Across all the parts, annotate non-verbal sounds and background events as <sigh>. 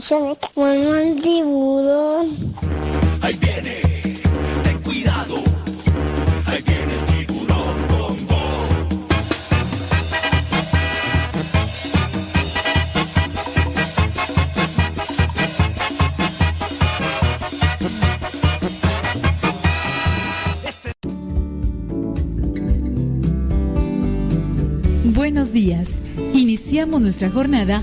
canciones tiburón. Ahí viene, ten cuidado. Ahí viene el tiburón. Buenos días. Iniciamos nuestra jornada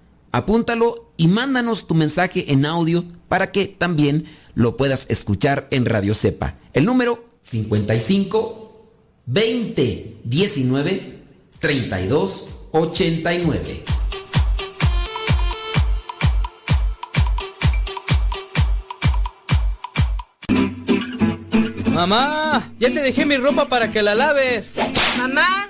apúntalo y mándanos tu mensaje en audio para que también lo puedas escuchar en Radio Cepa. El número 55 20 19 32 89. Mamá, ya te dejé mi ropa para que la laves. Mamá,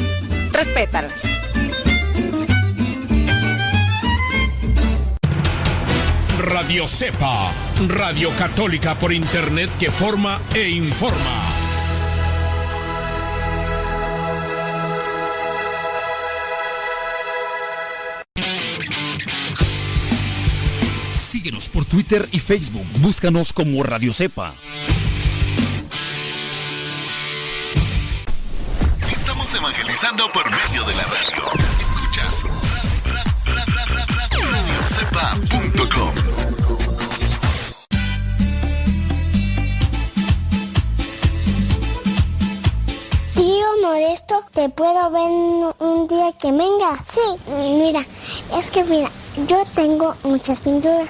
Respétalas. Radio Cepa, Radio Católica por Internet que forma e informa. Síguenos por Twitter y Facebook. Búscanos como Radio Cepa. Evangelizando por medio de la radio. Escuchas radiocepa.com. Tío Modesto, ¿te puedo ver un día que venga? Sí, mira, es que mira, yo tengo muchas pinturas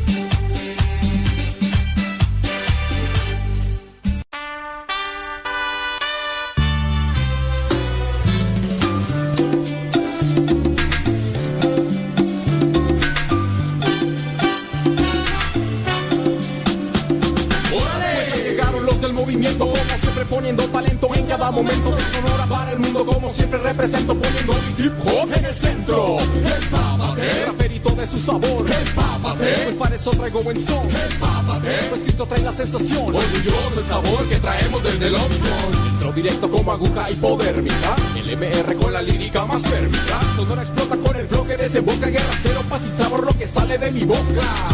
traigo buen son. El papate, pues Cristo trae la sensación. Orgulloso el sabor que traemos desde el Opson. Entro directo como aguja hipodérmica. El MR con la lírica más térmica. Sonora explota con el flow que desemboca guerra cero, paz y sabor lo que sale de mi boca.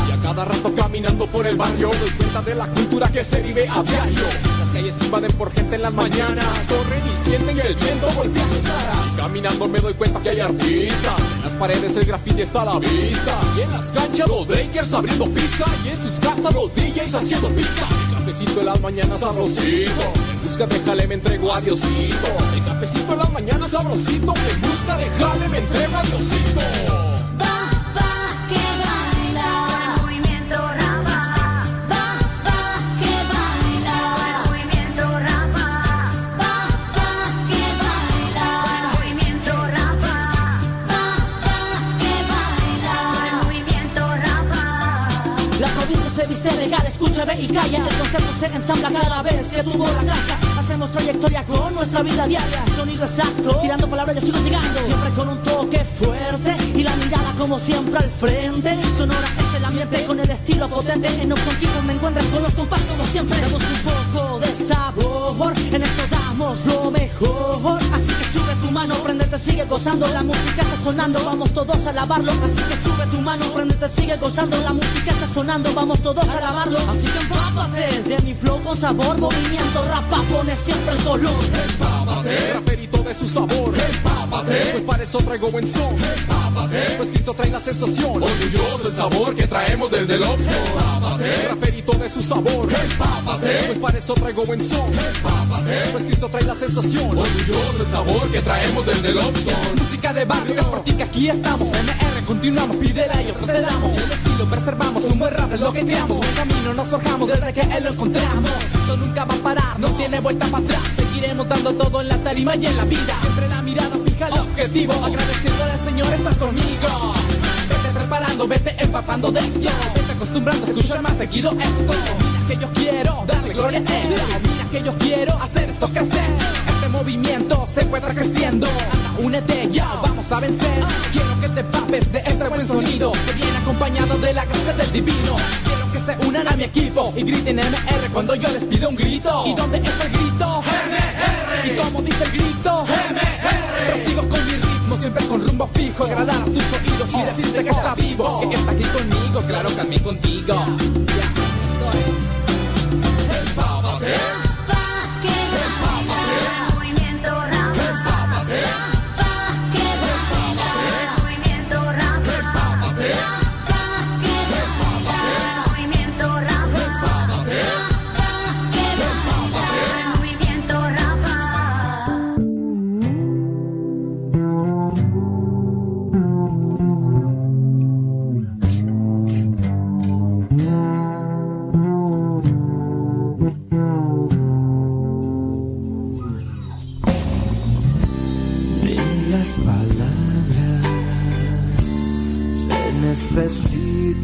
Y a cada rato caminando por el barrio, doy cuenta de la cultura que se vive a diario. Las calles invaden por gente en las mañanas. Corren y sienten el viento golpea sus caras. Caminando me doy cuenta que hay artistas. En las paredes el graffiti está a la vista. Y en las canchas los breakers abriendo pista. Y en sus casas los DJs haciendo pista. El cafecito en las mañanas sabrosito. En busca de jale me entrego a Diosito. El cafecito en las mañanas sabrosito. En busca de jale me entrego a Diosito. Escucha, ve y calla. El concepto se ensambla cada vez que tuvo la casa. Hacemos trayectoria con nuestra vida diaria. Sonido exacto, tirando palabras yo sigo llegando. Siempre con un toque fuerte y la mirada como siempre al frente. Sonora es ambiente con el estilo potente. En Keyboard me encuentras con los compás como siempre. Damos un poco de sabor, en esto damos lo mejor. Así que sube tu mano, prendete, sigue gozando. La música está sonando, vamos todos a alabarlo. Así que sube tu mano, prendete, sigue gozando. La música está sonando, vamos todos a alabarlo. Así que empápate de mi flow con sabor, movimiento, rapa, pone siempre el color. Empápate, raperito de su sabor. Empápate, pues para eso traigo buen son. Empápate, pues Cristo trae la sensación. Orgulloso el sabor que traemos desde el Opson. Empápate, raperito de su sabor. Empápate, pues para eso traigo buen son. Empápate, pues Cristo trae la sensación. Orgulloso el sabor que traemos desde el Opson. Música de barrio, es por ti que aquí estamos. MR, continuamos, pídela y nosotros te damos. El estilo preservamos, un buen rap es lo que creamos. Buen camino nos forjamos desde que él lo encontramos. Esto nunca va a parar, no tiene vuelta para atrás. Seguiremos dando todo en la tarima y en la vida. Siempre la mirada fija el objetivo, agradeciéndole al Señor estar conmigo. Vete preparando, vete empapando de izquierda, vete acostumbrando a escuchar más seguido esto. Mira que yo quiero darle gloria a Él, mira que yo quiero hacer esto crecer. Este movimiento se encuentra creciendo. Anda, únete ya, vamos a vencer. Quiero que te papes de este buen sonido que viene acompañado de la gracia del divino. Quiero que se unan a mi equipo y griten MR cuando yo les pido un grito. ¿Y dónde está el grito? MR. ¿Y cómo dice el grito? MR. Siempre con rumbo fijo, agradar a tus oídos y decirte que está vivo, que está aquí conmigo, claro que a mí contigo. Ya, esto es. Empápate.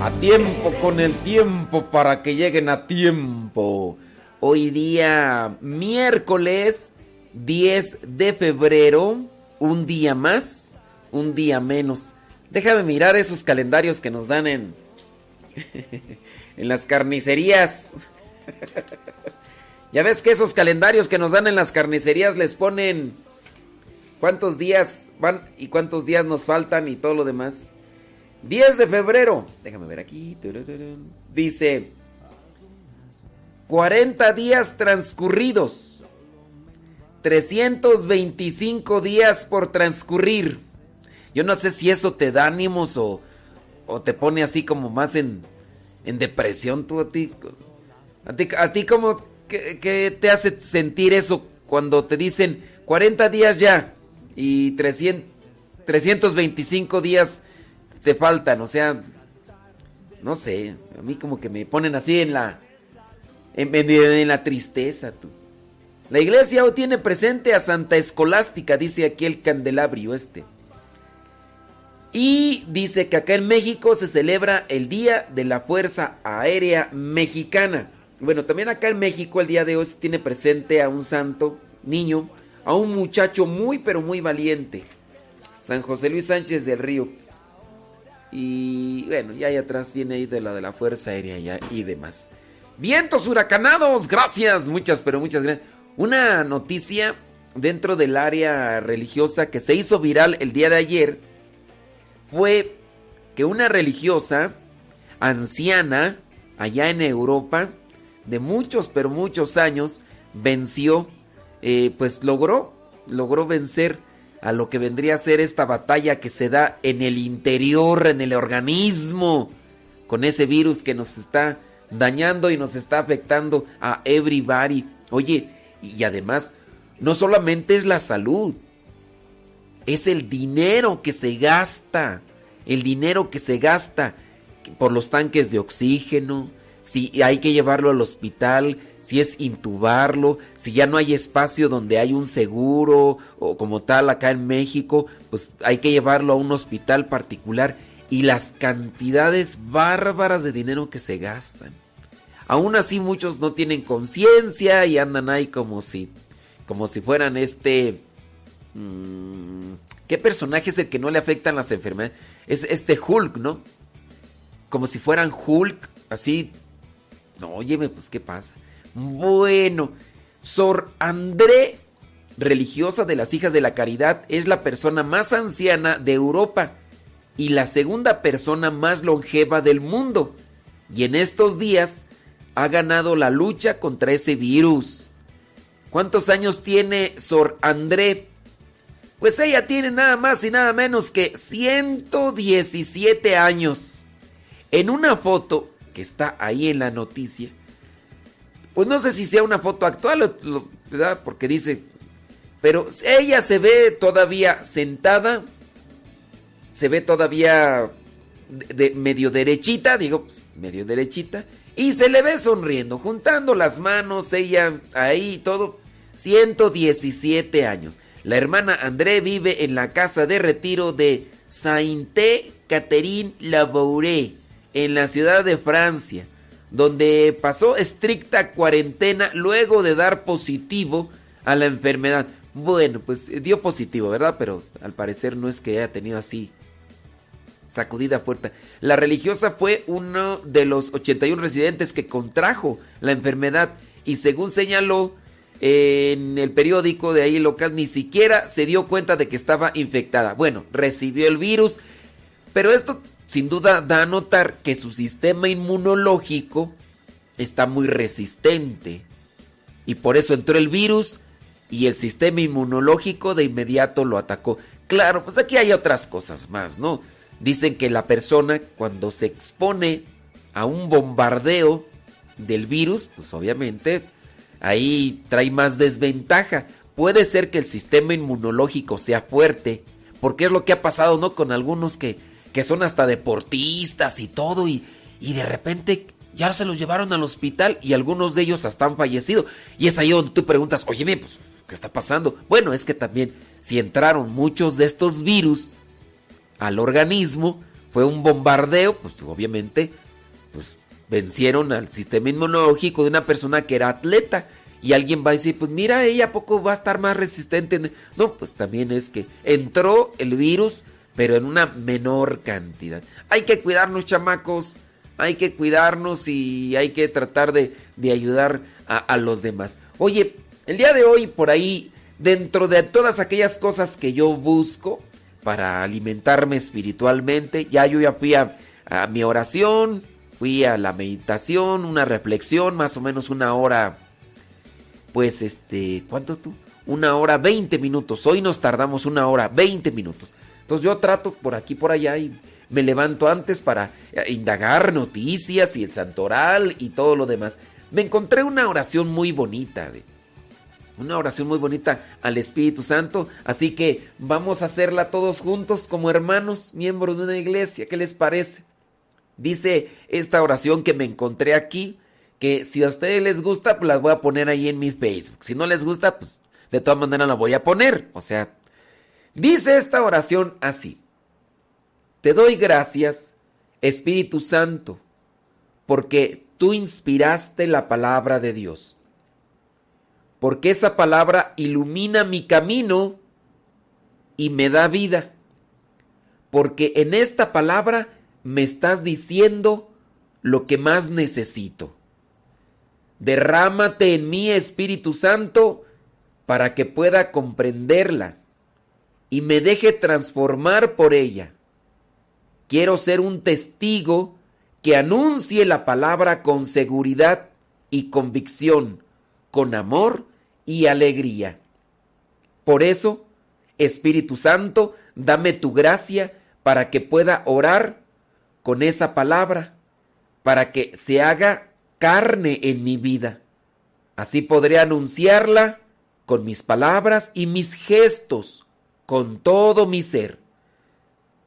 A tiempo con el tiempo para que lleguen a tiempo. Hoy día miércoles 10 de febrero, un día más, un día menos. Déjame mirar esos calendarios que nos dan en <laughs> en las carnicerías. ya ves que esos calendarios que nos dan en las carnicerías les ponen cuántos días van y cuántos días nos faltan y todo lo demás. 10 de febrero, déjame ver aquí. Dice 40 días transcurridos. 325 días por transcurrir. Yo no sé si eso te da ánimos o, o te pone así como más en, en depresión tú a ti. A ti, a ti como que, que te hace sentir eso cuando te dicen 40 días ya y 300, 325 días te faltan, o sea, no sé, a mí como que me ponen así en la en, en- en la tristeza tú. La iglesia hoy tiene presente a Santa Escolástica, dice aquí el candelabro este. Y dice que acá en México se celebra el Día de la Fuerza Aérea Mexicana. Bueno, también acá en México el día de hoy se tiene presente a un santo niño, a un muchacho muy pero muy valiente, San José Luis Sánchez del Río. Y bueno, ya ahí atrás viene ahí de la de la Fuerza Aérea ya- y demás. Vientos huracanados, gracias, muchas, pero muchas gracias. Una noticia dentro del área religiosa que se hizo viral el día de ayer fue que una religiosa anciana allá en Europa, de muchos, pero muchos años, venció, eh, pues logró, logró vencer a lo que vendría a ser esta batalla que se da en el interior, en el organismo, con ese virus que nos está dañando y nos está afectando a everybody. Oye, y además, no solamente es la salud, es el dinero que se gasta, el dinero que se gasta por los tanques de oxígeno, si hay que llevarlo al hospital, si es intubarlo, si ya no hay espacio donde hay un seguro o como tal acá en México, pues hay que llevarlo a un hospital particular y las cantidades bárbaras de dinero que se gastan. Aún así muchos no tienen conciencia y andan ahí como si como si fueran este mm, ¿Qué personaje es el que no le afectan las enfermedades? Es este Hulk, ¿no? Como si fueran Hulk, así. No, óyeme, pues, ¿qué pasa? Bueno, Sor André, religiosa de las Hijas de la Caridad, es la persona más anciana de Europa y la segunda persona más longeva del mundo. Y en estos días ha ganado la lucha contra ese virus. ¿Cuántos años tiene Sor André? Pues ella tiene nada más y nada menos que 117 años. En una foto que está ahí en la noticia, pues no sé si sea una foto actual, ¿verdad? Porque dice, pero ella se ve todavía sentada, se ve todavía de, medio derechita, digo, pues, medio derechita, y se le ve sonriendo, juntando las manos, ella ahí todo, 117 años. La hermana André vive en la casa de retiro de Sainte Catherine Labouré, en la ciudad de Francia, donde pasó estricta cuarentena luego de dar positivo a la enfermedad. Bueno, pues dio positivo, ¿verdad? Pero al parecer no es que haya tenido así sacudida fuerte. La religiosa fue uno de los 81 residentes que contrajo la enfermedad y según señaló en el periódico de ahí local, ni siquiera se dio cuenta de que estaba infectada. Bueno, recibió el virus, pero esto sin duda da a notar que su sistema inmunológico está muy resistente. Y por eso entró el virus y el sistema inmunológico de inmediato lo atacó. Claro, pues aquí hay otras cosas más, ¿no? Dicen que la persona cuando se expone a un bombardeo del virus, pues obviamente ahí trae más desventaja. Puede ser que el sistema inmunológico sea fuerte, porque es lo que ha pasado, ¿no? Con algunos que, que son hasta deportistas y todo, y, y de repente ya se los llevaron al hospital y algunos de ellos hasta han fallecido. Y es ahí donde tú preguntas, oye, pues, ¿qué está pasando? Bueno, es que también si entraron muchos de estos virus al organismo, fue un bombardeo, pues obviamente, pues vencieron al sistema inmunológico de una persona que era atleta. Y alguien va a decir, pues mira, ella poco va a estar más resistente. No, pues también es que entró el virus, pero en una menor cantidad. Hay que cuidarnos, chamacos. Hay que cuidarnos y hay que tratar de, de ayudar a, a los demás. Oye, el día de hoy, por ahí, dentro de todas aquellas cosas que yo busco, para alimentarme espiritualmente. Ya yo ya fui a, mi oración, fui a la meditación, una reflexión, más o menos una hora, pues este, ¿cuánto tú? Una hora, 20 minutos. Hoy nos tardamos una hora, 20 minutos. Entonces yo trato por aquí, por allá y me levanto antes para eh, indagar noticias y el santoral y todo lo demás. Me encontré una oración muy bonita de una oración muy bonita al Espíritu Santo. Así que vamos a hacerla todos juntos como hermanos, miembros de una iglesia. ¿Qué les parece? Dice esta oración que me encontré aquí, que si a ustedes les gusta, pues la voy a poner ahí en mi Facebook. Si no les gusta, pues de todas maneras la voy a poner. O sea, dice esta oración así. Te doy gracias, Espíritu Santo, porque tú inspiraste la palabra de Dios porque esa palabra ilumina mi camino y me da vida. Porque en esta palabra me estás diciendo lo que más necesito. Derrámate en mí, Espíritu Santo, para que pueda comprenderla y me deje transformar por ella. Quiero ser un testigo que anuncie la palabra con seguridad y convicción, con amor y alegría. Por eso, Espíritu Santo, dame tu gracia para que pueda orar con esa palabra, para que se haga carne en mi vida. Así podré anunciarla con mis palabras y mis gestos, con todo mi ser.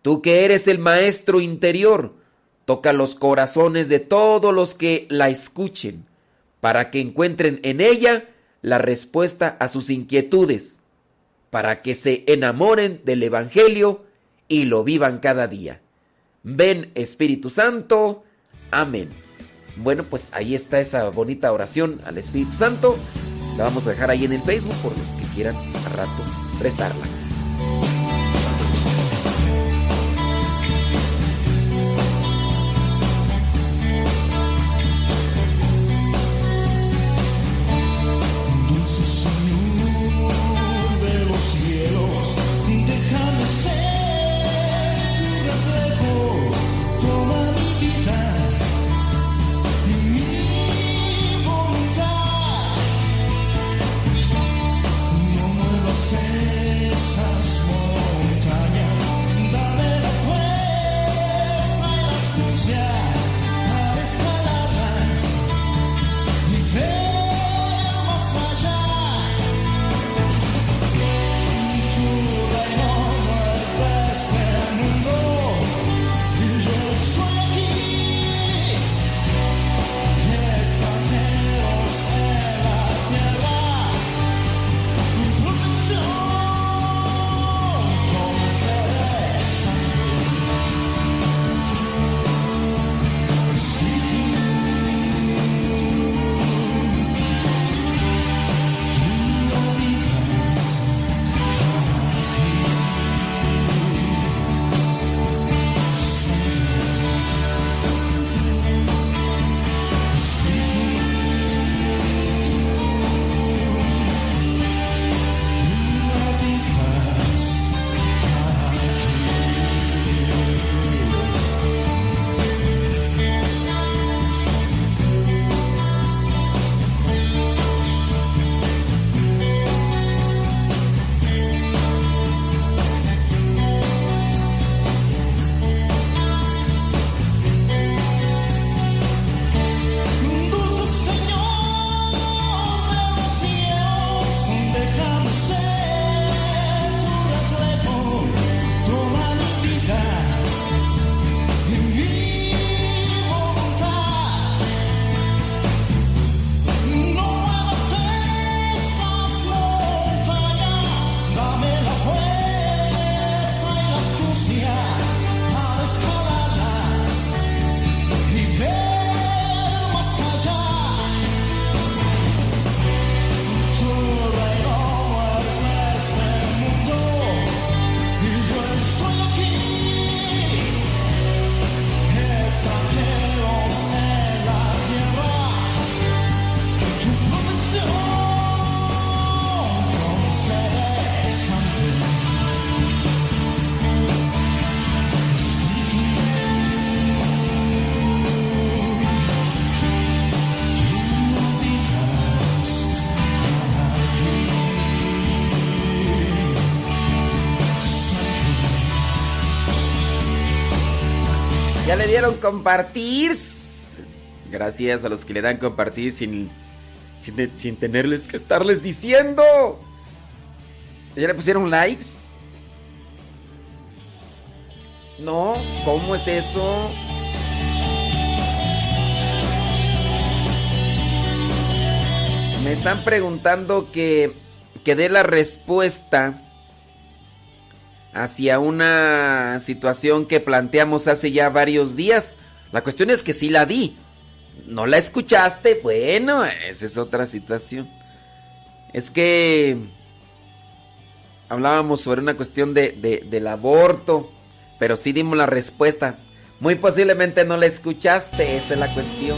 Tú que eres el Maestro interior, toca los corazones de todos los que la escuchen, para que encuentren en ella la respuesta a sus inquietudes, para que se enamoren del Evangelio y lo vivan cada día. Ven Espíritu Santo. Amén. Bueno, pues ahí está esa bonita oración al Espíritu Santo. La vamos a dejar ahí en el Facebook por los que quieran a rato rezarla. Dieron compartir. Gracias a los que le dan compartir sin, sin, sin tenerles que estarles diciendo. ¿Ya le pusieron likes? No, ¿cómo es eso? Me están preguntando que, que dé la respuesta hacia una situación que planteamos hace ya varios días. La cuestión es que sí la di. ¿No la escuchaste? Bueno, esa es otra situación. Es que hablábamos sobre una cuestión de, del aborto, pero sí dimos la respuesta. Muy posiblemente no la escuchaste, esa es la cuestión.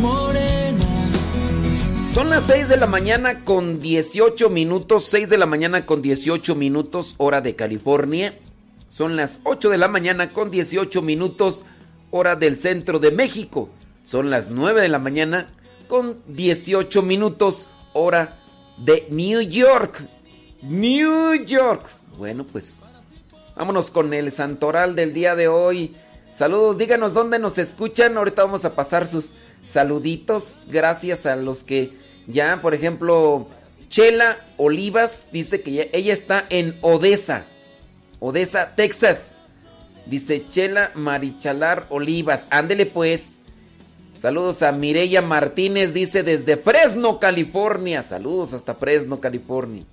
Morena. Son las 6 de la mañana con 18 minutos, 6 de la mañana con 18 minutos, hora de California. Son las 8 de la mañana con 18 minutos, hora del centro de México. Son las 9 de la mañana con 18 minutos, hora de New York. New York. Bueno, pues vámonos con el santoral del día de hoy. Saludos, díganos dónde nos escuchan. Ahorita vamos a pasar sus saluditos. Gracias a los que ya, por ejemplo, Chela Olivas dice que ella está en Odessa. Odessa, Texas. Dice Chela Marichalar Olivas. Ándele pues. Saludos a Mireya Martínez, dice desde Fresno, California. Saludos hasta Fresno, California.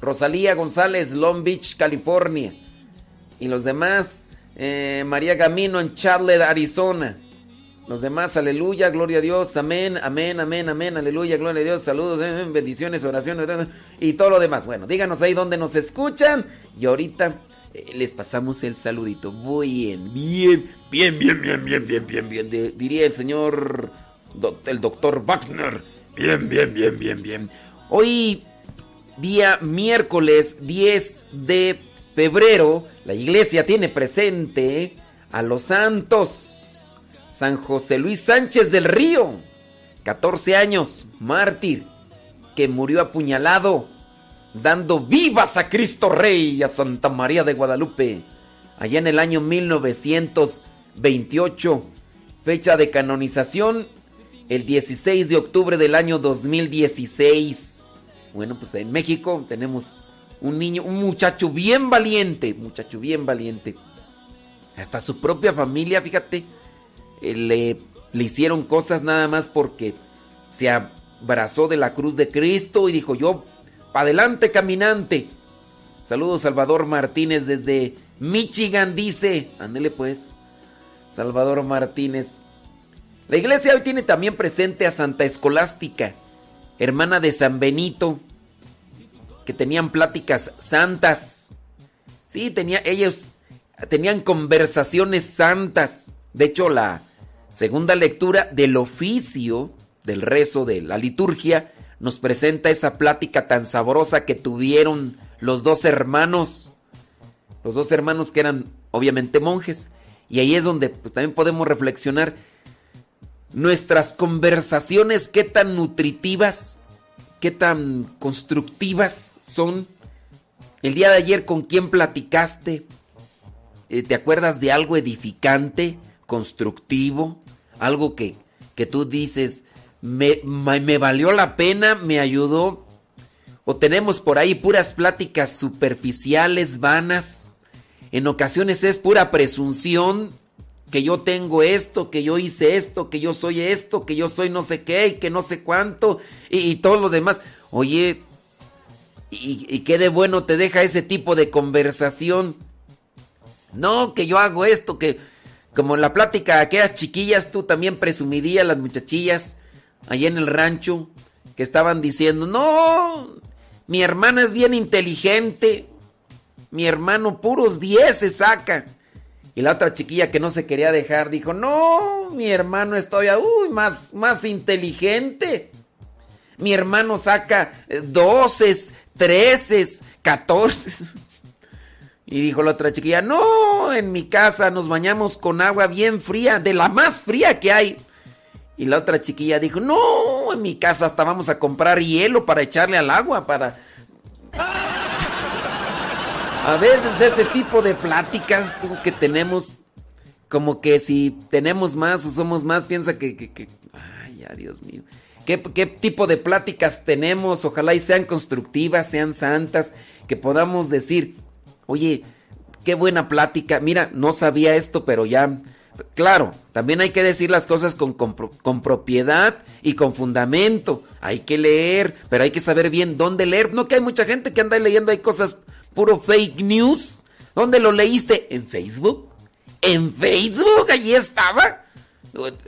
Rosalía González, Long Beach, California. Y los demás, eh, María Gamino en Charlotte, Arizona. Los demás, aleluya, gloria a Dios, amén, amén, amén, amén, aleluya, gloria a Dios, saludos, eh, bendiciones, oraciones y todo lo demás. Bueno, díganos ahí dónde nos escuchan y ahorita eh, les pasamos el saludito. Bien, bien, bien, bien, bien, bien, bien, bien, bien, diría el señor, el doctor Wagner. Bien, bien, bien, bien, bien. Hoy día miércoles 10 de febrero, la iglesia tiene presente a los santos. San José Luis Sánchez del Río, 14 años, mártir, que murió apuñalado, dando vivas a Cristo Rey y a Santa María de Guadalupe, allá en el año 1928, fecha de canonización el 16 de octubre del año 2016. Bueno, pues en México tenemos un niño, un muchacho bien valiente, muchacho bien valiente. Hasta su propia familia, fíjate, eh, le, le hicieron cosas nada más porque se abrazó de la cruz de Cristo y dijo yo, adelante caminante. Saludos Salvador Martínez desde Michigan, dice. Ándele pues. Salvador Martínez. La iglesia hoy tiene también presente a Santa Escolástica, hermana de San Benito, que tenían pláticas santas. Sí, tenía, ellos tenían conversaciones santas. De hecho, la segunda lectura del oficio del rezo de la liturgia nos presenta esa plática tan sabrosa que tuvieron los dos hermanos. Los dos hermanos que eran obviamente monjes. Y ahí es donde pues, también podemos reflexionar nuestras conversaciones, qué tan nutritivas, qué tan constructivas El día de ayer, ¿con quién platicaste? Eh, ¿Te acuerdas de algo edificante, constructivo? Algo que, que tú dices, me, me valió la pena, me ayudó. O tenemos por ahí puras pláticas superficiales, vanas. En ocasiones es pura presunción que yo tengo esto, que yo hice esto, que yo soy esto, que yo soy no sé qué y que no sé cuánto y, todo lo demás. Oye, y, ¿y qué de bueno te deja ese tipo de conversación? No, que yo hago esto, que como la plática aquellas chiquillas, tú también presumidías las muchachillas allí en el rancho que estaban diciendo, no, mi hermana es bien inteligente, mi hermano puros 10 se saca. Y la otra chiquilla que no se quería dejar dijo, no, mi hermano es todavía uy, más, más inteligente. Mi hermano saca 12, 13, 14. Y dijo la otra chiquilla, no, en mi casa nos bañamos con agua bien fría, de la más fría que hay. Y la otra chiquilla dijo, no, en mi casa hasta vamos a comprar hielo para echarle al agua, para... A veces ese tipo de pláticas que tenemos, como que si tenemos más o somos más, piensa que... ay, ya, Dios mío. ¿Qué, ¿Qué tipo de pláticas tenemos? Ojalá y sean constructivas, sean santas, que podamos decir, oye, qué buena plática. Mira, no sabía esto, pero ya... Claro, también hay que decir las cosas con, con, con, propiedad y con fundamento. Hay que leer, pero hay que saber bien dónde leer. No que hay mucha gente que anda leyendo, hay cosas puro fake news. ¿Dónde lo leíste? ¿En Facebook? ¿En Facebook? Allí estaba.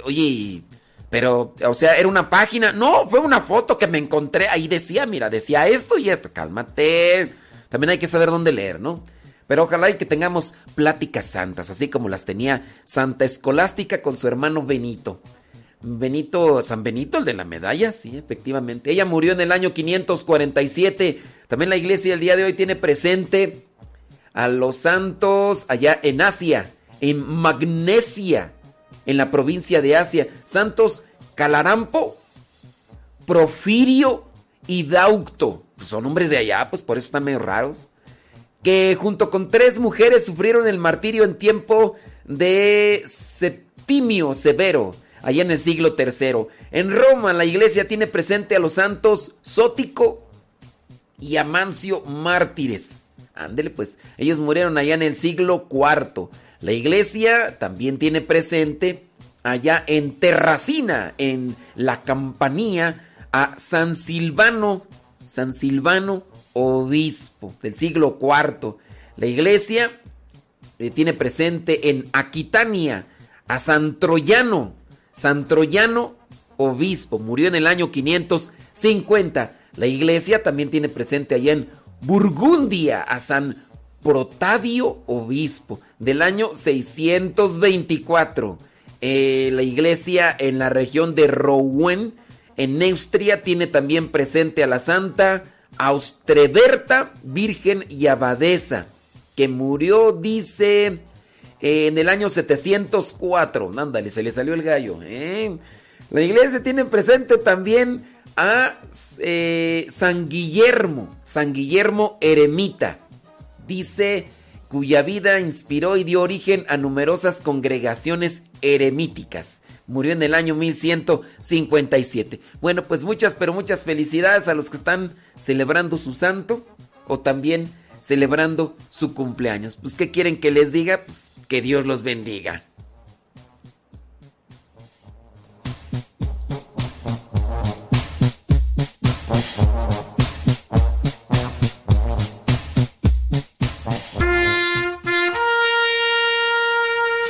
Oye, pero, o sea, era una página. No, fue una foto que me encontré. Ahí decía, mira, decía esto y esto. Cálmate. También hay que saber dónde leer, ¿no? Pero ojalá y que tengamos pláticas santas, así como las tenía Santa Escolástica con su hermano Benito. Benito, San Benito, el de la medalla, sí, efectivamente. Ella murió en el año 547 también la iglesia el día de hoy tiene presente a los santos allá en Asia, en Magnesia, en la provincia de Asia. Santos Calarampo, Profirio y Daucto. Pues son hombres de allá, pues por eso están medio raros. Que junto con tres mujeres sufrieron el martirio en tiempo de Septimio Severo, allá en el siglo III. En Roma la iglesia tiene presente a los santos Sótico, y Amancio mártires. Ándele pues, ellos murieron allá en el siglo IV. La iglesia también tiene presente allá en Terracina, en la campanía, a San Silvano, San Silvano, obispo del siglo IV. La iglesia eh, tiene presente en Aquitania a San Troyano, San Troyano, obispo, murió en el año 550. La iglesia también tiene presente allá en Burgundia a San Protadio Obispo del año 624. Eh, la iglesia en la región de Rouen, en Neustria, tiene también presente a la Santa Austreberta, virgen y abadesa, que murió, dice, en el año 704. Ándale, se le salió el gallo. ¿eh? La iglesia tiene presente también a eh, San Guillermo, San Guillermo Eremita. Dice cuya vida inspiró y dio origen a numerosas congregaciones eremíticas. Murió en el año 1157. Bueno, pues muchas, pero muchas felicidades a los que están celebrando su santo o también celebrando su cumpleaños. Pues, ¿qué quieren que les diga? Pues, que Dios los bendiga.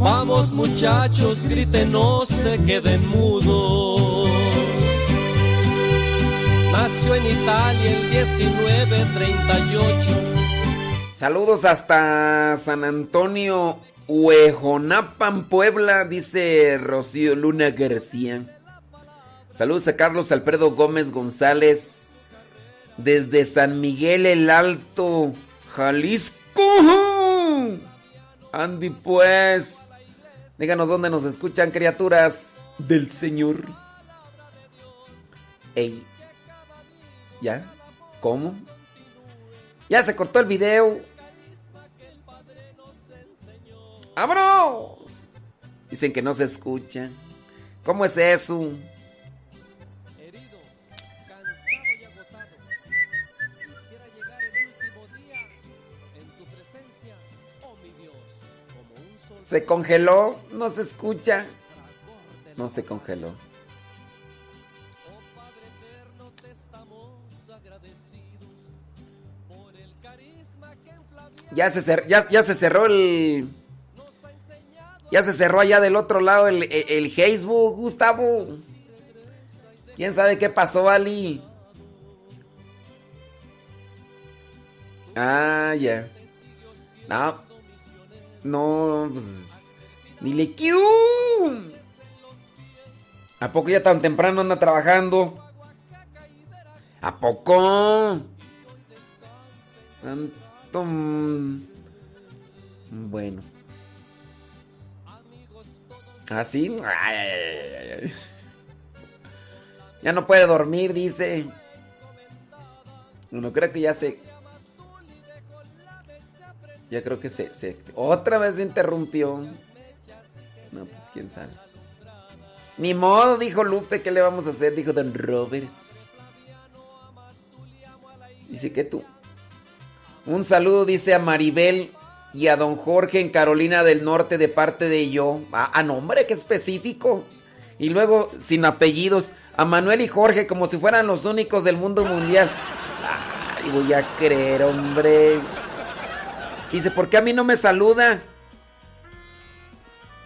Vamos muchachos, griten, no se queden mudos. Nació en Italia el 1938. Saludos hasta San Antonio, Huejonapan, Puebla, dice Rocío Luna García. Saludos a Carlos Alfredo Gómez González desde San Miguel el Alto, Jalisco. Andy, pues. Díganos dónde nos escuchan, criaturas del Señor. Ey. ¿Ya? ¿Cómo? Ya se cortó el video. ¡Vámonos! Dicen que no se escucha. ¿Cómo es eso? Se congeló, no se escucha. No se congeló. Ya se, cer- ya, ya se cerró el. Ya se cerró allá del otro lado el, el- el Facebook, Gustavo. ¿Quién sabe qué pasó, Ali? Ah, ya. No. No, pues. Dile Q. ¿A poco ya tan temprano anda trabajando? ¿A poco? Mm, Bueno. ¿Ah, sí? Ay, ay, ay, ay. Ya no puede dormir, dice. Bueno, creo que ya se. Ya creo que se, se- Otra vez se interrumpió. No, pues quién sabe. Ni modo, dijo Lupe, ¿qué le vamos a hacer? Dijo Don Roberts. Dice que tú. Un saludo, dice a Maribel y a Don Jorge en Carolina del Norte de parte de yo. Ah, ah, no, hombre, qué específico. Y luego, sin apellidos, a Manuel y Jorge como si fueran los únicos del mundo mundial. Ay, voy a creer, hombre. Dice, ¿por qué a mí no me saluda?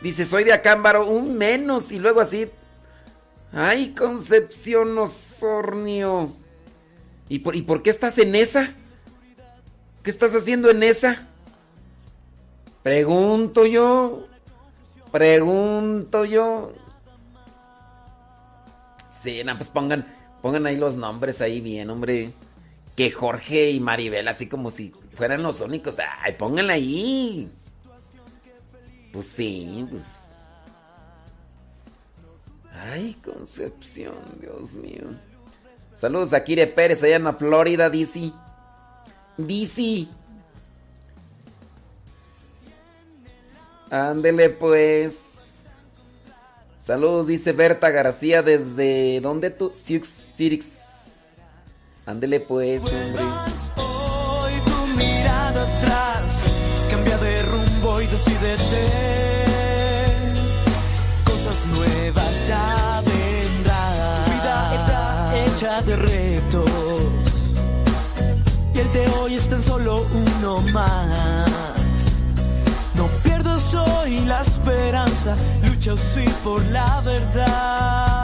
Dice, soy de Acámbaro, un menos. Y luego así. Ay, Concepción Osornio. ¿Y por, ¿Y por qué estás en esa? ¿Qué estás haciendo en esa? Pregunto yo. Pregunto yo. Sí, no, pues pongan, pongan ahí los nombres ahí bien, hombre. Que Jorge y Maribel, así como si fueran los únicos. Ay, pónganla ahí. Pues sí, pues. Ay, Concepción, Dios mío. Saludos a Kire Pérez allá en la Florida, DC. DC. Ándele pues. Saludos, dice Berta García desde... ¿Dónde tú? Siux Sirix. Ándele pues, hombre. Hoy tu mirada atrás cambia de rumbo y decídete. Cosas nuevas ya vendrán. Tu vida está hecha de retos. Y el de hoy es tan solo uno más. soy la esperanza, lucho sí por la verdad.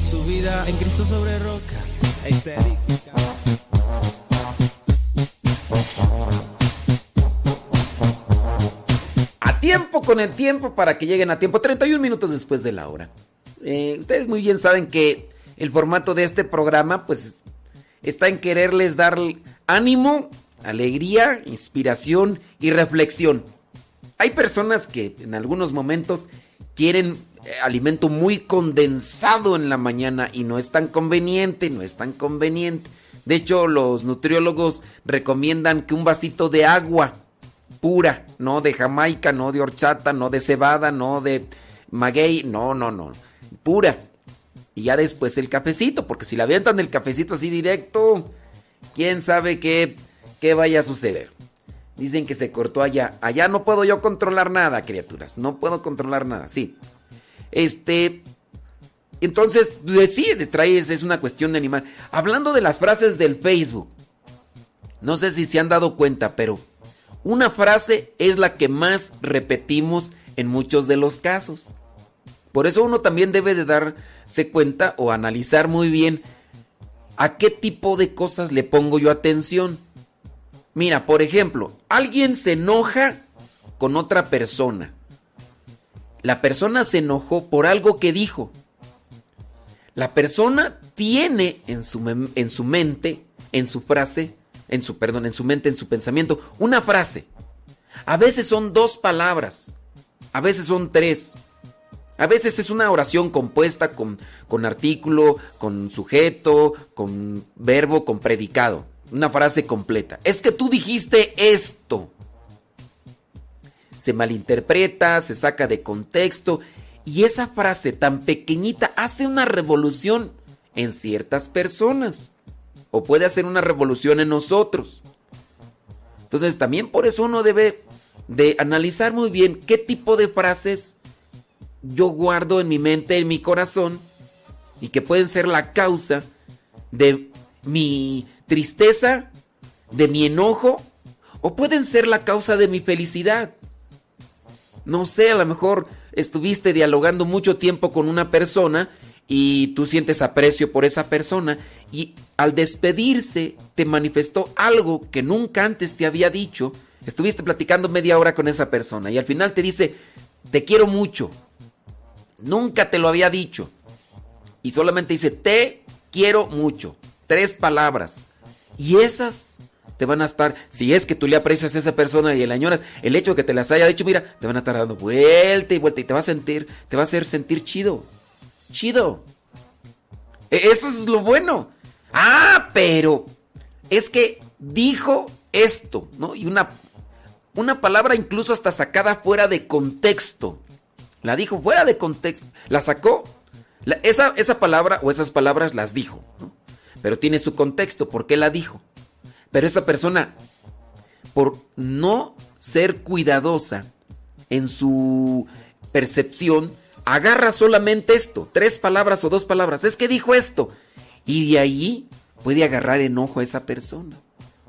Su vida en Cristo sobre roca. A tiempo con el tiempo para que lleguen a tiempo, 31 minutos después de la hora. Eh, ustedes muy bien saben que el formato de este programa pues está en quererles dar ánimo, alegría, inspiración y reflexión. Hay personas que en algunos momentos quieren eh, alimento muy condensado en la mañana y no es tan conveniente, no es tan conveniente. De hecho, los nutriólogos recomiendan que un vasito de agua pura, no de jamaica, no de horchata, no de cebada, no de maguey, no, no, no, pura. Y ya después el cafecito, porque si la avientan el cafecito así directo, quién sabe qué, qué vaya a suceder. Dicen que se cortó allá. Allá no puedo yo controlar nada, criaturas. No puedo controlar nada, sí. Este. Entonces, pues, sí, traes es una cuestión de animal. Hablando de las frases del Facebook. No sé si se han dado cuenta, pero una frase es la que más repetimos en muchos de los casos. Por eso uno también debe de darse cuenta o analizar muy bien a qué tipo de cosas le pongo yo atención. Mira, por ejemplo, alguien se enoja con otra persona. La persona se enojó por algo que dijo. La persona tiene en su, en su mente, en su frase, en su, perdón, en su mente, en su pensamiento, una frase. A veces son dos palabras, a veces son tres. A veces es una oración compuesta con, con artículo, con sujeto, con verbo, con predicado. Una frase completa. Es que tú dijiste esto. Se malinterpreta, se saca de contexto y esa frase tan pequeñita hace una revolución en ciertas personas. O puede hacer una revolución en nosotros. Entonces también por eso uno debe de analizar muy bien qué tipo de frases yo guardo en mi mente, en mi corazón, y que pueden ser la causa de mi tristeza, de mi enojo, o pueden ser la causa de mi felicidad. No sé, a lo mejor estuviste dialogando mucho tiempo con una persona y tú sientes aprecio por esa persona y al despedirse te manifestó algo que nunca antes te había dicho. Estuviste platicando media hora con esa persona y al final te dice, te quiero mucho. Nunca te lo había dicho. Y solamente dice, te quiero mucho. Tres palabras. Y esas te van a estar, si es que tú le aprecias a esa persona y la añoras, el hecho de que te las haya dicho, mira, te van a estar dando vuelta y vuelta y te va a sentir, te va a hacer sentir chido. Chido. E- Eso es lo bueno. Ah, pero es que dijo esto, ¿no? Y una, una palabra incluso hasta sacada fuera de contexto. La dijo fuera de contexto. La sacó. Esa, esa palabra o esas palabras las dijo. ¿no? Pero tiene su contexto. ¿Por qué la dijo? Pero esa persona, por no ser cuidadosa en su percepción, agarra solamente esto. Tres palabras o dos palabras. Es que dijo esto. Y de ahí puede agarrar enojo a esa persona.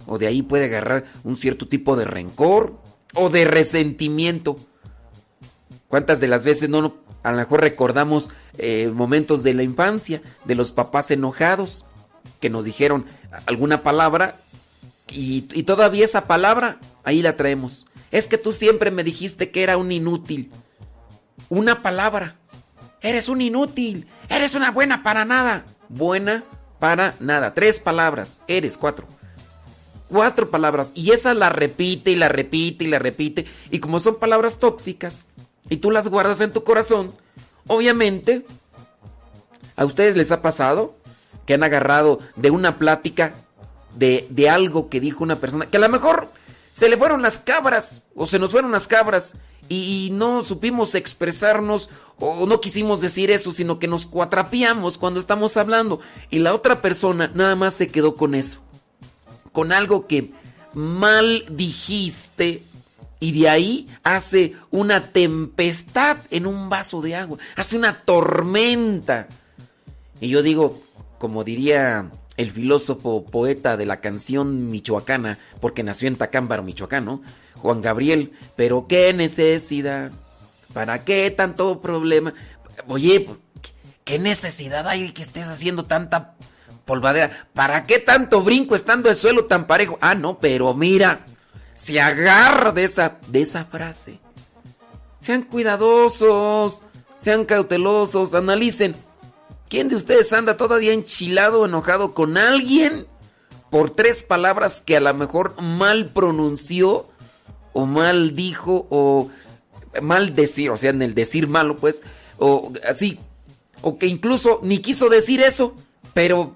O de ahí puede agarrar un cierto tipo de rencor o de resentimiento. ¿Cuántas de las veces no, a lo mejor recordamos eh, momentos de la infancia, de los papás enojados, que nos dijeron alguna palabra y, todavía esa palabra ahí la traemos? Es que tú siempre me dijiste que era un inútil. Una palabra. Eres un inútil. Eres una buena para nada. Buena para nada. Tres palabras. Eres cuatro. Cuatro palabras. Y esa la repite y la repite y la repite. Y como son palabras tóxicas y tú las guardas en tu corazón, obviamente, ¿a ustedes les ha pasado que han agarrado de una plática de, de algo que dijo una persona que a lo mejor se le fueron las cabras o se nos fueron las cabras y, no supimos expresarnos o no quisimos decir eso, sino que nos cuatrapiamos cuando estamos hablando y la otra persona nada más se quedó con eso, con algo que mal dijiste y de ahí hace una tempestad en un vaso de agua, hace una tormenta. Y yo digo, como diría el filósofo poeta de la canción michoacana, porque nació en Tacámbaro, Michoacán, ¿no? Juan Gabriel, pero qué necesidad, ¿para qué tanto problema? Oye, ¿qué necesidad hay que estés haciendo tanta polvadera? ¿Para qué tanto brinco estando el suelo tan parejo? Ah, no, pero mira, se agarra de esa, de esa frase. Sean cuidadosos, sean cautelosos, analicen. ¿Quién de ustedes anda todavía enchilado o enojado con alguien por tres palabras que a lo mejor mal pronunció o mal dijo o mal decir, o sea, en el decir malo, pues, o así, o que incluso ni quiso decir eso, pero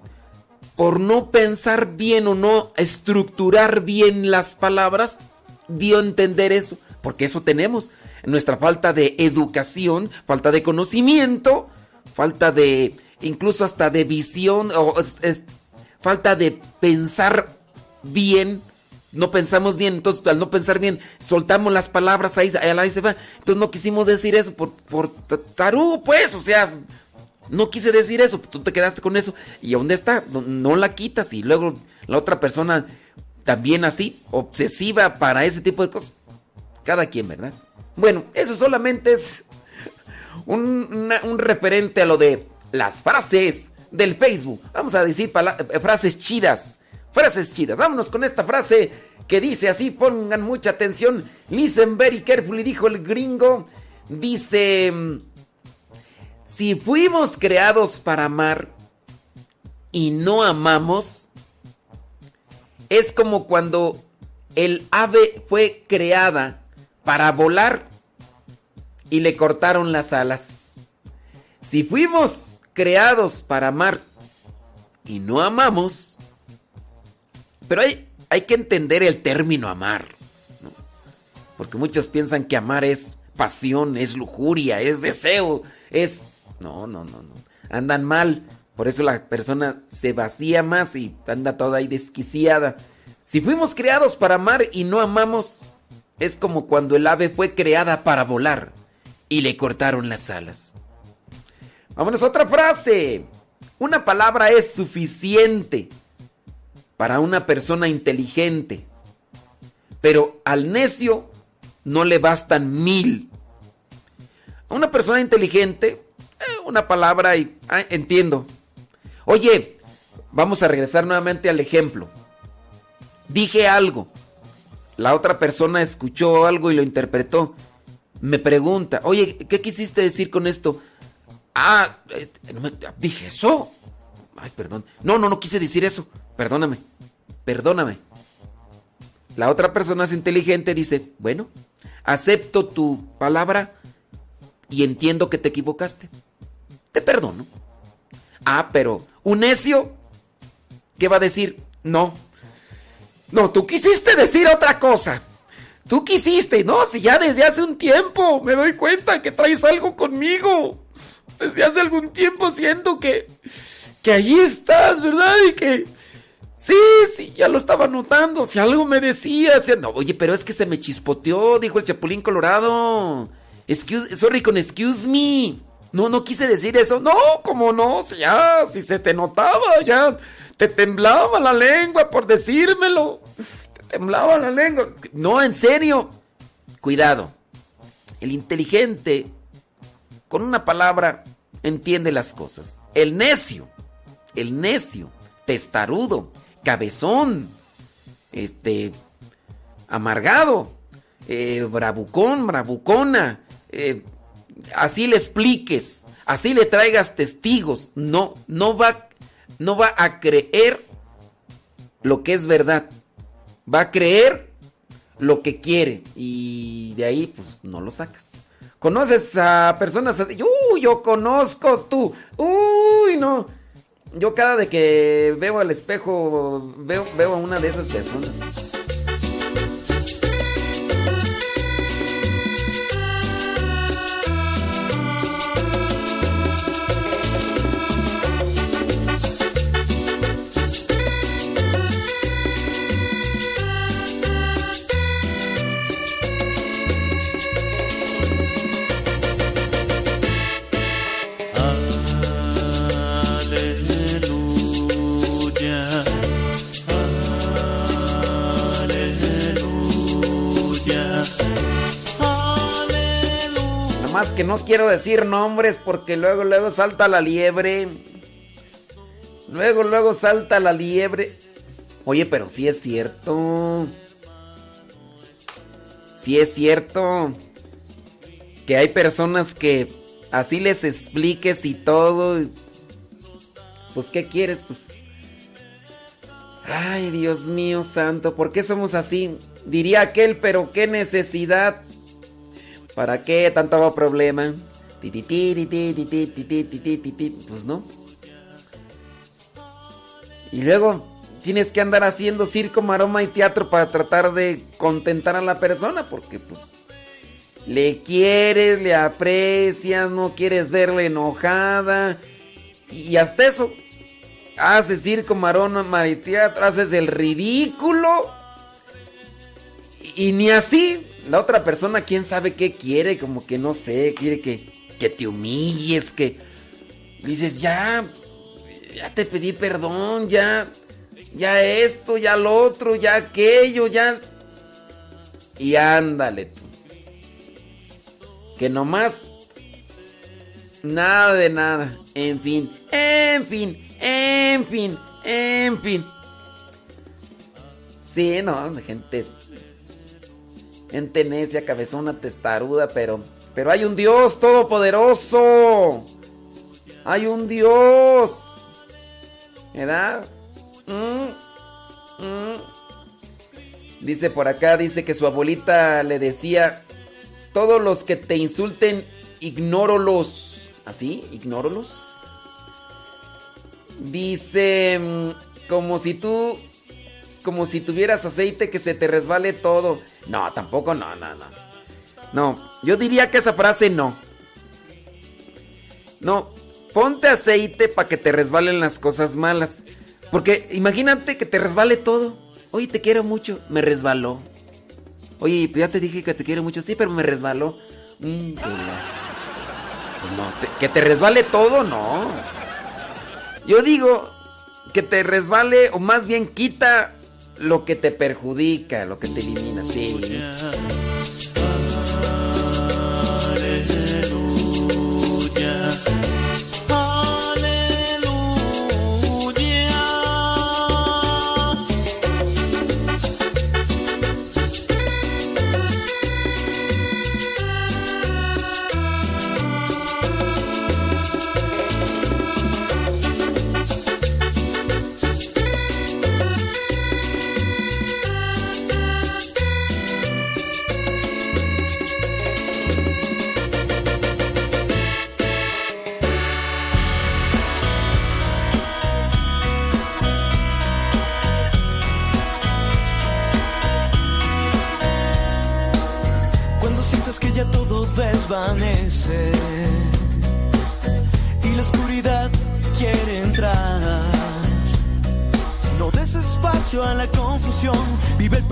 por no pensar bien o no estructurar bien las palabras, dio a entender eso, porque eso tenemos, nuestra falta de educación, falta de conocimiento, falta de incluso hasta de visión o falta de pensar bien. No pensamos bien, entonces al no pensar bien, soltamos las palabras ahí, ahí se va. Entonces no quisimos decir eso por, por tarugo, pues, o sea, no quise decir eso, tú te quedaste con eso. ¿Y dónde está? No, no, la quitas y luego la otra persona también así, obsesiva para ese tipo de cosas. Cada quien, ¿verdad? Bueno, eso solamente es un, un referente a lo de las frases del Facebook. Vamos a decir eh, frases chidas. Frases chidas. Vámonos con esta frase que dice así, pongan mucha atención. Listen very carefully, dijo el gringo. Dice, si fuimos creados para amar y no amamos, es como cuando el ave fue creada para volar y le cortaron las alas. Si fuimos creados para amar y no amamos, pero hay, hay que entender el término amar, porque muchos piensan que amar es pasión, es lujuria, es deseo, es... No, no, no, no. Andan mal, por eso la persona se vacía más y anda toda ahí desquiciada. Si fuimos creados para amar y no amamos, es como cuando el ave fue creada para volar y le cortaron las alas. Vámonos otra frase. Una palabra es suficiente para una persona inteligente, pero al necio no le bastan mil. A una persona inteligente, eh, una palabra y entiendo. Oye, vamos a regresar nuevamente al ejemplo. Dije algo, la otra persona escuchó algo y lo interpretó. Me pregunta, oye, ¿qué quisiste decir con esto? Ah, eh, dije eso. Ay, perdón. No, no, no quise decir eso. Perdóname. Perdóname. La otra persona es inteligente, dice, bueno, acepto tu palabra y entiendo que te equivocaste. Te perdono. Ah, pero un necio, ¿qué va a decir? No. No, tú quisiste decir otra cosa. Tú quisiste, no, si ya desde hace un tiempo me doy cuenta que traes algo conmigo desde hace algún tiempo siento que, que allí estás, ¿verdad? Y que... Sí, sí, ya lo estaba notando. Si algo me decía, no, oye, pero es que se me chispoteó, dijo el Chapulín Colorado. Excuse, sorry con excuse me. No, no quise decir eso. No, como no, si ya, si se te notaba, ya te temblaba la lengua por decírmelo. Te temblaba la lengua. No, en serio. Cuidado. El inteligente, con una palabra, entiende las cosas. El necio, el necio, testarudo, cabezón, este, amargado, eh, bravucón, bravucona, eh, así le expliques, así le traigas testigos, no, no va, no va a creer lo que es verdad, va a creer lo que quiere y de ahí pues no lo sacas. ¿Conoces a personas así? Uy, yo conozco tú. Uy, no. Yo cada de que veo al espejo veo, veo a una de esas personas. Que no quiero decir nombres porque luego, luego salta la liebre. Luego, luego salta la liebre. Oye, pero sí es cierto. Sí es cierto. Que hay personas que así les expliques y todo. Pues, ¿qué quieres? Pues. Ay, Dios mío santo, ¿por qué somos así? Diría aquel, pero qué necesidad. ¿Para qué tanto problema? Pues no. Y luego tienes que andar haciendo circo, maroma y teatro para tratar de contentar a la persona, porque pues le quieres, le aprecias, no quieres verle enojada. Y hasta eso, haces circo, marona, mariteatro, haces el ridículo. Y ni así, la otra persona, quién sabe qué quiere, como que no sé, quiere que, que te humilles, que dices, ya, ya te pedí perdón, ya, ya esto, ya lo otro, ya aquello, ya. Y ándale tú. Que nomás, nada de nada, en fin, en fin, en fin, en fin. Sí, no, gente. Gente necia, cabezona, testaruda, pero. Pero hay un Dios todopoderoso. Hay un Dios. ¿Verdad? Mm, mm. Dice por acá, dice que su abuelita le decía, todos los que te insulten, ignórolos. ¿Así? ¿Ignórolos? Dice, mm, como si tú, como si tuvieras aceite que se te resbale todo. No, tampoco, no, no, no. No, yo diría que esa frase no. No, ponte aceite para que te resbalen las cosas malas. Porque imagínate que te resbale todo. Oye, te quiero mucho, me resbaló. Oye, pues ya te dije que te quiero mucho, sí, pero me resbaló. Mm, Pues no, te- que te resbale todo, no. Yo digo que te resbale, o más bien quita lo que te perjudica, lo que te elimina, sí.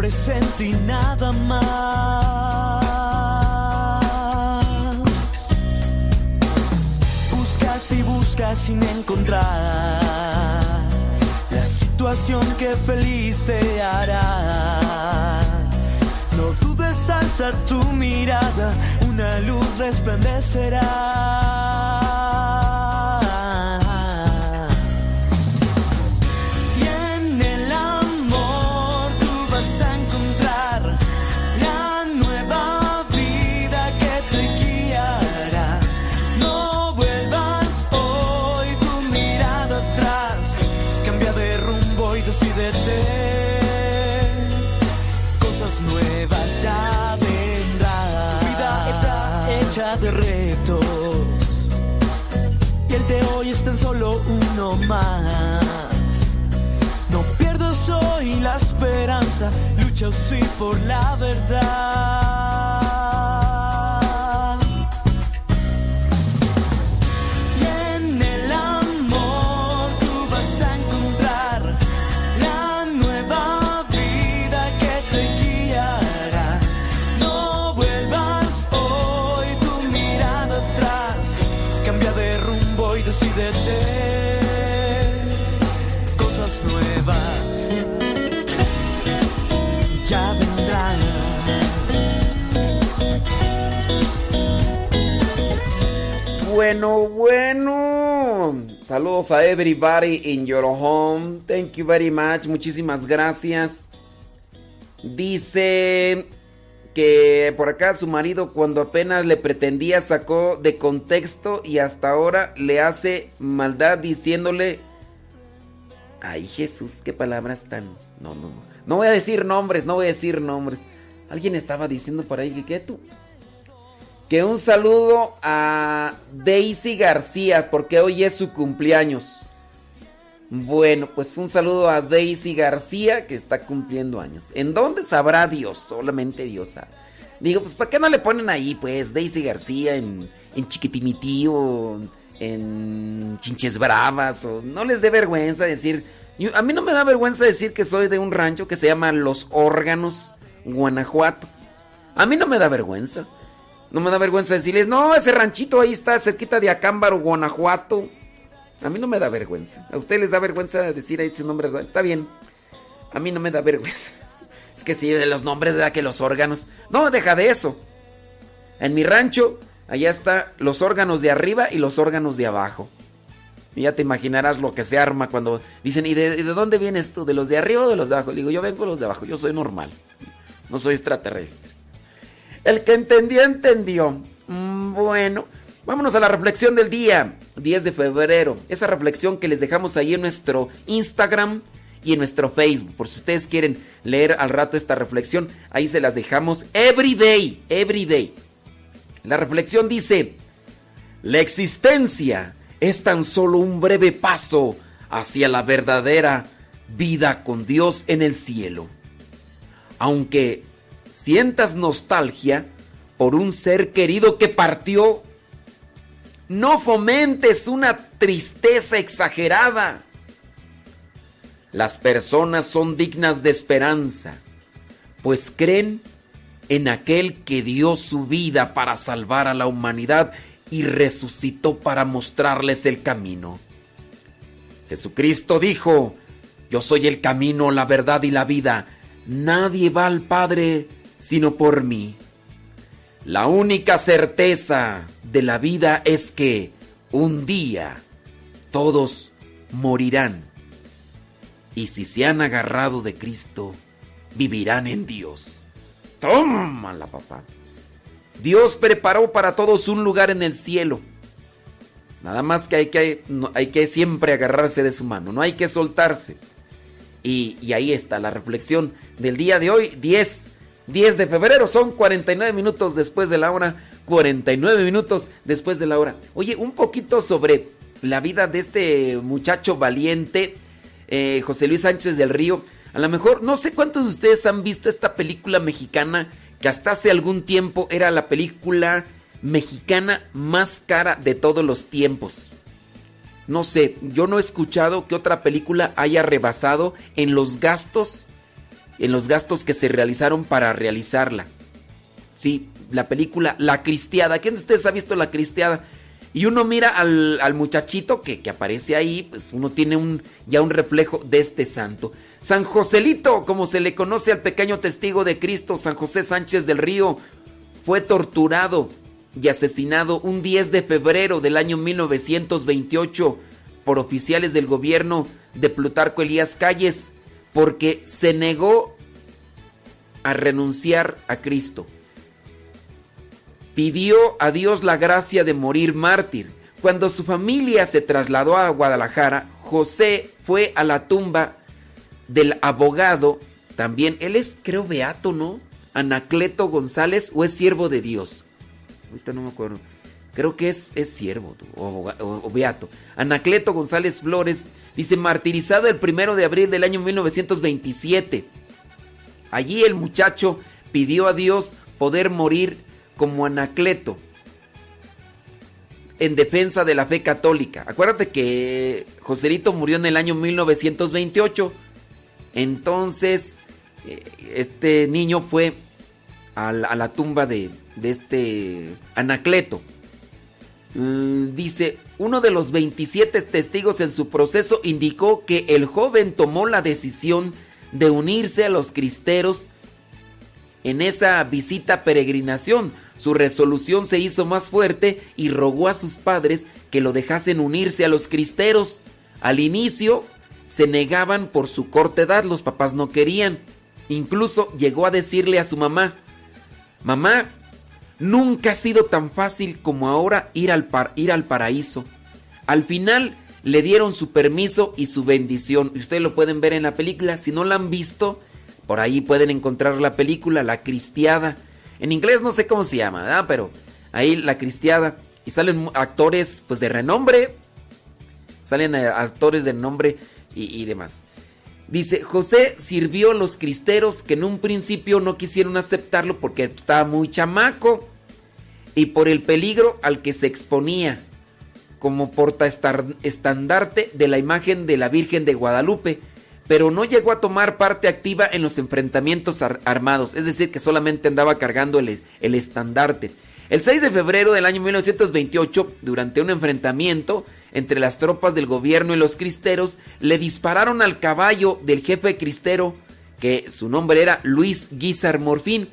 Presente y nada más. buscas y buscas sin encontrar la situación que feliz te hará. No dudes, alza tu mirada, una luz resplandecerá. De hoy es tan solo uno más. No pierdas hoy la esperanza, lucha sí por la verdad. Bueno, bueno. Saludos a everybody in your home. Thank you very much. Muchísimas gracias. Dice que por acá su marido cuando apenas le pretendía sacó de contexto y hasta ahora le hace maldad diciéndole... Ay Jesús, qué palabras tan... No, no, no. No voy a decir nombres, no voy a decir nombres. Alguien estaba diciendo por ahí que ¿qué tú? Que un saludo a Daisy García, porque hoy es su cumpleaños. Bueno, pues un saludo a Daisy García, que está cumpliendo años. ¿En dónde sabrá Dios? Solamente Dios sabe. Digo, pues ¿para qué no le ponen ahí, pues, Daisy García en, en o en Chinches Bravas? O no les dé vergüenza decir... a mí no me da vergüenza decir que soy de un rancho que se llama Los Órganos, Guanajuato. A mí no me da vergüenza. No me da vergüenza decirles, no, ese ranchito ahí está cerquita de Acámbaro, Guanajuato. A mí no me da vergüenza. A ustedes les da vergüenza decir ahí sus nombres. Está bien. A mí no me da vergüenza. <laughs> Es que sí, de los nombres, ¿verdad? Que los órganos. No, deja de eso. En mi rancho, allá está los órganos de arriba y los órganos de abajo. Y ya te imaginarás lo que se arma cuando dicen, ¿y de, dónde vienes tú? ¿De los de arriba o de los de abajo? Le digo, yo vengo de los de abajo, yo soy normal. No soy extraterrestre. El que entendió, entendió. Mm, Bueno, vámonos a la reflexión del día, 10 de febrero. Esa reflexión que les dejamos ahí en nuestro Instagram y en nuestro Facebook. Por si ustedes quieren leer al rato esta reflexión, ahí se las dejamos every day, every day. La reflexión dice, la existencia es tan solo un breve paso hacia la verdadera vida con Dios en el cielo. Aunque sientas nostalgia por un ser querido que partió, no fomentes una tristeza exagerada. Las personas son dignas de esperanza, pues creen en aquel que dio su vida para salvar a la humanidad y resucitó para mostrarles el camino. Jesucristo dijo, yo soy el camino, la verdad y la vida. Nadie va al Padre sino por mí. La única certeza de la vida es que un día todos morirán. Y si se han agarrado de Cristo, vivirán en Dios. Tómala, papá. Dios preparó para todos un lugar en el cielo. Nada más que hay que, hay que siempre agarrarse de su mano, no hay que soltarse. Y, y ahí está la reflexión del día de hoy, 10, 10 de febrero, son 49 minutos después de la hora, 49 minutos después de la hora. Oye, un poquito sobre la vida de este muchacho valiente, eh, José Luis Sánchez del Río. A lo mejor, no sé cuántos de ustedes han visto esta película mexicana que hasta hace algún tiempo era la película mexicana más cara de todos los tiempos. No sé, yo no he escuchado que otra película haya rebasado en los gastos, en los gastos que se realizaron para realizarla. Sí, la película La Cristiada. ¿Quién de ustedes ha visto La Cristiada? Y uno mira al, al muchachito que, que, aparece ahí, pues uno tiene un, ya un reflejo de este santo. San Joselito, como se le conoce al pequeño testigo de Cristo, San José Sánchez del Río, fue torturado y asesinado un 10 de febrero del año 1928 por oficiales del gobierno de Plutarco Elías Calles porque se negó a renunciar a Cristo. Pidió a Dios la gracia de morir mártir. Cuando su familia se trasladó a Guadalajara, José fue a la tumba del abogado, también, él es creo beato, ¿no? Anacleto González o es siervo de Dios. Ahorita no me acuerdo. Creo que es, es siervo o, o, beato. Anacleto González Flores dice martirizado el primero de abril del año 1927. Allí el muchacho pidió a Dios poder morir como Anacleto en defensa de la fe católica. Acuérdate que Joselito murió en el año 1928. Entonces, este niño fue a la, a la tumba de, de, este Anacleto. Mm, dice, uno de los 27 testigos en su proceso indicó que el joven tomó la decisión de unirse a los cristeros en esa visita peregrinación. Su resolución se hizo más fuerte y rogó a sus padres que lo dejasen unirse a los cristeros. Al inicio se negaban por su corta edad, los papás no querían. Incluso llegó a decirle a su mamá, mamá, nunca ha sido tan fácil como ahora ir al, ir al paraíso. Al final le dieron su permiso y su bendición. Ustedes lo pueden ver en la película. Si no la han visto, por ahí pueden encontrar la película, La Cristiada. En inglés no sé cómo se llama, ¿verdad? Pero ahí La Cristiada. Y salen actores pues de renombre. Salen actores de nombre y, y demás. Dice, José sirvió a los cristeros que en un principio no quisieron aceptarlo porque estaba muy chamaco y por el peligro al que se exponía como portaestandarte de la imagen de la Virgen de Guadalupe, pero no llegó a tomar parte activa en los enfrentamientos ar armados, es decir, que solamente andaba cargando el, el estandarte. El 6 de febrero del año 1928, durante un enfrentamiento entre las tropas del gobierno y los cristeros, le dispararon al caballo del jefe cristero, que su nombre era Luis Guizar Morfín.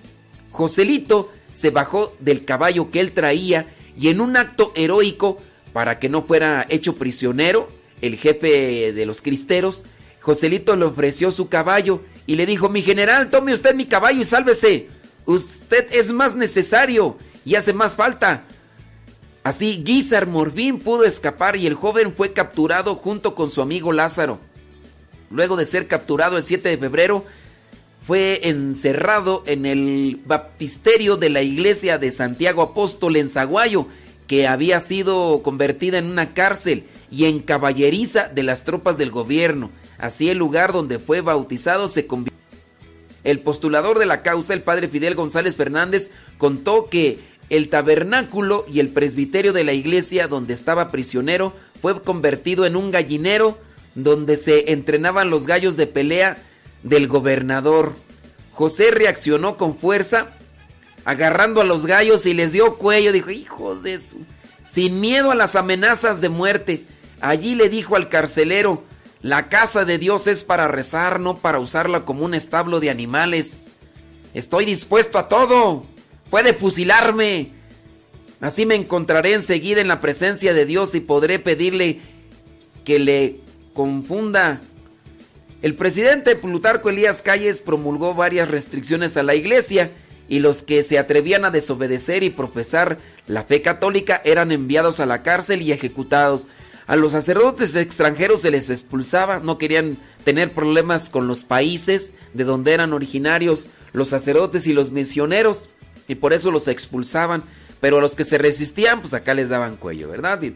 Joselito se bajó del caballo que él traía y en un acto heroico para que no fuera hecho prisionero, el jefe de los cristeros, Joselito le ofreció su caballo y le dijo, mi general, tome usted mi caballo y sálvese. Usted es más necesario y hace más falta. Así Guizar Morfín pudo escapar y el joven fue capturado junto con su amigo Lázaro. Luego de ser capturado el 7 de febrero, fue encerrado en el baptisterio de la iglesia de Santiago Apóstol en Zaguayo, que había sido convertida en una cárcel y en caballeriza de las tropas del gobierno. Así el lugar donde fue bautizado se convirtió. El postulador de la causa, el padre Fidel González Fernández, contó que el tabernáculo y el presbiterio de la iglesia donde estaba prisionero fue convertido en un gallinero donde se entrenaban los gallos de pelea del gobernador. José reaccionó con fuerza, agarrando a los gallos y les dio cuello. Dijo, hijos de su... Sin miedo a las amenazas de muerte. Allí le dijo al carcelero, la casa de Dios es para rezar, no para usarla como un establo de animales. Estoy dispuesto a todo. Puede fusilarme. Así me encontraré enseguida en la presencia de Dios y podré pedirle que le confunda. El presidente Plutarco Elías Calles promulgó varias restricciones a la iglesia y los que se atrevían a desobedecer y profesar la fe católica eran enviados a la cárcel y ejecutados. A los sacerdotes extranjeros se les expulsaba, no querían tener problemas con los países de donde eran originarios los sacerdotes y los misioneros y por eso los expulsaban. Pero a los que se resistían, pues acá les daban cuello, ¿verdad? Y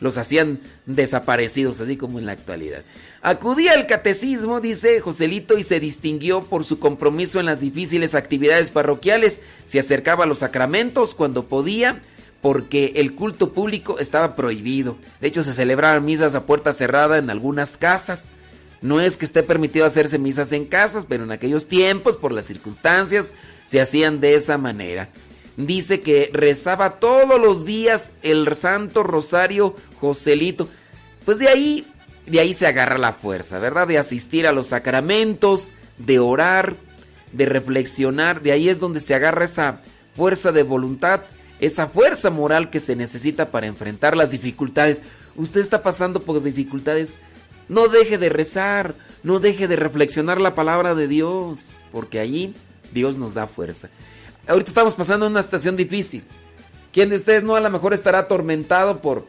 los hacían desaparecidos, así como en la actualidad. Acudía al catecismo, dice Joselito, y se distinguió por su compromiso en las difíciles actividades parroquiales. Se acercaba a los sacramentos cuando podía, porque el culto público estaba prohibido. De hecho, se celebraban misas a puerta cerrada en algunas casas. No es que esté permitido hacerse misas en casas, pero en aquellos tiempos, por las circunstancias, se hacían de esa manera. dice que rezaba todos los días el Santo Rosario Joselito. Pues de ahí, de ahí se agarra la fuerza, ¿verdad? De asistir a los sacramentos, de orar, de reflexionar. De ahí es donde se agarra esa fuerza de voluntad, esa fuerza moral que se necesita para enfrentar las dificultades. Usted está pasando por dificultades. No deje de rezar, no deje de reflexionar la palabra de Dios, porque allí Dios nos da fuerza. Ahorita estamos pasando una estación difícil. ¿Quién de ustedes no a lo mejor estará atormentado por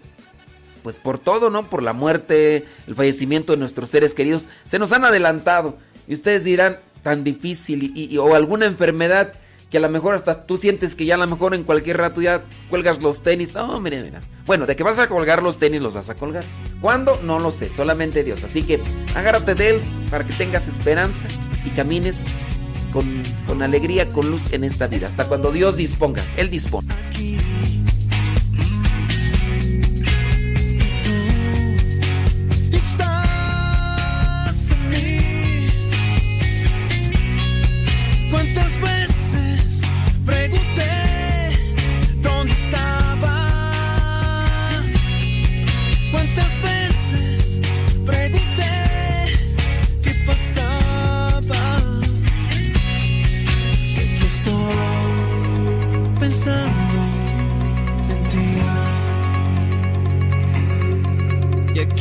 pues por todo, ¿no? Por la muerte, el fallecimiento de nuestros seres queridos. Se nos han adelantado. Y ustedes dirán, tan difícil y, o alguna enfermedad que a lo mejor hasta tú sientes que ya a lo mejor en cualquier rato ya cuelgas los tenis. No, mire, mira. Bueno, de que vas a colgar los tenis, los vas a colgar. ¿Cuándo? No lo sé, solamente Dios. Así que agárrate de Él para que tengas esperanza y camines con, con alegría, con luz en esta vida. Hasta cuando Dios disponga, Él dispone.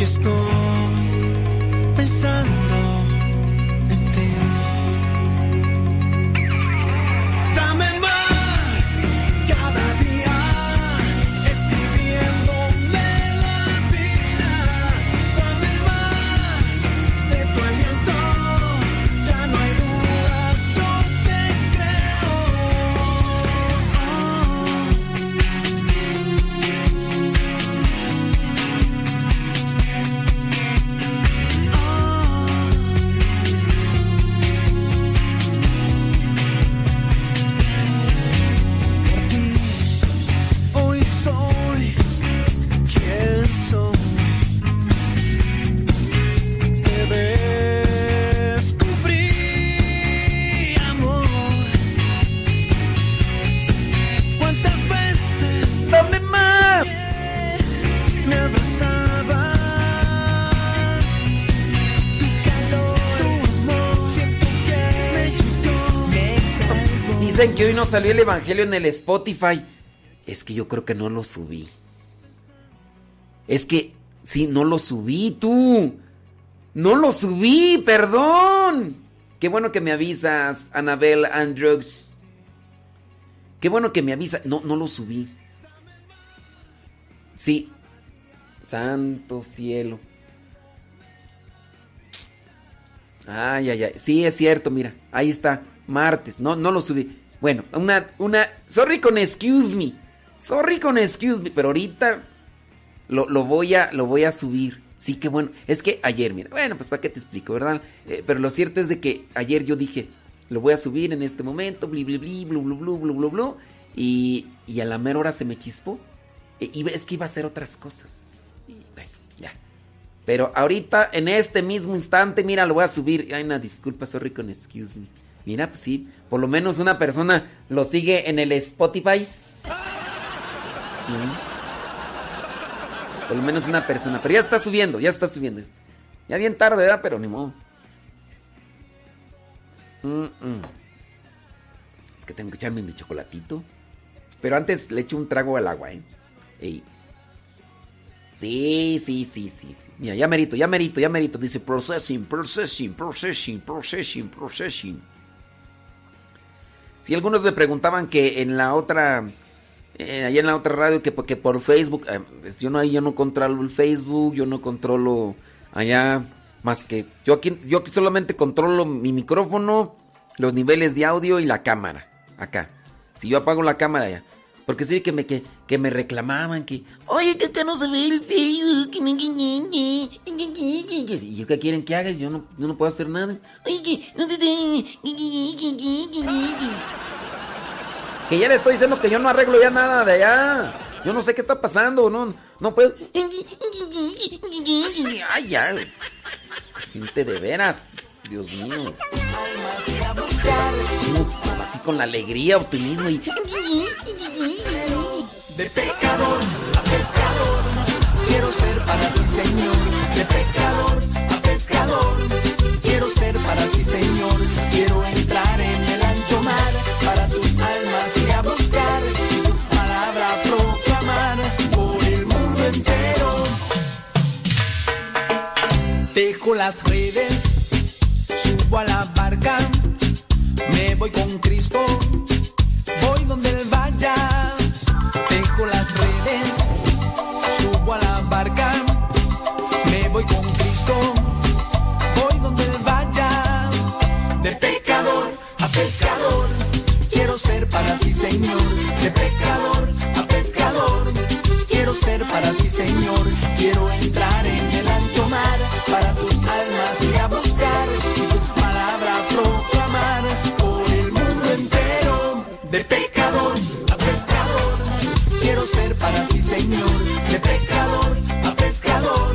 aquí estoy pensando. Salió el Evangelio en el Spotify. Es que yo creo que no lo subí. Es que, sí, no lo subí, tú. No lo subí, perdón. Qué bueno que me avisas, Anabel Andrews. Qué bueno que me avisas. No, no lo subí. Sí. Santo cielo. Ay, ay, ay. Sí, es cierto, mira. Ahí está. Martes. No, no lo subí. Bueno, una, una, sorry con excuse me, sorry con excuse me, pero ahorita lo, voy a, lo voy a subir. Sí, que bueno, es que ayer, mira, bueno, pues para qué te explico, ¿verdad? Eh, pero lo cierto es de que ayer yo dije, lo voy a subir en este momento, bli, bli, bli, blu, blu, blu, blu, blu, blu, y, y a la mera hora se me chispó. E, y es que iba a hacer otras cosas. Bueno, ya. Pero ahorita, en este mismo instante, mira, lo voy a subir. Ay, una disculpa, sorry con excuse me. Mira, pues sí, por lo menos una persona lo sigue en el Spotify. Sí. Por lo menos una persona. Pero ya está subiendo, ya está subiendo. Ya bien tarde, ¿verdad? Pero ni modo. Es que tengo que echarme mi chocolatito. Pero antes le echo un trago al agua, ¿eh? Sí, sí, sí, sí, sí. Mira, ya merito, ya merito, ya merito. Dice processing, processing, processing, processing, processing. Si algunos me preguntaban que en la otra, eh, allá en la otra radio, que, porque por Facebook, eh, yo no yo no controlo el Facebook, yo no controlo allá más que yo aquí, yo aquí solamente controlo mi micrófono, los niveles de audio y la cámara, acá. Si yo apago la cámara ya. Porque sí que me, que, que me reclamaban que, oye, que acá no se ve el Facebook. Y yo, ¿qué quieren que haga? Yo no, yo no puedo hacer nada. Que. Que ya le estoy diciendo que yo no arreglo ya nada de allá. Yo no sé qué está pasando, no, no puedo. Ay, ya. Gente de veras. Dios mío. con la alegría, optimismo y... De pecador a pescador, quiero ser para ti, Señor. De pecador a pescador, quiero ser para ti, Señor. Quiero entrar en el ancho mar para tus almas y a buscar tu palabra proclamar por el mundo entero. Dejo las redes, subo a la barca, me voy con Cristo, voy donde Él vaya. Dejo las redes, subo a la barca, me voy con Cristo, voy donde Él vaya. De pecador a pescador, quiero ser para ti, Señor. De pecador a pescador, quiero ser para ti, Señor. Quiero entrar en el ancho mar para tus almas Señor. De pecador a pescador,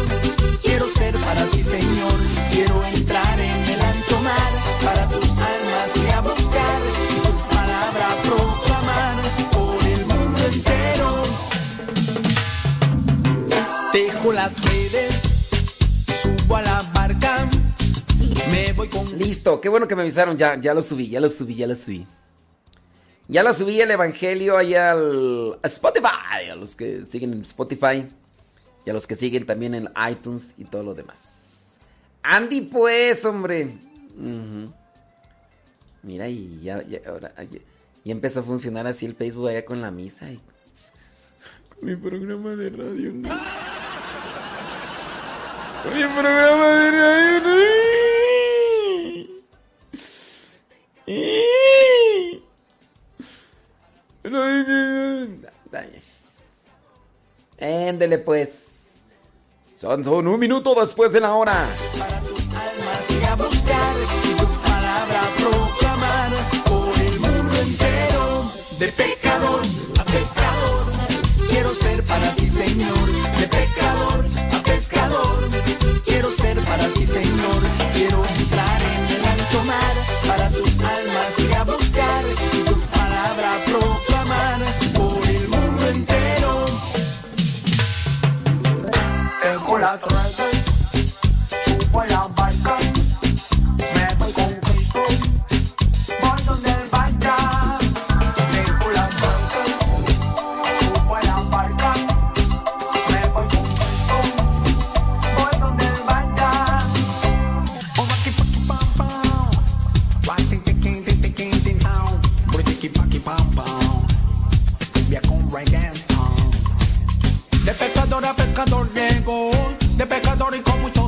quiero ser para ti, Señor. Quiero entrar en el ancho mar para tus almas y a buscar tu palabra proclamar por el mundo entero. Dejo las redes, subo a la barca, me voy con... Listo, qué bueno que me avisaron, ya, ya lo subí, ya lo subí, ya lo subí. Ya lo subí el Evangelio allá al Spotify, a los que siguen en Spotify y a los que siguen también en iTunes y todo lo demás. Andy pues, hombre. Mira, y ya, ya, ahora, ya, empezó a funcionar así el Facebook allá con la misa y con mi programa de radio. Con mi programa de radio. ¿no? Éndele pues. Son, son un minuto después de la hora. almas y a buscar tu palabra proclamar por el mundo entero. De pecador a pescador, quiero ser para ti, Señor. De pecador a pescador, quiero ser para ti, Señor. Dejo las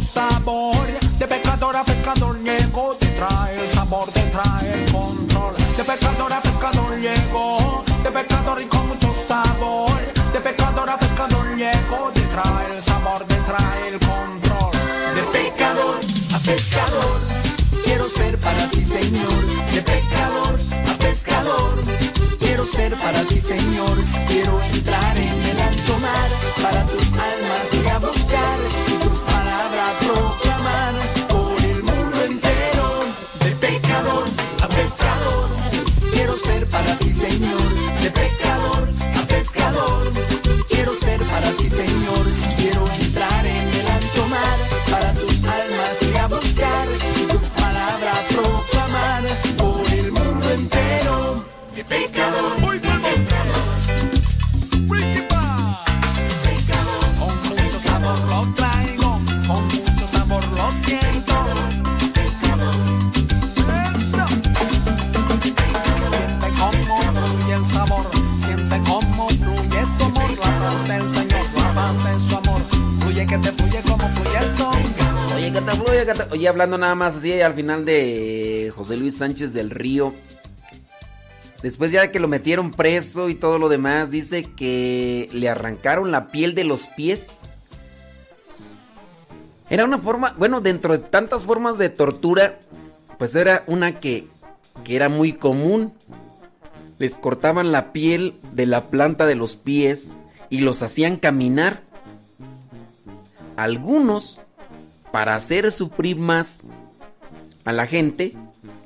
De pecador a pescador llego, te trae el sabor, te trae el control. De pecador a pescador llego, de pecador y con mucho sabor. De pecador a pescador llego, te trae el sabor, te trae el control. De pecador a pescador, quiero ser para ti, Señor. De pecador a pescador, quiero ser para ti, Señor. Quiero entrar en el ancho mar para tus ser para ti, Señor. De pecador a pescador, quiero ser para ti, Señor. Quiero entrar en el ancho mar para tus almas y a buscar Oye, hablando nada más así al final de José Luis Sánchez del Río. Después ya que lo metieron preso y todo lo demás, dice que le arrancaron la piel de los pies. Era una forma, bueno, dentro de tantas formas de tortura, pues era una que, que era muy común. Les cortaban la piel de la planta de los pies y los hacían caminar. Algunos, para hacer sufrir más a la gente,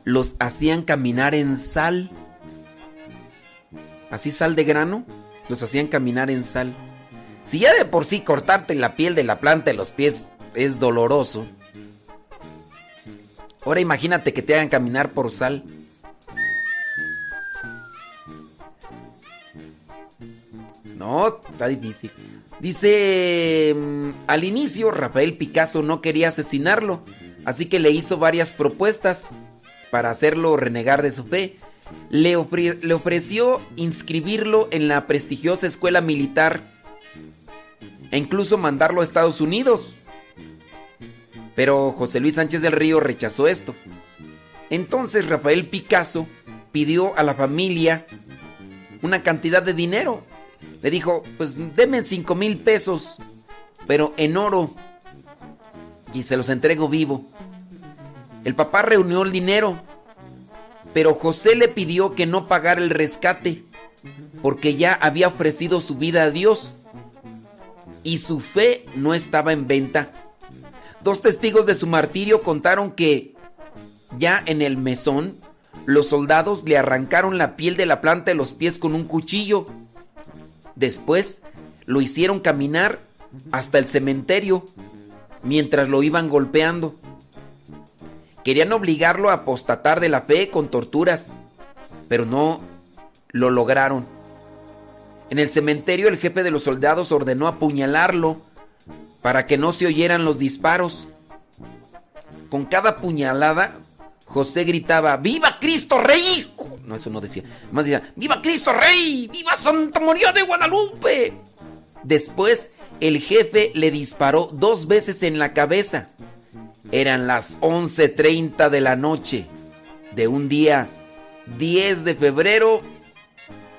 los hacían caminar en sal. así sal de grano, los hacían caminar en sal. Si ya de por sí cortarte la piel de la planta de los pies es doloroso, ahora imagínate que te hagan caminar por sal. No, está difícil. Dice, mm, al inicio Rafael Picasso no quería asesinarlo, así que le hizo varias propuestas para hacerlo renegar de su fe. Le, le ofreció inscribirlo en la prestigiosa escuela militar e incluso mandarlo a Estados Unidos. Pero José Luis Sánchez del Río rechazó esto. Entonces Rafael Picasso pidió a la familia una cantidad de dinero le dijo, pues denme cinco mil pesos, pero en oro, y se los entrego vivo. El papá reunió el dinero, pero José le pidió que no pagara el rescate, porque ya había ofrecido su vida a Dios y su fe no estaba en venta. Dos testigos de su martirio contaron que ya en el mesón los soldados le arrancaron la piel de la planta de los pies con un cuchillo Después lo hicieron caminar hasta el cementerio mientras lo iban golpeando. Querían obligarlo a apostatar de la fe con torturas, pero no lo lograron. En el cementerio el jefe de los soldados ordenó apuñalarlo para que no se oyeran los disparos. Con cada puñalada, José gritaba, ¡Viva Cristo Rey! No, eso no decía. Más decía, ¡Viva Cristo Rey! ¡Viva Santa María de Guadalupe! Después, el jefe le disparó dos veces en la cabeza. Eran las 11.30 de la noche de un día 10 de febrero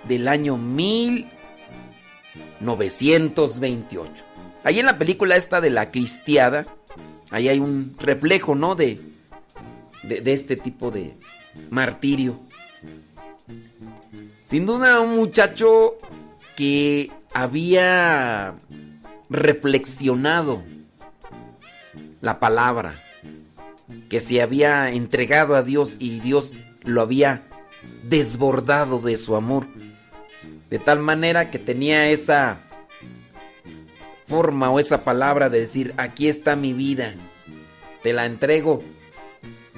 del año 1928. Ahí en la película esta de la cristiada, ahí hay un reflejo, ¿no? De, de, este tipo de martirio. Sin duda un muchacho que había reflexionado la palabra, que se había entregado a Dios y Dios lo había desbordado de su amor. De tal manera que tenía esa forma o esa palabra de decir, aquí está mi vida, te la entrego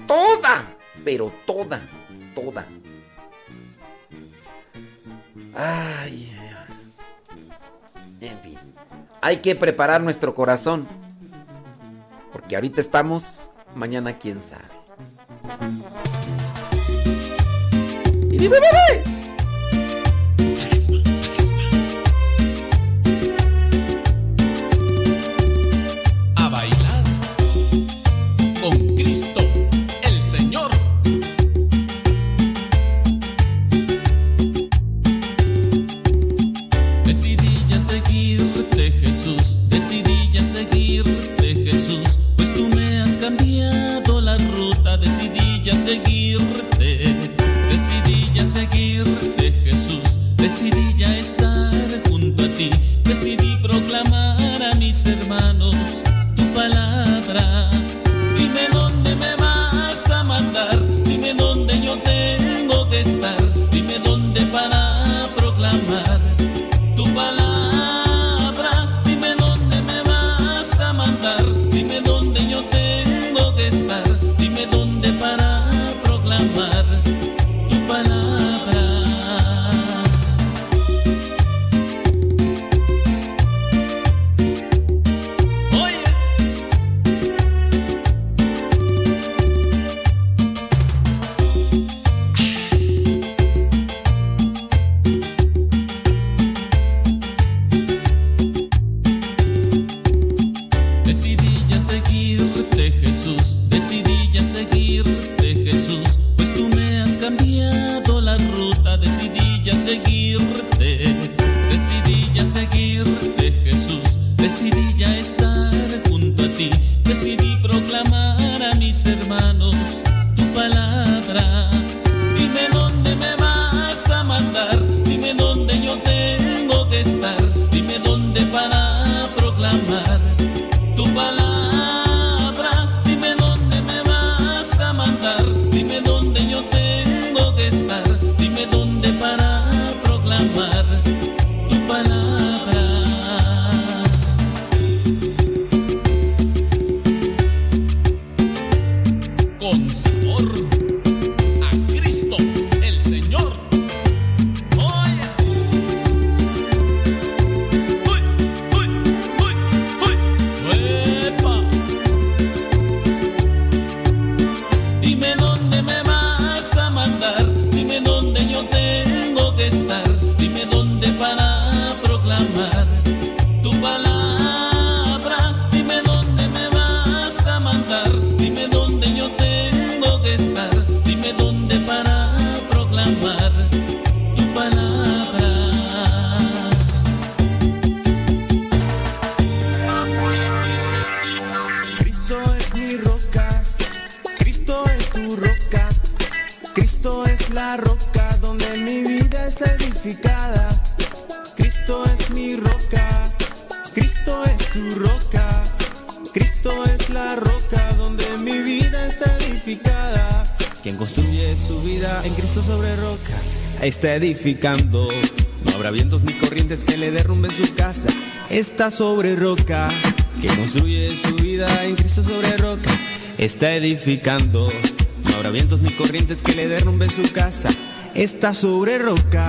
toda, pero toda, toda. Ay, en fin. Hay que preparar nuestro corazón. Porque ahorita estamos, mañana quién sabe. decidí está edificando. No habrá vientos ni corrientes que le derrumben su casa. Está sobre roca. Quien construye su vida en Cristo sobre roca está edificando. No habrá vientos ni corrientes que le derrumben su casa. Está sobre roca.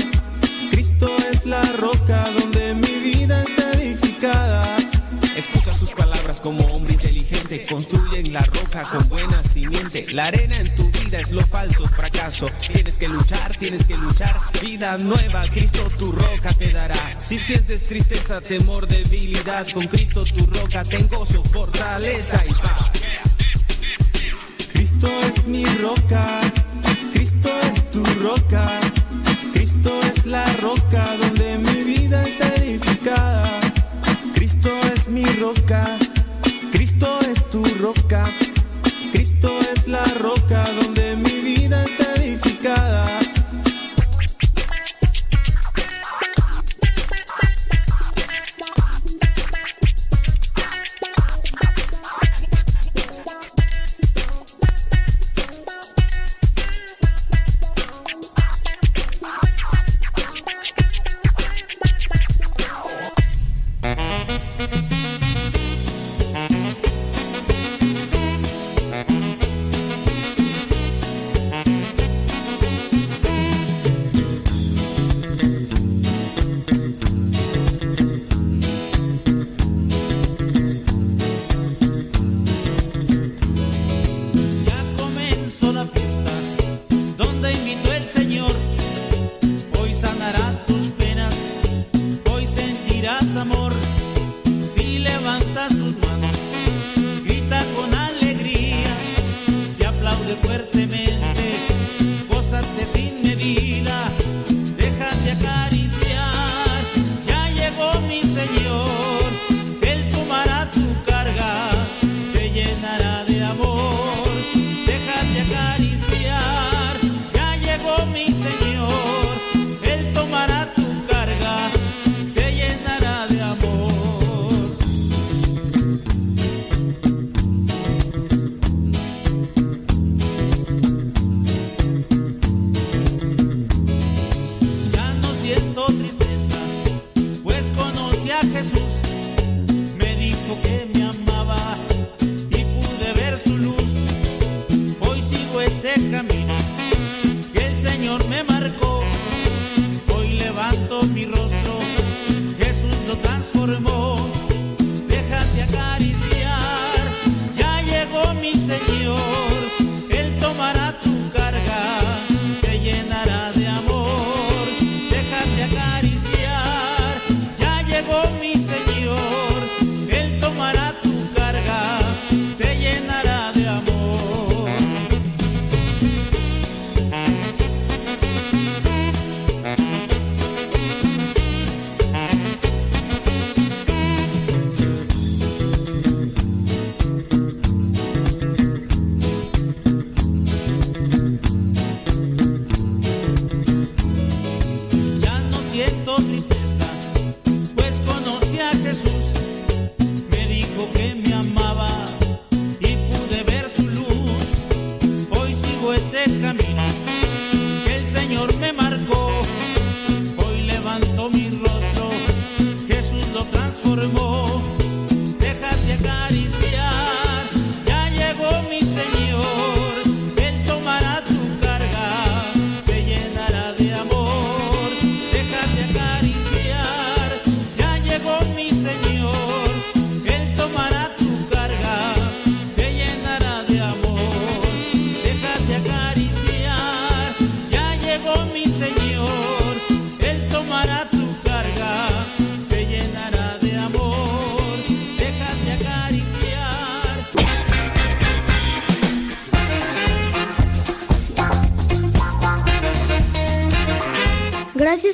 con buena simiente. La arena en tu vida es lo falso, fracaso. Tienes que luchar, tienes que luchar. Vida nueva, Cristo tu roca te dará. Si sientes tristeza, temor, debilidad, con Cristo tu roca ten gozo, fortaleza y paz. Cristo es mi roca, Cristo es tu roca, Cristo es la roca donde mi vida está edificada. Cristo es mi roca, Cristo es tu roca, Cristo es la roca donde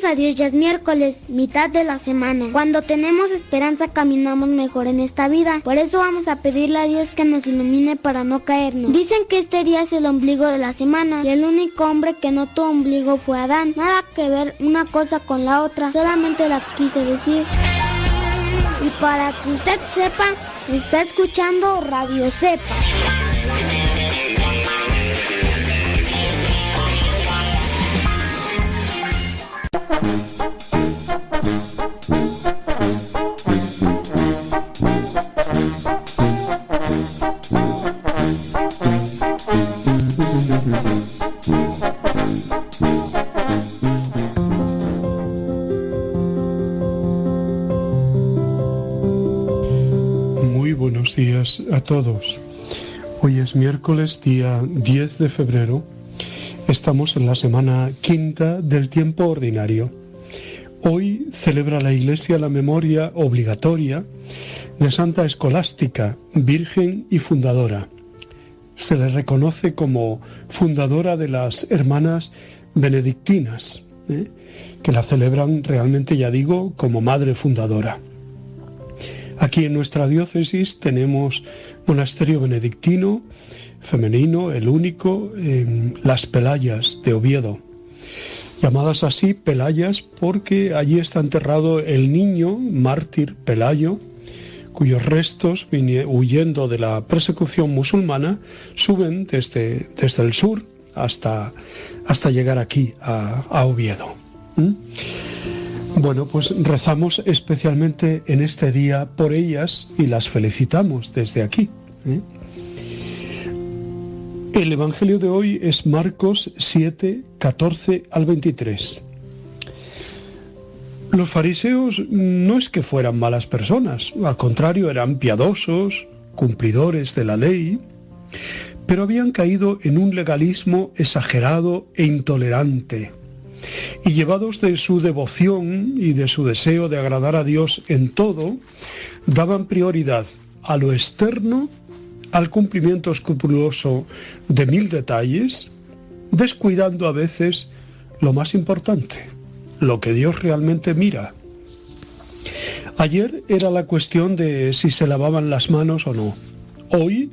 a Dios ya es miércoles, mitad de la semana. Cuando tenemos esperanza caminamos mejor en esta vida. Por eso vamos a pedirle a Dios que nos ilumine para no caernos. Dicen que este día es el ombligo de la semana y el único hombre que no tuvo ombligo fue Adán. Nada que ver una cosa con la otra, solamente la quise decir. Y para que usted sepa, está escuchando Radio Cepa. Todos. Hoy es miércoles, día 10 de febrero. Estamos en la semana quinta del tiempo ordinario. Hoy celebra la Iglesia la memoria obligatoria de Santa Escolástica, Virgen y Fundadora. Se le reconoce como fundadora de las hermanas benedictinas, ¿eh? que la celebran realmente, ya digo, como madre fundadora. Aquí en nuestra diócesis tenemos monasterio benedictino femenino, el único, Las Pelayas de Oviedo. Llamadas así Pelayas porque allí está enterrado el niño mártir Pelayo, cuyos restos, huyendo de la persecución musulmana, suben desde, desde el sur hasta, hasta llegar aquí, a, a Oviedo. ¿Mm? Bueno, pues rezamos especialmente en este día por ellas y las felicitamos desde aquí. ¿eh? El Evangelio de hoy es Marcos 7, 14 al 23. Los fariseos no es que fueran malas personas, al contrario, eran piadosos, cumplidores de la ley, pero habían caído en un legalismo exagerado e intolerante. Y llevados de su devoción y de su deseo de agradar a Dios en todo, daban prioridad a lo externo, al cumplimiento escrupuloso de mil detalles, descuidando a veces lo más importante, lo que Dios realmente mira. Ayer era la cuestión de si se lavaban las manos o no. Hoy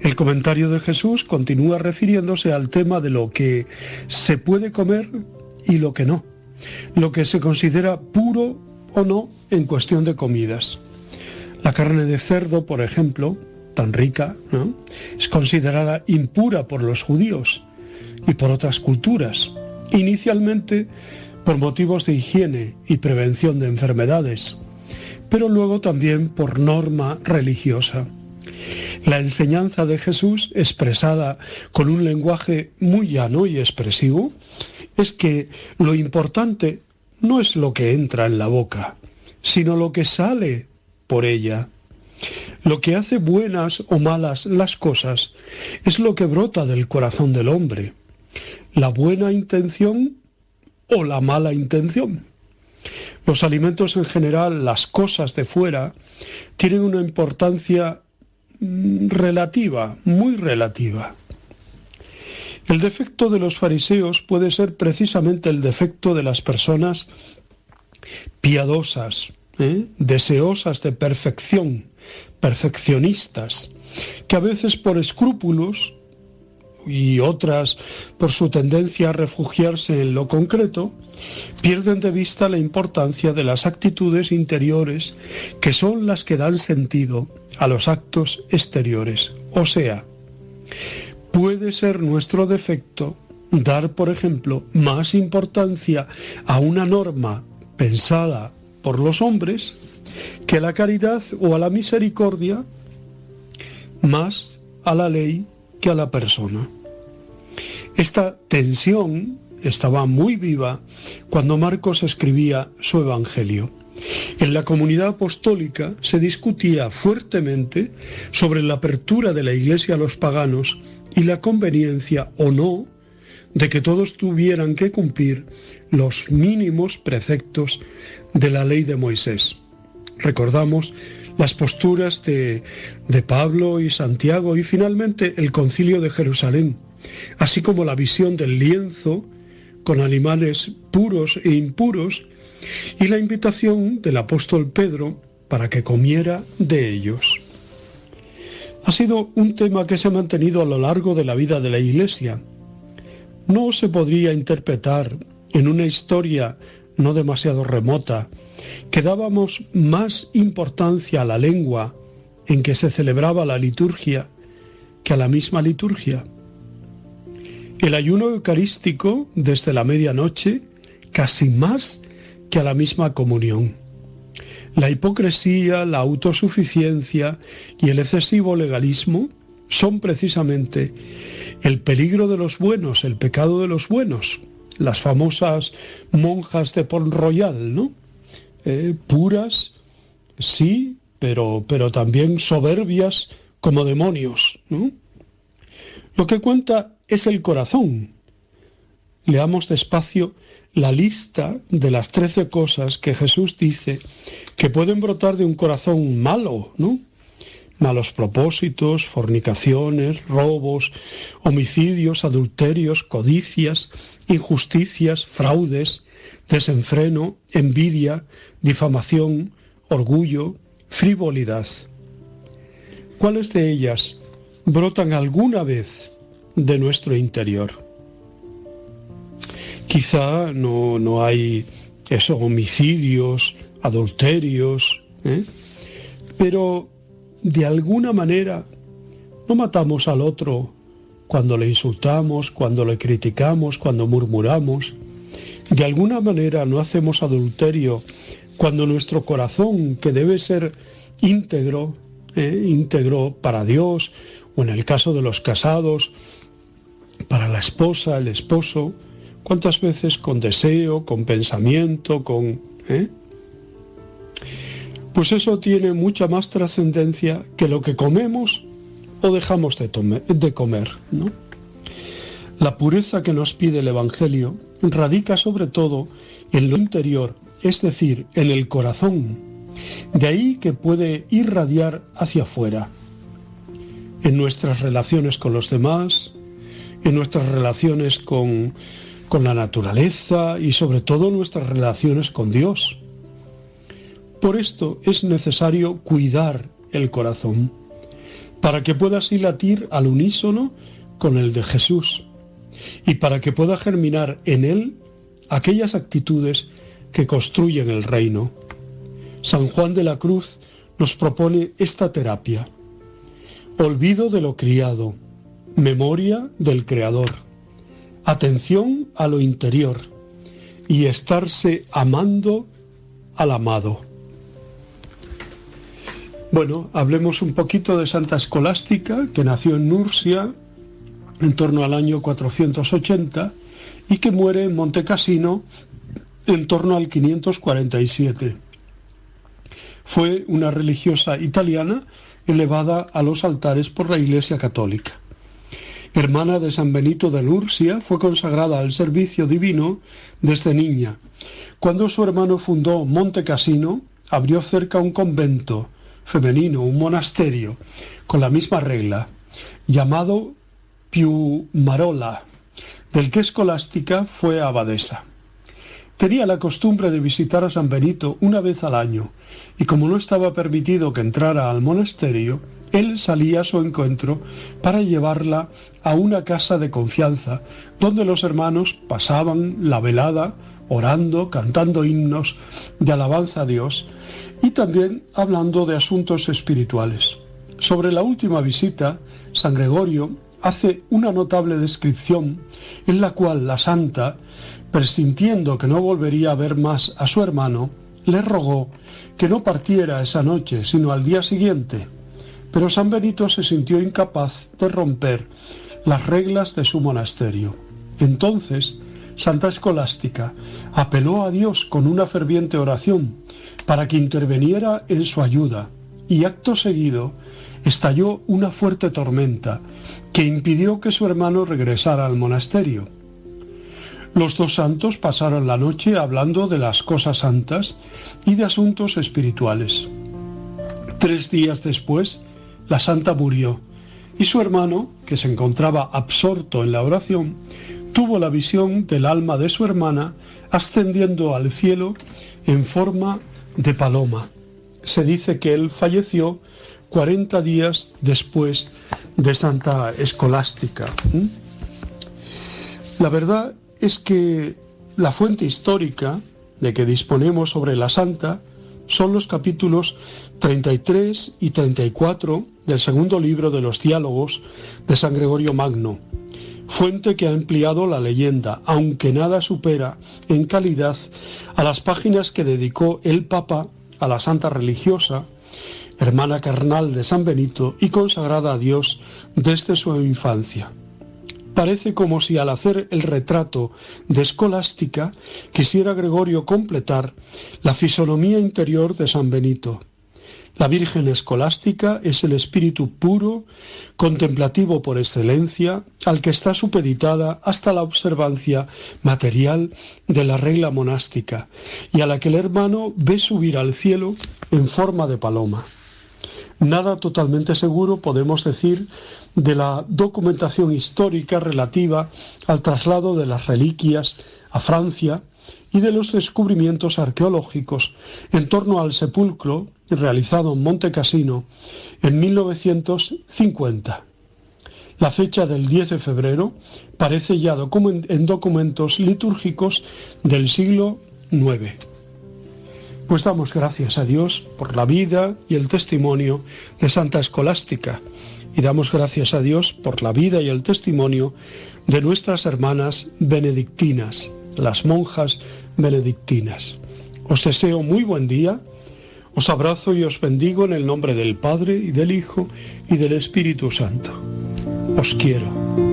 el comentario de Jesús continúa refiriéndose al tema de lo que se puede comer y lo que no, lo que se considera puro o no en cuestión de comidas. La carne de cerdo, por ejemplo, tan rica, es considerada impura por los judíos y por otras culturas, inicialmente por motivos de higiene y prevención de enfermedades, pero luego también por norma religiosa. La enseñanza de Jesús, expresada con un lenguaje muy llano y expresivo, es que lo importante no es lo que entra en la boca, sino lo que sale por ella. Lo que hace buenas o malas las cosas es lo que brota del corazón del hombre, la buena intención o la mala intención. Los alimentos en general, las cosas de fuera, tienen una importancia mm, relativa, muy relativa. El defecto de los fariseos puede ser precisamente el defecto de las personas piadosas, ¿eh? deseosas de perfección, perfeccionistas, que a veces por escrúpulos y otras por su tendencia a refugiarse en lo concreto, pierden de vista la importancia de las actitudes interiores que son las que dan sentido a los actos exteriores. O sea, puede ser nuestro defecto dar, por ejemplo, más importancia a una norma pensada por los hombres que a la caridad o a la misericordia, más a la ley que a la persona. Esta tensión estaba muy viva cuando Marcos escribía su Evangelio. En la comunidad apostólica se discutía fuertemente sobre la apertura de la Iglesia a los paganos y la conveniencia o no de que todos tuvieran que cumplir los mínimos preceptos de la ley de Moisés. Recordamos las posturas de, de, Pablo y Santiago y finalmente el concilio de Jerusalén, así como la visión del lienzo con animales puros e impuros y la invitación del apóstol Pedro para que comiera de ellos. Ha sido un tema que se ha mantenido a lo largo de la vida de la Iglesia. No se podría interpretar en una historia no demasiado remota, que dábamos más importancia a la lengua en que se celebraba la liturgia que a la misma liturgia. El ayuno eucarístico desde la medianoche casi más que a la misma comunión. La hipocresía, la autosuficiencia y el excesivo legalismo son precisamente el peligro de los buenos, el pecado de los buenos las famosas monjas de Pont Royal, ¿no? Eh, puras, sí, pero, pero también soberbias como demonios, ¿no? Lo que cuenta es el corazón. Leamos despacio la lista de las trece cosas que Jesús dice que pueden brotar de un corazón malo, ¿no? malos propósitos, fornicaciones, robos, homicidios, adulterios, codicias, injusticias, fraudes, desenfreno, envidia, difamación, orgullo, frivolidad. ¿Cuáles de ellas brotan alguna vez de nuestro interior? Quizá no, no hay esos homicidios, adulterios, ¿eh? pero de alguna manera no matamos al otro cuando le insultamos, cuando le criticamos, cuando murmuramos. De alguna manera no hacemos adulterio cuando nuestro corazón, que debe ser íntegro, ¿eh? íntegro para Dios, o en el caso de los casados, para la esposa, el esposo, cuántas veces con deseo, con pensamiento, con... ¿eh? pues eso tiene mucha más trascendencia que lo que comemos o dejamos de, de comer. ¿no? La pureza que nos pide el Evangelio radica sobre todo en lo interior, es decir, en el corazón. De ahí que puede irradiar hacia afuera, en nuestras relaciones con los demás, en nuestras relaciones con, con la naturaleza y sobre todo nuestras relaciones con Dios. Por esto es necesario cuidar el corazón, para que pueda así latir al unísono con el de Jesús y para que pueda germinar en él aquellas actitudes que construyen el reino. San Juan de la Cruz nos propone esta terapia. Olvido de lo criado, memoria del Creador, atención a lo interior y estarse amando al amado. Bueno, hablemos un poquito de Santa Escolástica, que nació en Nursia en torno al año 480 y que muere en Montecassino en torno al 547. Fue una religiosa italiana elevada a los altares por la Iglesia Católica. Hermana de San Benito de Nursia, fue consagrada al servicio divino desde niña. Cuando su hermano fundó Monte Cassino, abrió cerca un convento femenino, un monasterio, con la misma regla, llamado Piumarola, del que Escolástica fue abadesa. Tenía la costumbre de visitar a San Benito una vez al año, y como no estaba permitido que entrara al monasterio, él salía a su encuentro para llevarla a una casa de confianza, donde los hermanos pasaban la velada orando, cantando himnos de alabanza a Dios, y también hablando de asuntos espirituales. Sobre la última visita, San Gregorio hace una notable descripción en la cual la santa, presintiendo que no volvería a ver más a su hermano, le rogó que no partiera esa noche, sino al día siguiente. Pero San Benito se sintió incapaz de romper las reglas de su monasterio. Entonces, Santa Escolástica apeló a Dios con una ferviente oración para que interveniera en su ayuda y acto seguido estalló una fuerte tormenta que impidió que su hermano regresara al monasterio. Los dos santos pasaron la noche hablando de las cosas santas y de asuntos espirituales. Tres días después, la santa murió y su hermano, que se encontraba absorto en la oración, tuvo la visión del alma de su hermana ascendiendo al cielo en forma de paloma. Se dice que él falleció 40 días después de Santa Escolástica. La verdad es que la fuente histórica de que disponemos sobre la santa son los capítulos 33 y 34 del segundo libro de los diálogos de San Gregorio Magno, fuente que ha empleado la leyenda, aunque nada supera en calidad a las páginas que dedicó el Papa a la santa religiosa, hermana carnal de San Benito y consagrada a Dios desde su infancia. Parece como si al hacer el retrato de escolástica quisiera Gregorio completar la fisonomía interior de San Benito. La Virgen escolástica es el espíritu puro, contemplativo por excelencia, al que está supeditada hasta la observancia material de la regla monástica y a la que el hermano ve subir al cielo en forma de paloma. Nada totalmente seguro podemos decir de la documentación histórica relativa al traslado de las reliquias a Francia y de los descubrimientos arqueológicos en torno al sepulcro realizado en Monte Cassino en 1950. La fecha del 10 de febrero parece ya en documentos litúrgicos del siglo IX. Pues damos gracias a Dios por la vida y el testimonio de Santa Escolástica y damos gracias a Dios por la vida y el testimonio de nuestras hermanas benedictinas, las monjas benedictinas. Os deseo muy buen día, os abrazo y os bendigo en el nombre del Padre y del Hijo y del Espíritu Santo. Os quiero.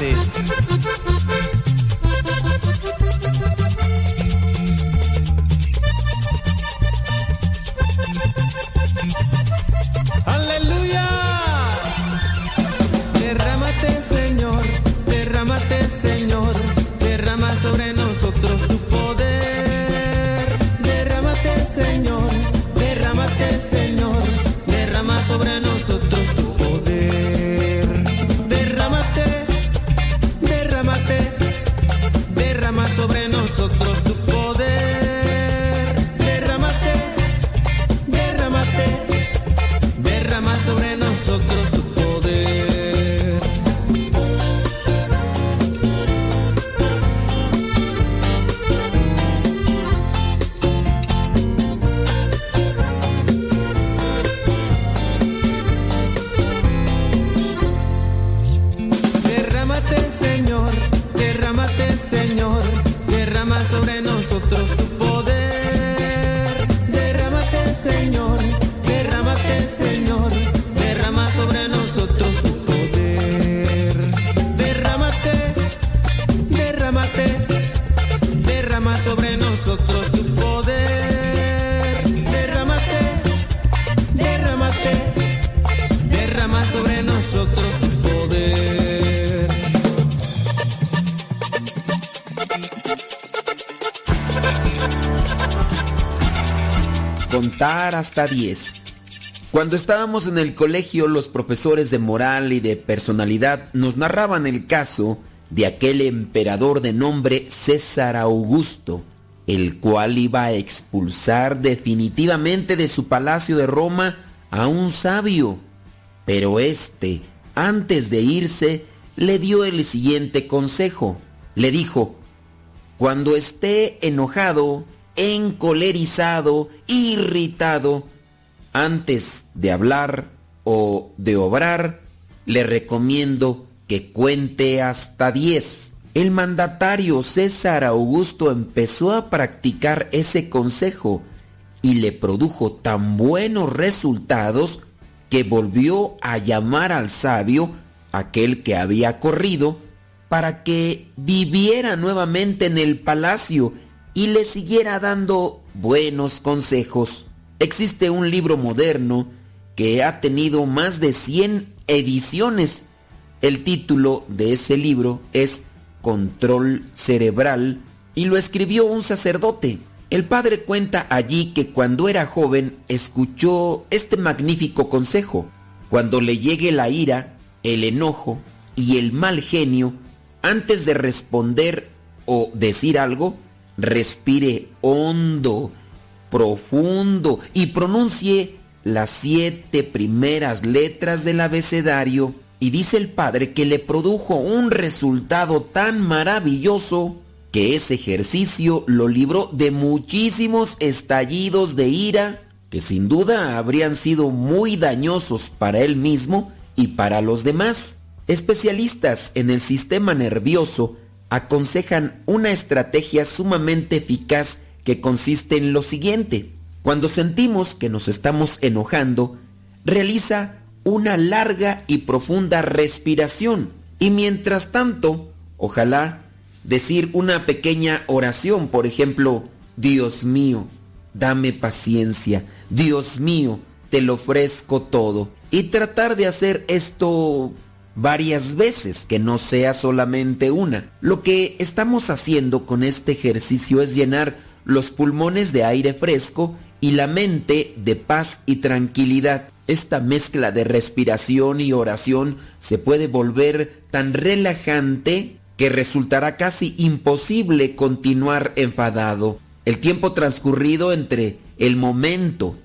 Aleluya. Hasta 10. Cuando estábamos en el colegio, los profesores de moral y de personalidad nos narraban el caso de aquel emperador de nombre César Augusto, el cual iba a expulsar definitivamente de su palacio de Roma a un sabio. Pero este, antes de irse, le dio el siguiente consejo. Le dijo, cuando esté enojado, encolerizado, irritado, antes de hablar o de obrar, le recomiendo que cuente hasta 10. El mandatario César Augusto empezó a practicar ese consejo y le produjo tan buenos resultados que volvió a llamar al sabio, aquel que había corrido, para que viviera nuevamente en el palacio y le siguiera dando buenos consejos. Existe un libro moderno que ha tenido más de 100 ediciones. El título de ese libro es Control Cerebral y lo escribió un sacerdote. El padre cuenta allí que cuando era joven escuchó este magnífico consejo. Cuando le llegue la ira, el enojo y el mal genio, antes de responder o decir algo, respire hondo, profundo y pronuncie las siete primeras letras del abecedario. Y dice el padre que le produjo un resultado tan maravilloso que ese ejercicio lo libró de muchísimos estallidos de ira que sin duda habrían sido muy dañosos para él mismo y para los demás. Especialistas en el sistema nervioso aconsejan una estrategia sumamente eficaz que consiste en lo siguiente. Cuando sentimos que nos estamos enojando, realiza una larga y profunda respiración y mientras tanto, ojalá decir una pequeña oración, por ejemplo, Dios mío, dame paciencia, Dios mío, te lo ofrezco todo. Y tratar de hacer esto varias veces, que no sea solamente una. Lo que estamos haciendo con este ejercicio es llenar los pulmones de aire fresco y la mente de paz y tranquilidad. Esta mezcla de respiración y oración se puede volver tan relajante que resultará casi imposible continuar enfadado. El tiempo transcurrido entre el momento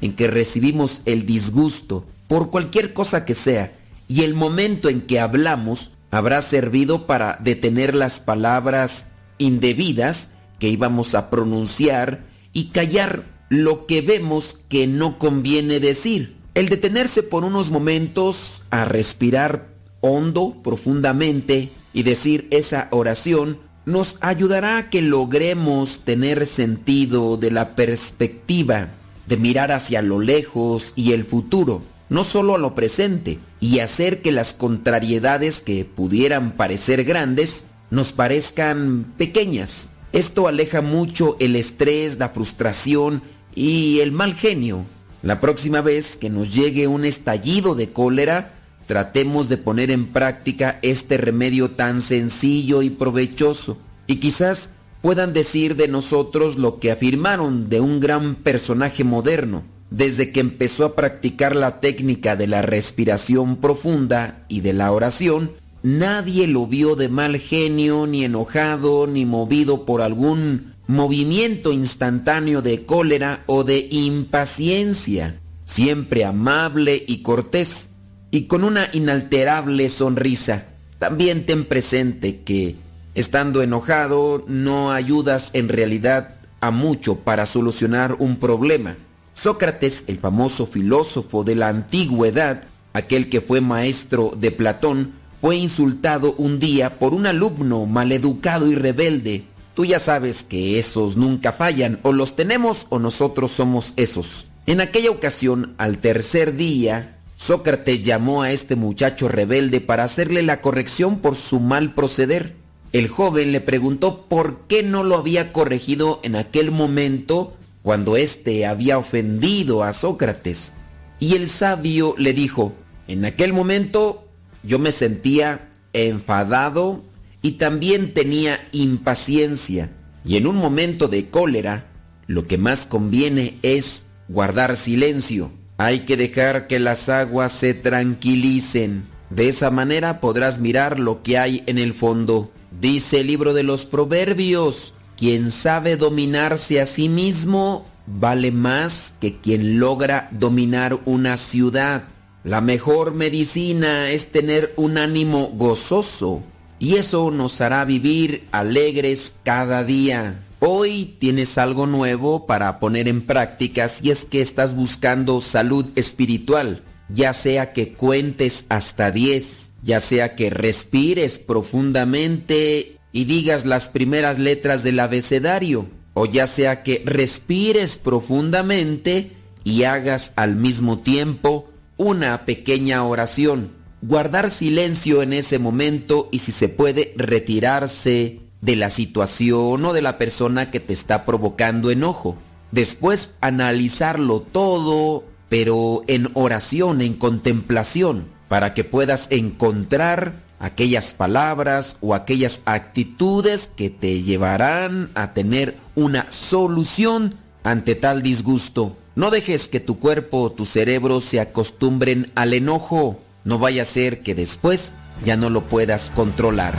en que recibimos el disgusto por cualquier cosa que sea y el momento en que hablamos habrá servido para detener las palabras indebidas que íbamos a pronunciar y callar lo que vemos que no conviene decir. El detenerse por unos momentos a respirar hondo, profundamente y decir esa oración nos ayudará a que logremos tener sentido de la perspectiva, de mirar hacia lo lejos y el futuro, no solo a lo presente, y hacer que las contrariedades que pudieran parecer grandes nos parezcan pequeñas. Esto aleja mucho el estrés, la frustración y el mal genio. La próxima vez que nos llegue un estallido de cólera, tratemos de poner en práctica este remedio tan sencillo y provechoso. Y quizás puedan decir de nosotros lo que afirmaron de un gran personaje moderno, desde que empezó a practicar la técnica de la respiración profunda y de la oración, nadie lo vio de mal genio, ni enojado, ni movido por algún movimiento instantáneo de cólera o de impaciencia, siempre amable y cortés, y con una inalterable sonrisa. También ten presente que, estando enojado, no ayudas en realidad a mucho para solucionar un problema. Sócrates, el famoso filósofo de la antigüedad, aquel que fue maestro de Platón, fue insultado un día por un alumno maleducado y rebelde. Tú ya sabes que esos nunca fallan, o los tenemos o nosotros somos esos. En aquella ocasión, al tercer día, Sócrates llamó a este muchacho rebelde para hacerle la corrección por su mal proceder. El joven le preguntó por qué no lo había corregido en aquel momento cuando éste había ofendido a Sócrates. Y el sabio le dijo, en aquel momento yo me sentía enfadado y también tenía impaciencia. Y en un momento de cólera, lo que más conviene es guardar silencio. Hay que dejar que las aguas se tranquilicen. De esa manera podrás mirar lo que hay en el fondo. Dice el libro de los Proverbios, quien sabe dominarse a sí mismo vale más que quien logra dominar una ciudad. La mejor medicina es tener un ánimo gozoso y eso nos hará vivir alegres cada día. Hoy tienes algo nuevo para poner en práctica si es que estás buscando salud espiritual, ya sea que cuentes hasta 10, ya sea que respires profundamente y digas las primeras letras del abecedario, o ya sea que respires profundamente y hagas al mismo tiempo una pequeña oración guardar silencio en ese momento y si se puede retirarse de la situación o de la persona que te está provocando enojo. Después analizarlo todo, pero en oración, en contemplación, para que puedas encontrar aquellas palabras o aquellas actitudes que te llevarán a tener una solución ante tal disgusto. No dejes que tu cuerpo o tu cerebro se acostumbren al enojo. No vaya a ser que después ya no lo puedas controlar.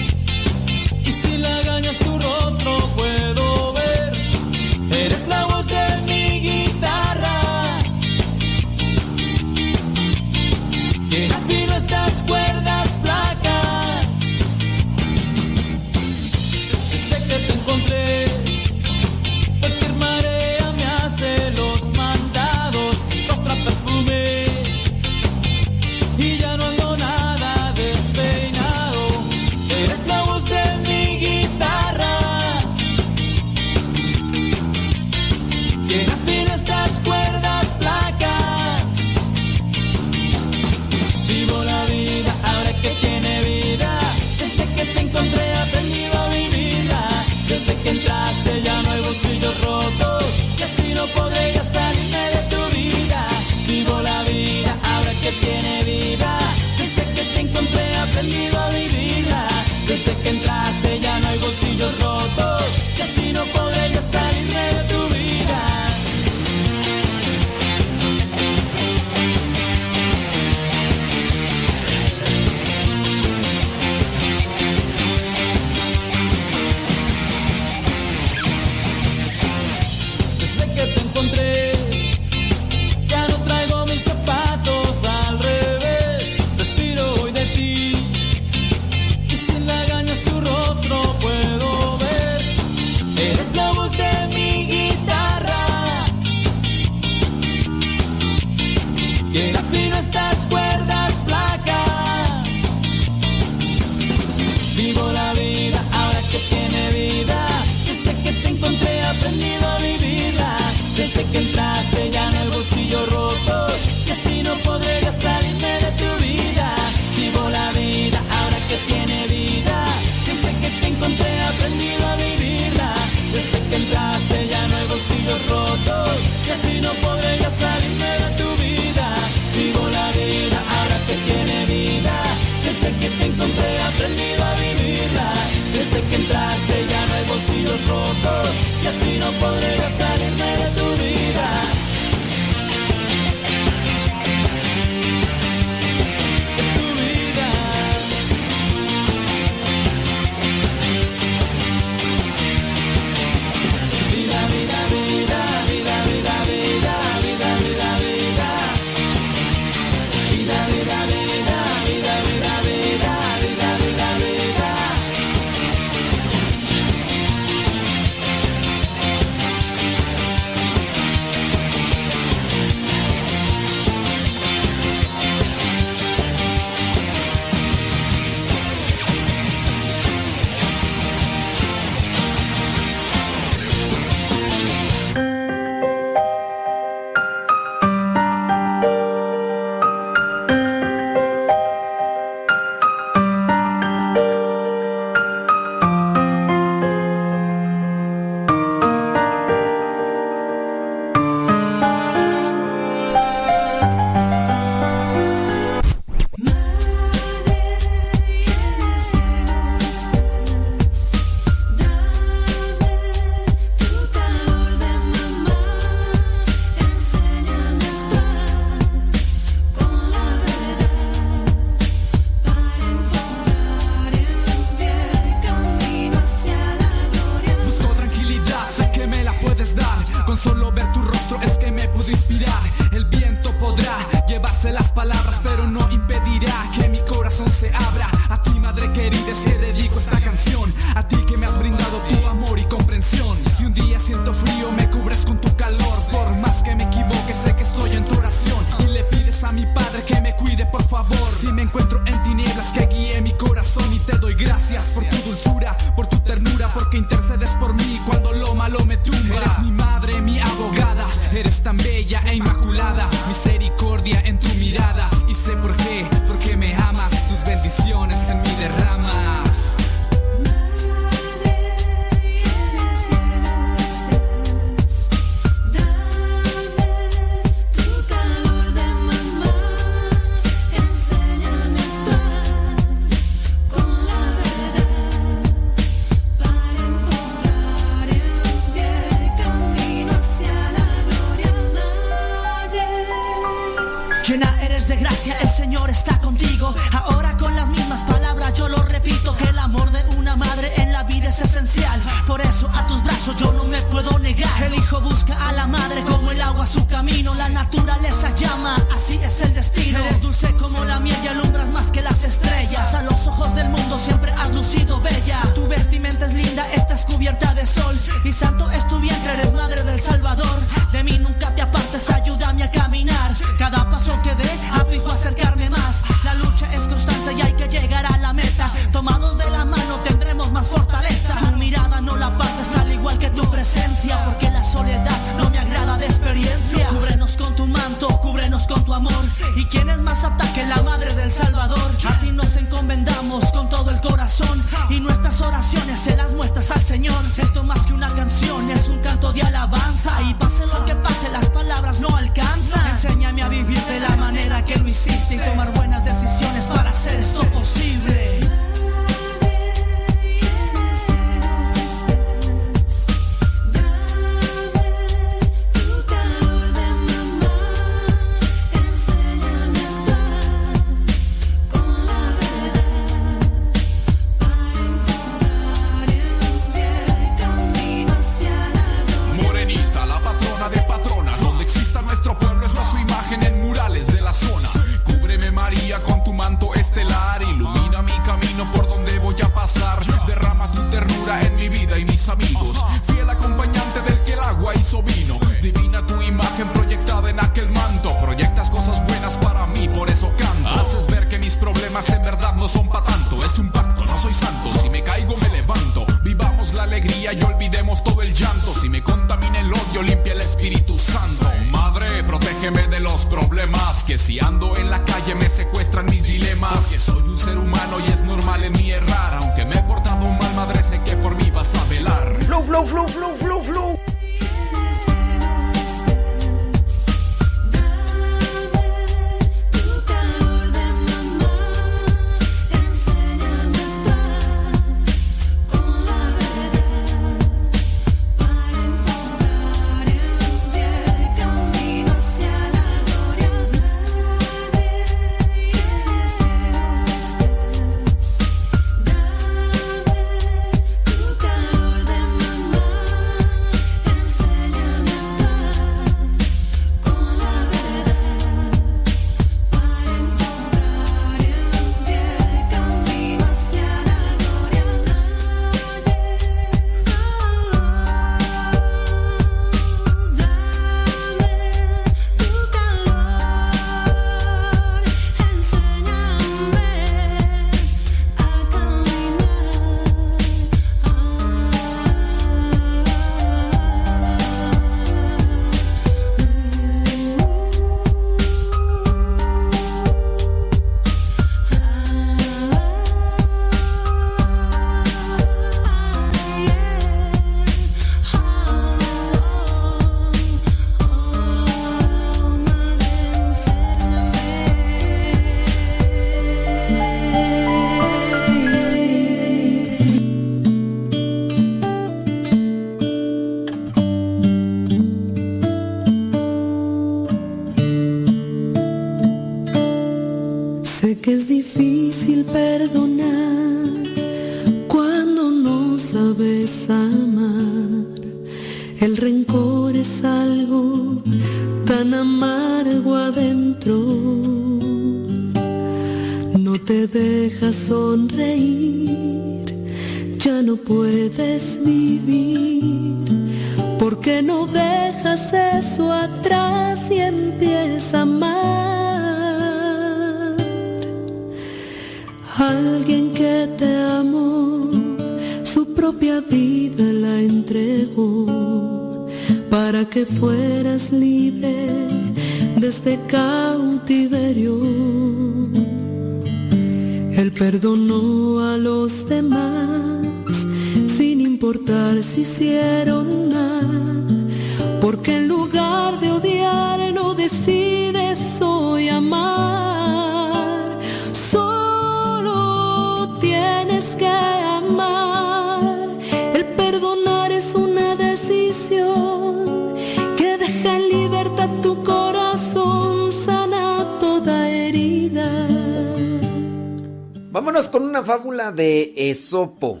Vámonos con una fábula de Esopo.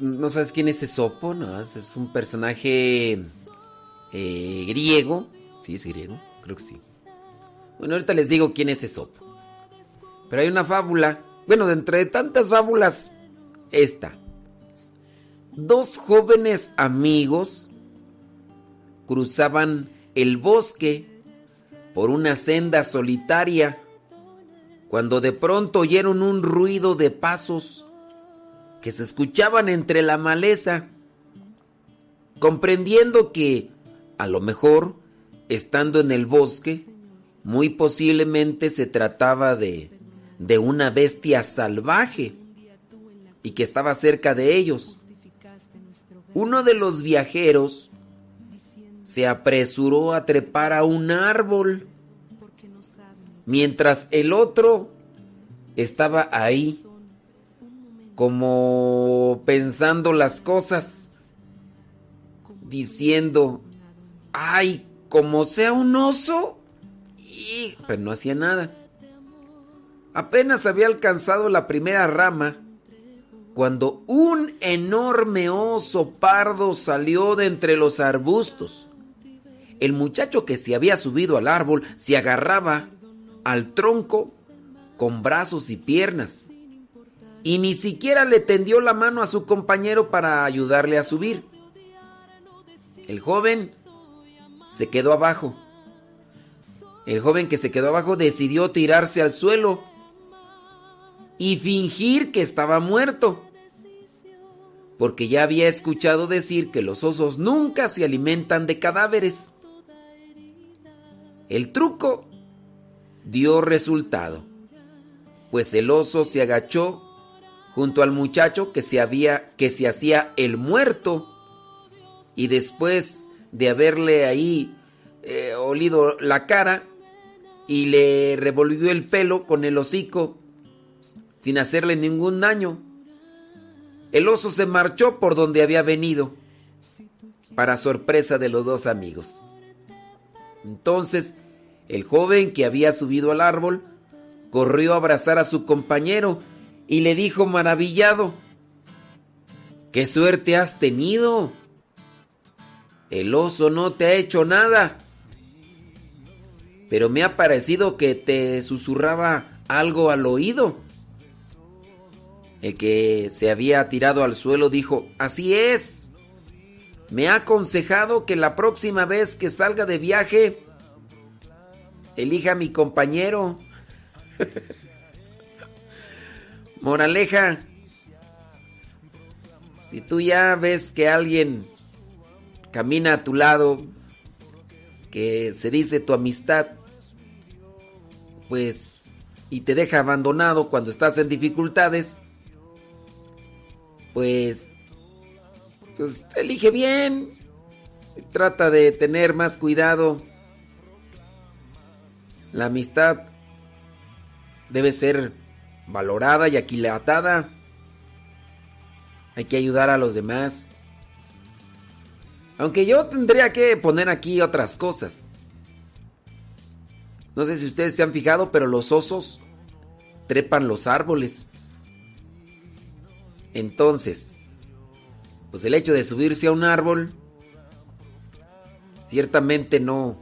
¿No sabes quién es Esopo? No, es- un personaje eh, griego. Sí, es griego, creo que sí. Bueno, ahorita les digo quién es Esopo. Pero hay una fábula. Bueno, dentro de tantas fábulas, esta. Dos jóvenes amigos cruzaban el bosque por una senda solitaria cuando de pronto oyeron un ruido de pasos que se escuchaban entre la maleza, comprendiendo que, a lo mejor, estando en el bosque, muy posiblemente se trataba de, de una bestia salvaje y que estaba cerca de ellos. Uno de los viajeros se apresuró a trepar a un árbol, mientras el otro estaba ahí como pensando las cosas, diciendo, ay, como sea un oso, y... pero no hacía nada. Apenas había alcanzado la primera rama cuando un enorme oso pardo salió de entre los arbustos. El muchacho que se había subido al árbol se agarraba al tronco con brazos y piernas y ni siquiera le tendió la mano a su compañero para ayudarle a subir. El joven se quedó abajo. El joven que se quedó abajo decidió tirarse al suelo y fingir que estaba muerto, porque ya había escuchado decir que los osos nunca se alimentan de cadáveres. El truco dio resultado, pues el oso se agachó junto al muchacho que se había que se hacía el muerto y después de haberle ahí eh, olido la cara y le revolvió el pelo con el hocico sin hacerle ningún daño. El oso se marchó por donde había venido, para sorpresa de los dos amigos. Entonces, el joven que había subido al árbol corrió a abrazar a su compañero y le dijo maravillado, ¡qué suerte has tenido! El oso no te ha hecho nada, pero me ha parecido que te susurraba algo al oído. El que se había tirado al suelo dijo, así es. Me ha aconsejado que la próxima vez que salga de viaje, elija a mi compañero. Moraleja, si tú ya ves que alguien camina a tu lado, que se dice tu amistad, pues, y te deja abandonado cuando estás en dificultades, pues, pues elige bien, trata de tener más cuidado. La amistad debe ser valorada y aquilatada. Hay que ayudar a los demás. Aunque yo tendría que poner aquí otras cosas. No sé si ustedes se han fijado, pero los osos trepan los árboles. Entonces, pues el hecho de subirse a un árbol ciertamente no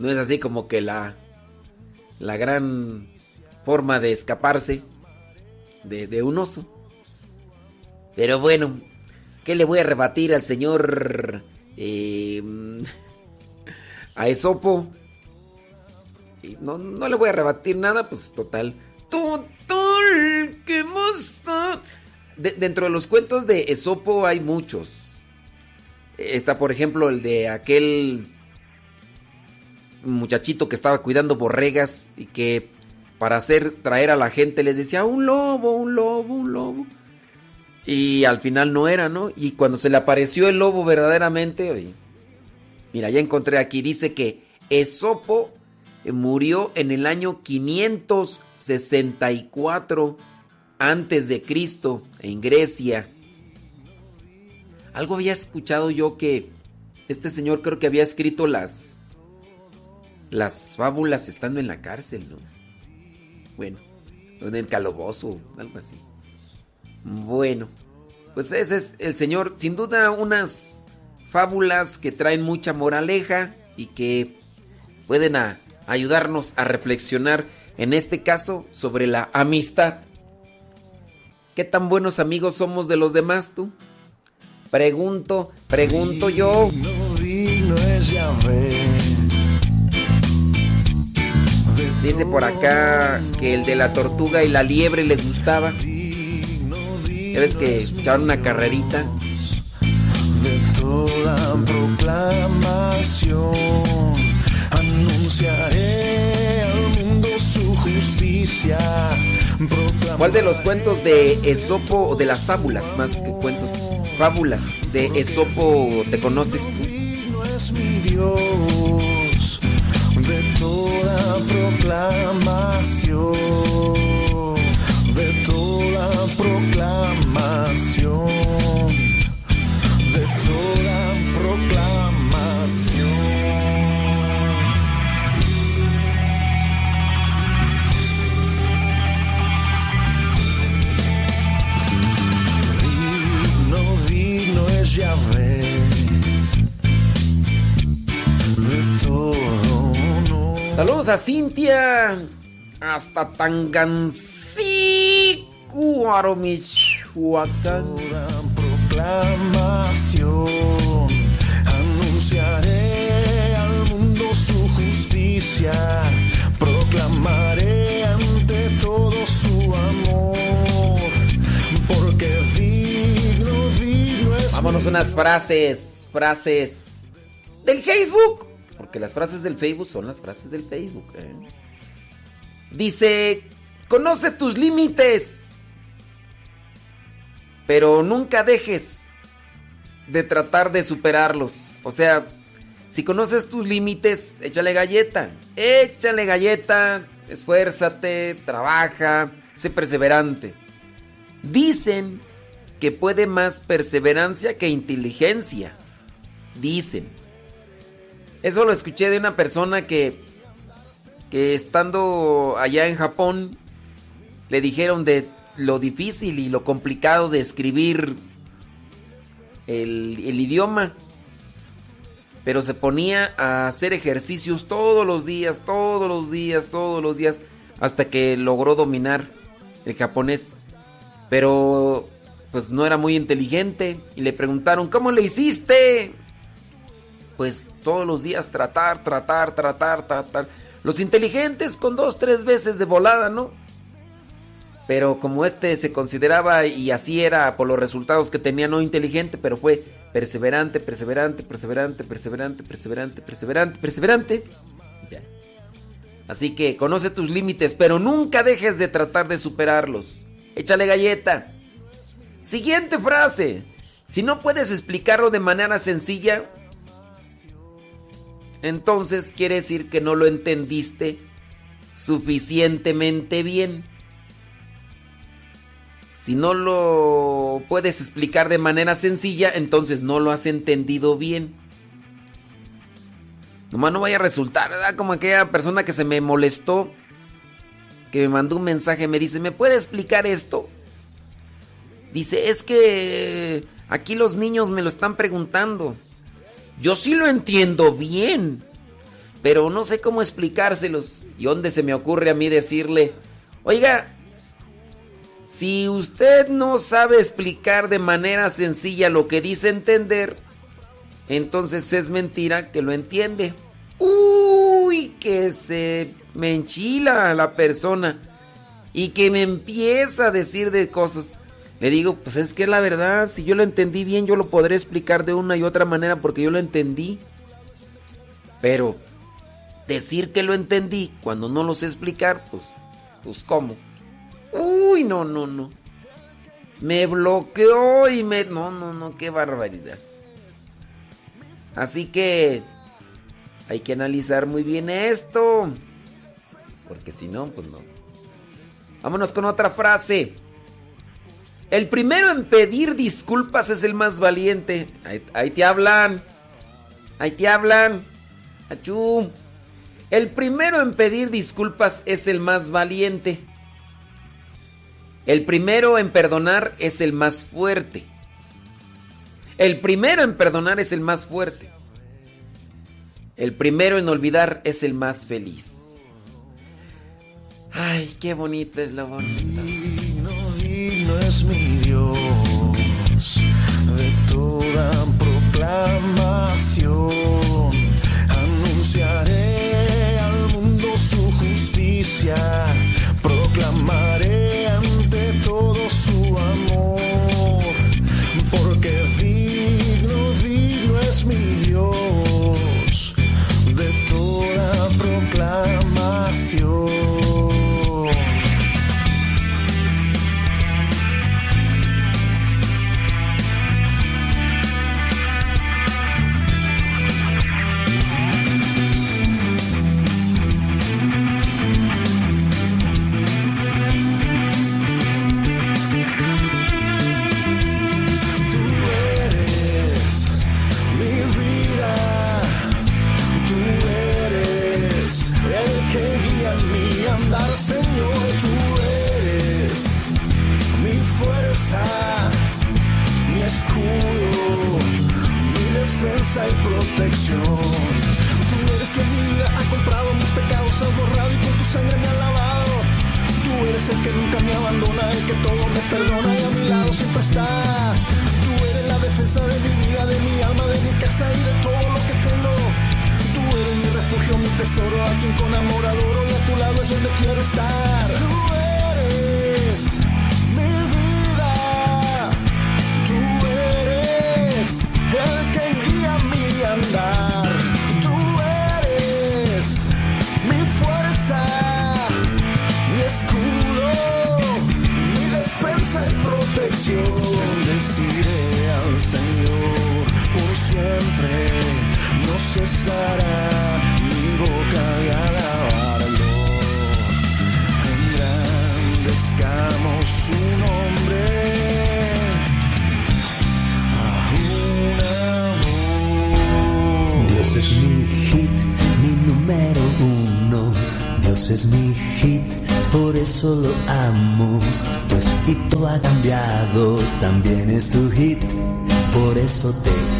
no es así como que la la gran forma de escaparse de, de un oso. Pero bueno, ¿qué le voy a rebatir al señor eh, <laughs> a Esopo? No, no le voy a rebatir nada, pues total. Total, ¿qué de, dentro de los cuentos de Esopo hay muchos. Está, por ejemplo, el de aquel muchachito que estaba cuidando borregas y que para hacer traer a la gente les decía un lobo, un lobo, un lobo. Y al final no era, ¿no? Y cuando se le apareció el lobo verdaderamente, mira, ya encontré aquí, dice que Esopo murió en el año 564 antes de Cristo en Grecia. Algo había escuchado yo que este señor creo que había escrito las las fábulas estando en la cárcel, ¿no? Bueno, en el calabozo, algo así. Bueno, pues ese es el señor, sin duda unas fábulas que traen mucha moraleja y que pueden ayudarnos a reflexionar, en este caso, sobre la amistad. ¿Qué tan buenos amigos somos de los demás tú? Pregunto, pregunto yo. Dice por acá que el de la tortuga y la liebre les gustaba. Ya ves que echaron una carrerita. De toda proclamación anunciaré al mundo su justicia. ¿Cuál de los cuentos de Esopo o de las fábulas más que cuentos? Fábulas de Esopo te conoces No es mi Dios de toda proclamación, de toda proclamación, de toda proclamación. A Cintia. Hasta Tangancícuaro, Michoacán. proclamación anunciaré al mundo su justicia proclamaré ante todo su amor porque digno digno es Vámonos unas frases, frases del Facebook. Porque las frases del Facebook son las frases del Facebook. ¿eh? Dice, conoce tus límites, pero nunca dejes de tratar de superarlos. O sea, si conoces tus límites, échale galleta. Échale galleta, esfuérzate, trabaja, sé perseverante. Dicen que puede más perseverancia que inteligencia. Dicen. Eso lo escuché de una persona que, que estando allá en Japón, le dijeron de lo difícil y lo complicado de escribir el, idioma. Pero se ponía a hacer ejercicios todos los días, todos los días, todos los días, hasta que logró dominar el japonés. Pero pues no era muy inteligente y le preguntaron, ¿cómo le hiciste? Pues todos los días tratar, tratar, tratar, tratar. Los inteligentes con dos, tres veces de volada, ¿no? Pero como este se consideraba y así era por los resultados que tenía, no inteligente, pero fue perseverante, perseverante, perseverante, perseverante, perseverante, perseverante, perseverante. Ya. Así que conoce tus límites, pero nunca dejes de tratar de superarlos. Échale galleta. Siguiente frase. Si no puedes explicarlo de manera sencilla, entonces quiere decir que no lo entendiste suficientemente bien. Si no lo puedes explicar de manera sencilla, entonces no lo has entendido bien. Nomás no vaya a resultar, ¿verdad? Como aquella persona que se me molestó, que me mandó un mensaje, me dice, ¿me puede explicar esto? Dice, es que Aquí los niños me lo están preguntando. Yo sí lo entiendo bien, pero no sé cómo explicárselos. ¿Y dónde se me ocurre a mí decirle, oiga, si usted no sabe explicar de manera sencilla lo que dice entender, entonces es mentira que lo entiende. Uy, que se me enchila la persona y que me empieza a decir de cosas. Le digo, pues es que la verdad, si yo lo entendí bien, yo lo podré explicar de una y otra manera porque yo lo entendí. Pero decir que lo entendí cuando no lo sé explicar, pues, pues cómo. Uy, no, no, no. Me bloqueó y me... No, no, no, qué barbaridad. Así que hay que analizar muy bien esto. Porque si no, pues no. Vámonos con otra frase. El primero en pedir disculpas es el más valiente. Ahí, te hablan. Ahí te hablan. Achú. El primero en pedir disculpas es el más valiente. El primero en perdonar es el más fuerte. El primero en perdonar es el más fuerte. El primero en olvidar es el más feliz. Ay, qué bonita es la bonita es mi Dios de toda proclamación. Anunciaré al mundo su justicia, proclamaré defensa y protección. Tú eres que mi vida ha comprado, mis pecados has borrado y con tu sangre me ha lavado. Tú eres el que nunca me abandona, el que todo me perdona y a mi lado siempre está. Tú eres la defensa de mi vida, de mi alma, de mi casa y de todo lo que tengo. Tú eres mi refugio, mi tesoro, a quien con amor adoro y a tu lado es donde quiero estar. Tú eres el que siempre, no cesará mi boca de alabarlo. Engrandezcamos su nombre Dios es mi hit, mi número uno. Dios es mi hit, por eso lo amo. Pues y todo ha cambiado, también es tu hit, por eso te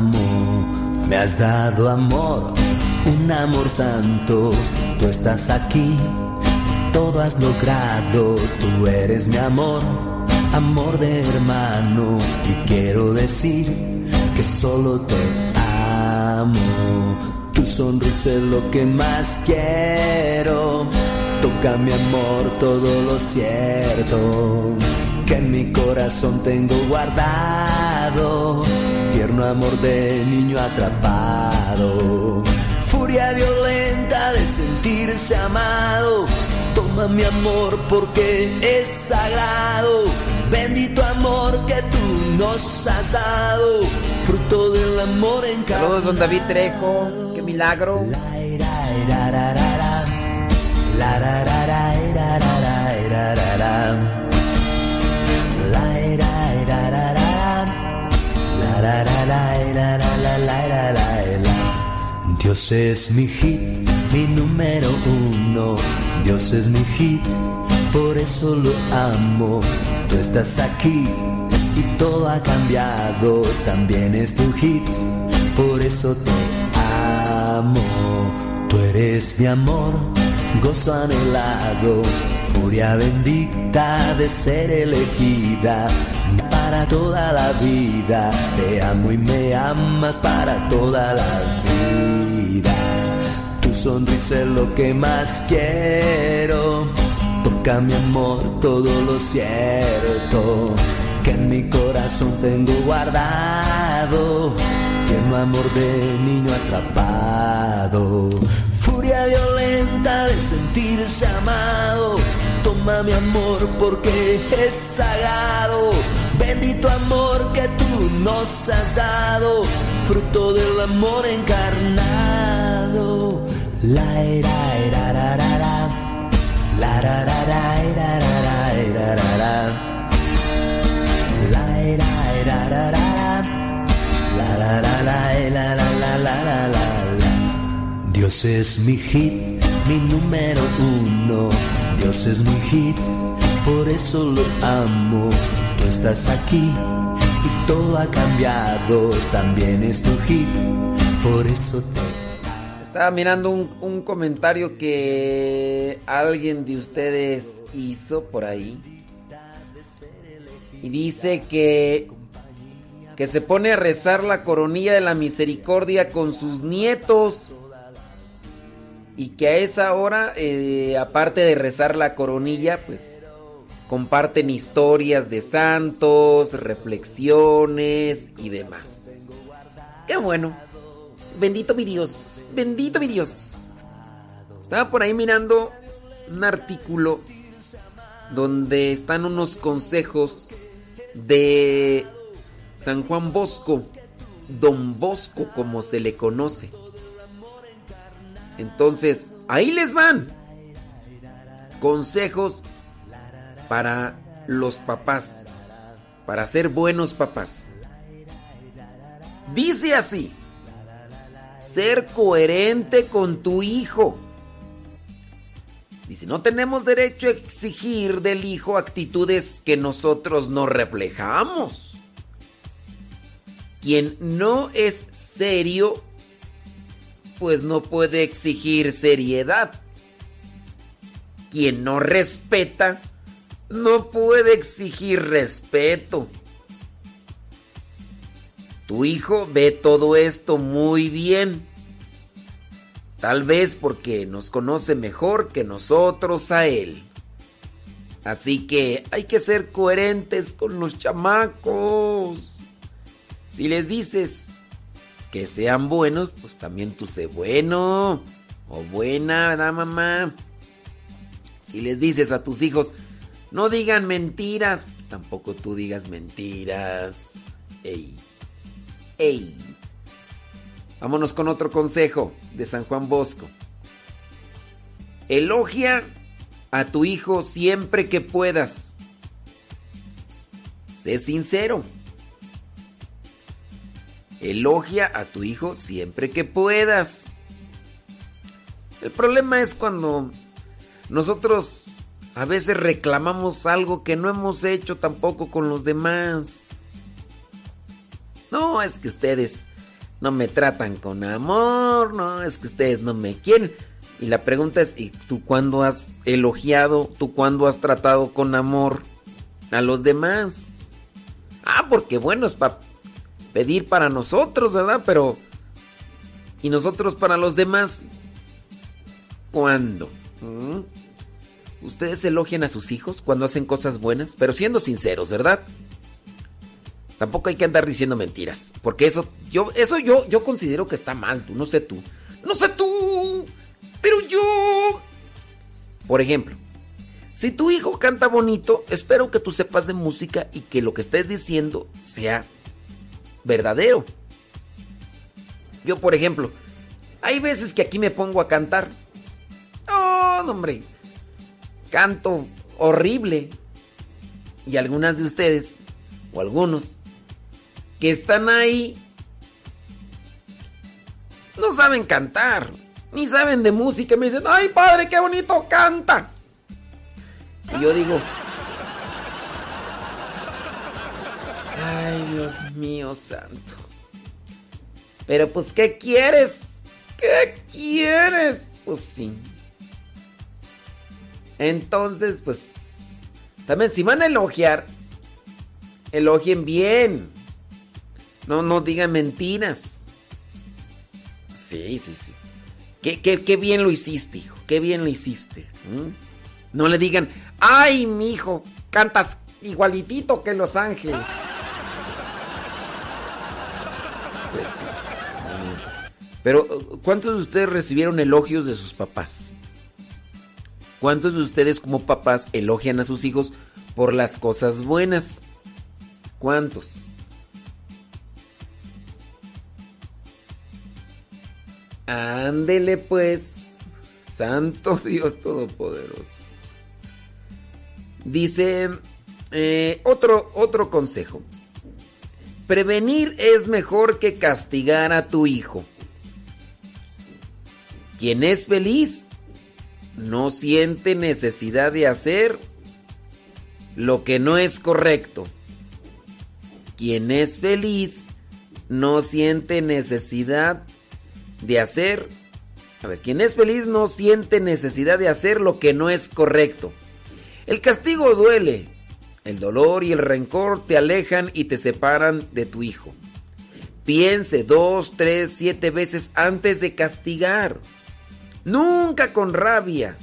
amo. Me has dado amor, un amor santo. Tú estás aquí, todo has logrado. Tú eres mi amor, amor de hermano. Y quiero decir que solo te tu sonrisa es lo que más quiero. Toca mi amor todo lo cierto que en mi corazón tengo guardado. Tierno amor de niño atrapado. Furia violenta de sentirse amado. Toma mi amor porque es sagrado. Bendito amor que tú nos has dado fruto del amor en Saludos, don David Trejo, qué milagro. Dios es mi hit, mi número uno. Dios es mi hit, por eso lo amo. Tú estás aquí todo ha cambiado, también es tu hit, por eso te amo. Tú eres mi amor, gozo anhelado, furia bendita de ser elegida para toda la vida. Te amo y me amas para toda la vida. Tu sonrisa es lo que más quiero. Toca mi amor todo lo cierto que en mi corazón tengo guardado. Lleno amor de niño atrapado. Furia violenta de sentirse amado. Toma mi amor porque es sagrado. Bendito amor que tú nos has dado. Fruto del amor encarnado. La era, era, la, la, la. La, la, la, la, era, la, la, la, la. La, era, era, la. La, la, la, la, la, la, la, la, la, la. Dios es mi hit, mi número uno. Dios es mi hit, por eso lo amo. Tú estás aquí y todo ha cambiado. También es tu hit, por eso te Estaba mirando un, un comentario que alguien de ustedes hizo por ahí. Y dice que que se pone a rezar la coronilla de la misericordia con sus nietos. Y que a esa hora, eh, aparte de rezar la coronilla, pues comparten historias de santos, reflexiones y demás. Qué bueno. Bendito mi Dios. Bendito mi Dios. Estaba por ahí mirando un artículo donde están unos consejos de San Juan Bosco, Don Bosco como se le conoce. Entonces, ahí les van. Consejos para los papás, para ser buenos papás. Dice así, ser coherente con tu hijo. Dice, no tenemos derecho a exigir del hijo actitudes que nosotros no reflejamos. Quien no es serio, pues no puede exigir seriedad. Quien no respeta, no puede exigir respeto. Tu hijo ve todo esto muy bien. Tal vez porque nos conoce mejor que nosotros a él. Así que hay que ser coherentes con los chamacos. Si les dices que sean buenos, pues también tú sé bueno o buena, ¿verdad, mamá? Si les dices a tus hijos, no digan mentiras, tampoco tú digas mentiras. Ey, ey. Vámonos con otro consejo de San Juan Bosco. Elogia a tu hijo siempre que puedas. Sé sincero. Elogia a tu hijo siempre que puedas. El problema es cuando nosotros a veces reclamamos algo que no hemos hecho tampoco con los demás. No, es que ustedes no me tratan con amor, no, es que ustedes no me quieren. Y la pregunta es, ¿y tú cuándo has elogiado, tú cuándo has tratado con amor a los demás? Ah, porque bueno, es para pedir para nosotros, ¿verdad? Pero... ¿Y nosotros para los demás? ¿Cuándo? ¿Mm? ¿Ustedes elogian a sus hijos cuando hacen cosas buenas? Pero siendo sinceros, ¿verdad? Tampoco hay que andar diciendo mentiras. Porque eso, yo, eso yo, yo considero que está mal, no sé tú. No sé tú, pero yo... Por ejemplo, si tu hijo canta bonito, espero que tú sepas de música y que lo que estés diciendo sea verdadero. Yo, por ejemplo, hay veces que aquí me pongo a cantar. Oh, hombre, canto horrible. Y algunas de ustedes, o algunos, que están ahí, no saben cantar, ni saben de música. Me dicen, ay padre, qué bonito canta. Y yo digo, Ay, Dios mío santo. Pero pues, ¿qué quieres? ¿Qué quieres? Pues sí. Entonces, pues, también si van a elogiar, elogien bien. No, no digan mentiras. Sí, sí, sí. Qué, qué, qué bien lo hiciste, hijo. Qué bien lo hiciste. No le digan, ay, mi hijo, cantas igualitito que Los Ángeles. Pues Pero, ¿cuántos de ustedes recibieron elogios de sus papás? ¿Cuántos de ustedes como papás elogian a sus hijos por las cosas buenas? ¿Cuántos? Ándele pues, Santo <laughs> Dios Todopoderoso. Dice eh, otro, otro consejo. Prevenir es mejor que castigar a tu hijo. Quien es feliz no siente necesidad de hacer lo que no es correcto. Quien es feliz no siente necesidad de hacer... A ver, quien es feliz no siente necesidad de hacer lo que no es correcto. El castigo duele. El dolor y el rencor te alejan y te separan de tu hijo. Piense dos, tres, siete veces antes de castigar. Nunca con rabia.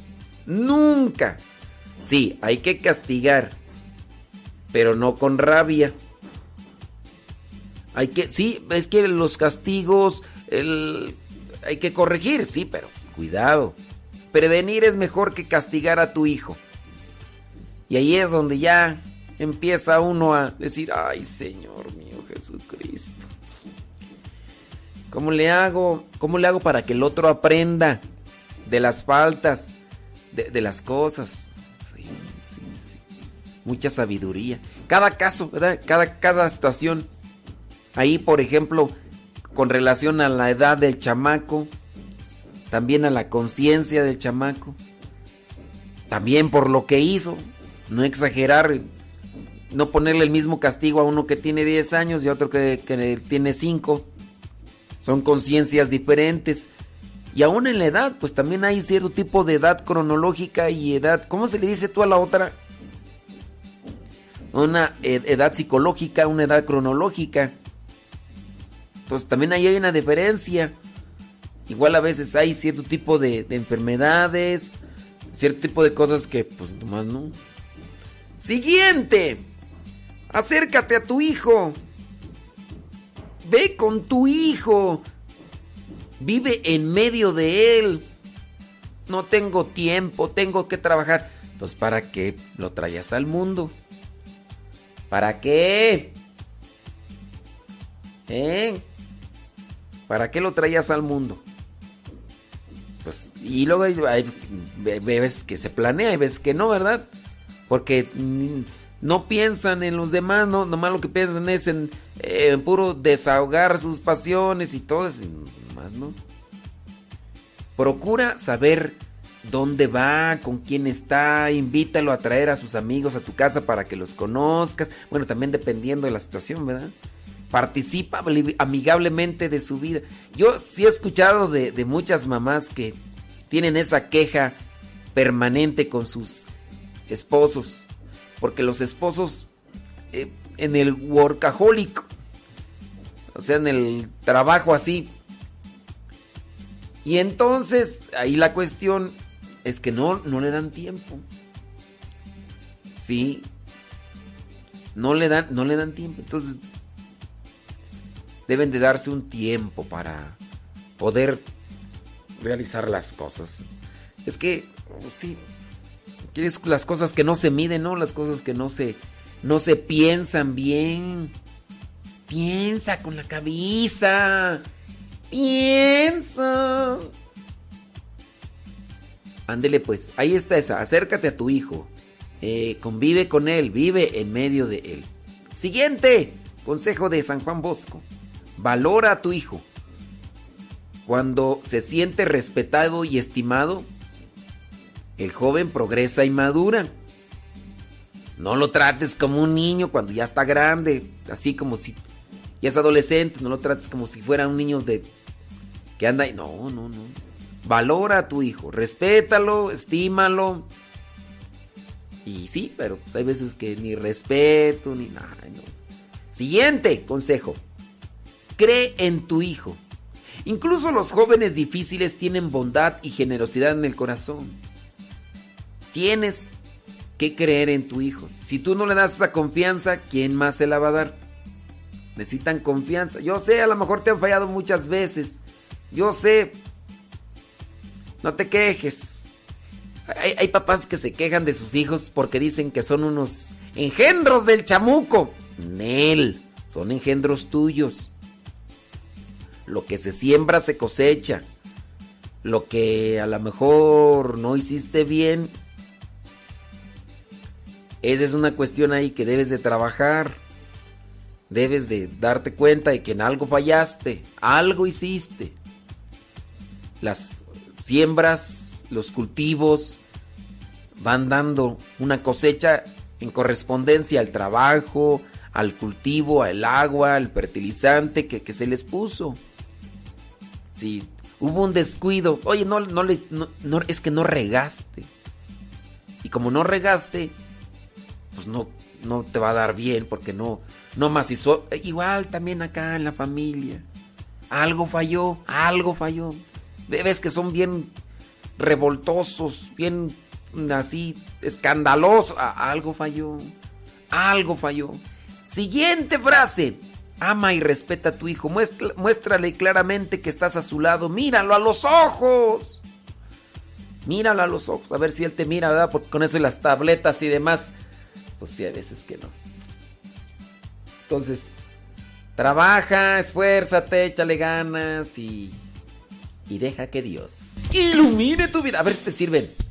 Nunca. Sí, hay que castigar. Pero no con rabia. Hay que, sí, es que los castigos, hay que corregir, sí, pero cuidado. Prevenir es mejor que castigar a tu hijo. Y ahí es donde ya empieza uno a decir, ay Señor mío Jesucristo. ¿Cómo le hago? ¿Cómo le hago para que el otro aprenda de las faltas, de, las cosas? Sí, sí, sí. Mucha sabiduría. Cada caso, ¿verdad? Cada, cada situación. Ahí, por ejemplo, con relación a la edad del chamaco, también a la conciencia del chamaco, también por lo que hizo, no exagerar, no ponerle el mismo castigo a uno que tiene 10 años y a otro que, tiene 5. Son conciencias diferentes. Y aún en la edad, pues también hay cierto tipo de edad cronológica y edad, ¿cómo se le dice tú a la otra? Una edad psicológica, una edad cronológica. Entonces también ahí hay una diferencia. Igual a veces hay cierto tipo de, de enfermedades, cierto tipo de cosas que pues nomás no. Siguiente. Acércate a tu hijo. Ve con tu hijo. Vive en medio de él. No tengo tiempo, tengo que trabajar. Entonces, ¿para qué lo traías al mundo? ¿Para qué? ¿Eh? ¿Para qué lo traías al mundo? Pues, y luego hay, veces que se planea y veces que no, ¿verdad? Porque no piensan en los demás, no, nomás lo que piensan es en, puro desahogar sus pasiones y todo eso. ¿No? Procura saber dónde va, con quién está, invítalo a traer a sus amigos a tu casa para que los conozcas. Bueno, también dependiendo de la situación, ¿verdad? Participa amigablemente de su vida. Yo sí he escuchado de, de muchas mamás que tienen esa queja permanente con sus esposos. Porque los esposos eh, en el workaholic, o sea, en el trabajo así. Y entonces ahí la cuestión es que no, no le dan tiempo. Sí. No le dan, no le dan tiempo. Entonces deben de darse un tiempo para poder realizar las cosas. Es que, sí, las cosas que no se miden, ¿no? Las cosas que no se, no se piensan bien. Piensa con la cabeza. Piensa. Ándele pues, ahí está esa. Acércate a tu hijo. Eh, convive con él, vive en medio de él. Siguiente, consejo de San Juan Bosco. Valora a tu hijo. Cuando se siente respetado y estimado, el joven progresa y madura. No lo trates como un niño cuando ya está grande, así como si ya es adolescente, no lo trates como si fuera un niño de que anda y no, no, no. Valora a tu hijo, respétalo, estímalo. Y sí, pero pues hay veces que ni respeto ni nada. Siguiente consejo. Cree en tu hijo. Incluso los jóvenes difíciles tienen bondad y generosidad en el corazón. Tienes que creer en tu hijo. Si tú no le das esa confianza, ¿quién más se la va a dar? Necesitan confianza. Yo sé, a lo mejor te han fallado muchas veces. Yo sé. No te quejes. Hay, papás que se quejan de sus hijos porque dicen que son unos engendros del chamuco. Nel, son engendros tuyos. Lo que se siembra se cosecha. Lo que a lo mejor no hiciste bien, esa es una cuestión ahí que debes de trabajar. Debes de darte cuenta de que en algo fallaste, algo hiciste. Las siembras, los cultivos van dando una cosecha en correspondencia al trabajo, al cultivo, al agua, al fertilizante que, que se les puso. Si hubo un descuido, oye, no, no, no, es que no regaste. Y como no regaste, pues no, no te va a dar bien porque no, no más hizo. Igual también acá en la familia. Algo falló, algo falló. Ves que son bien revoltosos, bien así escandalosos. Algo falló, algo falló. Siguiente frase. Ama y respeta a tu hijo. muéstrale claramente que estás a su lado. Míralo a los ojos. Míralo a los ojos. A ver si él te mira, ¿verdad? Porque con eso y las tabletas y demás pues sí, a veces que no. Entonces, trabaja, esfuérzate, échale ganas y, y deja que Dios ilumine tu vida. A ver si te sirven.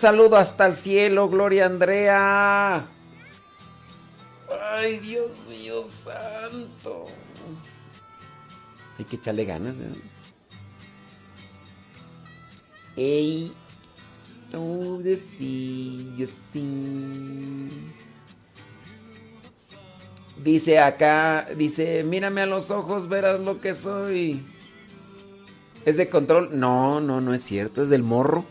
Saludo hasta el cielo, Gloria Andrea. Ay, Dios mío santo. Hay que echarle ganas. ¿eh? Ey, tú sí, yo sí. Dice acá, dice, mírame a los ojos, verás lo que soy. ¿Es de control? No, no, no es cierto, es del morro.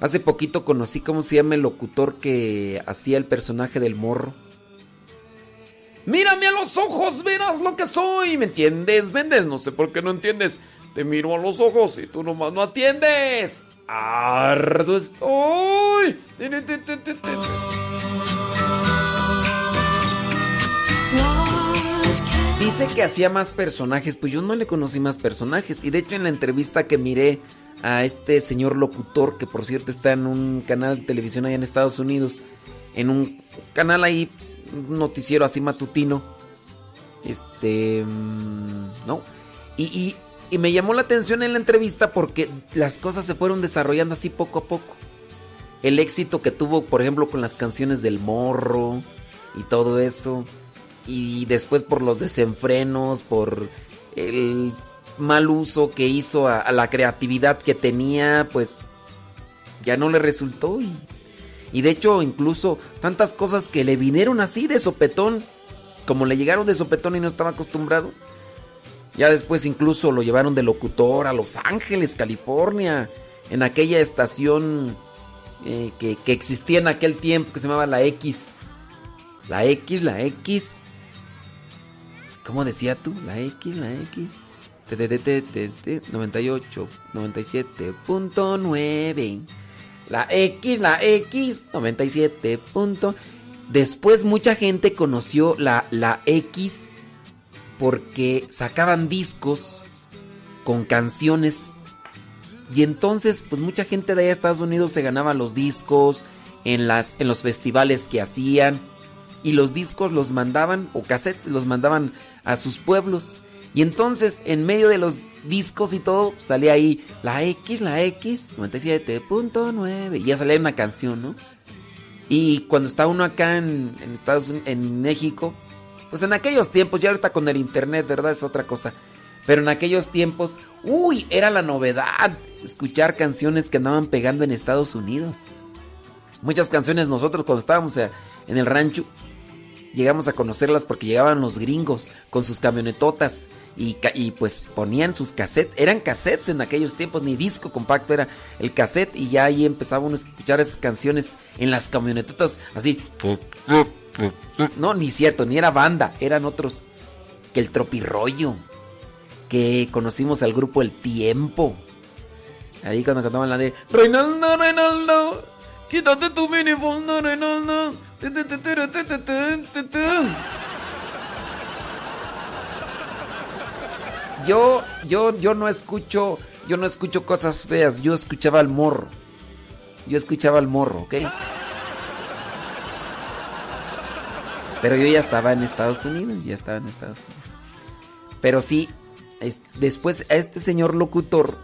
Hace poquito conocí cómo se llama el locutor que hacía el personaje del morro. Mírame a los ojos, verás lo que soy. ¿Me entiendes? ¿Vendes? No sé por qué no entiendes. Te miro a los ojos y tú nomás no atiendes. Ardo estoy. Dice que hacía más personajes, pues yo no le conocí más personajes. Y de hecho en la entrevista que miré a este señor locutor, que por cierto está en un canal de televisión allá en Estados Unidos, en un canal ahí, un noticiero así matutino, este, mm, ¿no? Y, y, y me llamó la atención en la entrevista porque las cosas se fueron desarrollando así poco a poco. El éxito que tuvo, por ejemplo, con las canciones del morro y todo eso. Y después por los desenfrenos, por el mal uso que hizo a, la creatividad que tenía, pues ya no le resultó. Y, y de hecho, incluso tantas cosas que le vinieron así de sopetón, como le llegaron de sopetón y no estaba acostumbrado. Ya después incluso lo llevaron de locutor a Los Ángeles, California, en aquella estación eh, que, que, existía en aquel tiempo que se llamaba la X. La X, la X. ¿Cómo decía tú? La X, la X. 98, 97.9. La X, la X, 97. Después mucha gente conoció la, la X porque sacaban discos con canciones y entonces pues mucha gente de allá Estados Unidos se ganaba los discos en, las, en los festivales que hacían y los discos los mandaban o cassettes los mandaban a sus pueblos y entonces en medio de los discos y todo salía ahí la X, la X, 97.9 y ya salía una canción, ¿no? Y cuando está uno acá en, en Estados Unidos, en México, pues en aquellos tiempos, ya ahorita con el internet, ¿verdad? Es otra cosa. Pero en aquellos tiempos, uy, era la novedad escuchar canciones que andaban pegando en Estados Unidos. Muchas canciones nosotros cuando estábamos en el rancho, llegamos a conocerlas porque llegaban los gringos con sus camionetotas y, y, pues ponían sus cassettes. Eran cassettes en aquellos tiempos, ni disco compacto era el cassette y ya ahí empezaba uno a escuchar esas canciones en las camionetotas así. No, ni cierto, ni era banda, eran otros que el tropirroyo, que conocimos al grupo El Tiempo. Ahí cuando cantaban la de Reinaldo, Reinaldo, quítate tu minifondo, Reinaldo. Yo, yo, yo no escucho, yo no escucho cosas feas, yo escuchaba al morro. Yo escuchaba al morro, ¿ok? Pero yo ya estaba en Estados Unidos, ya estaba en Estados Unidos. Pero sí, después a este señor locutor,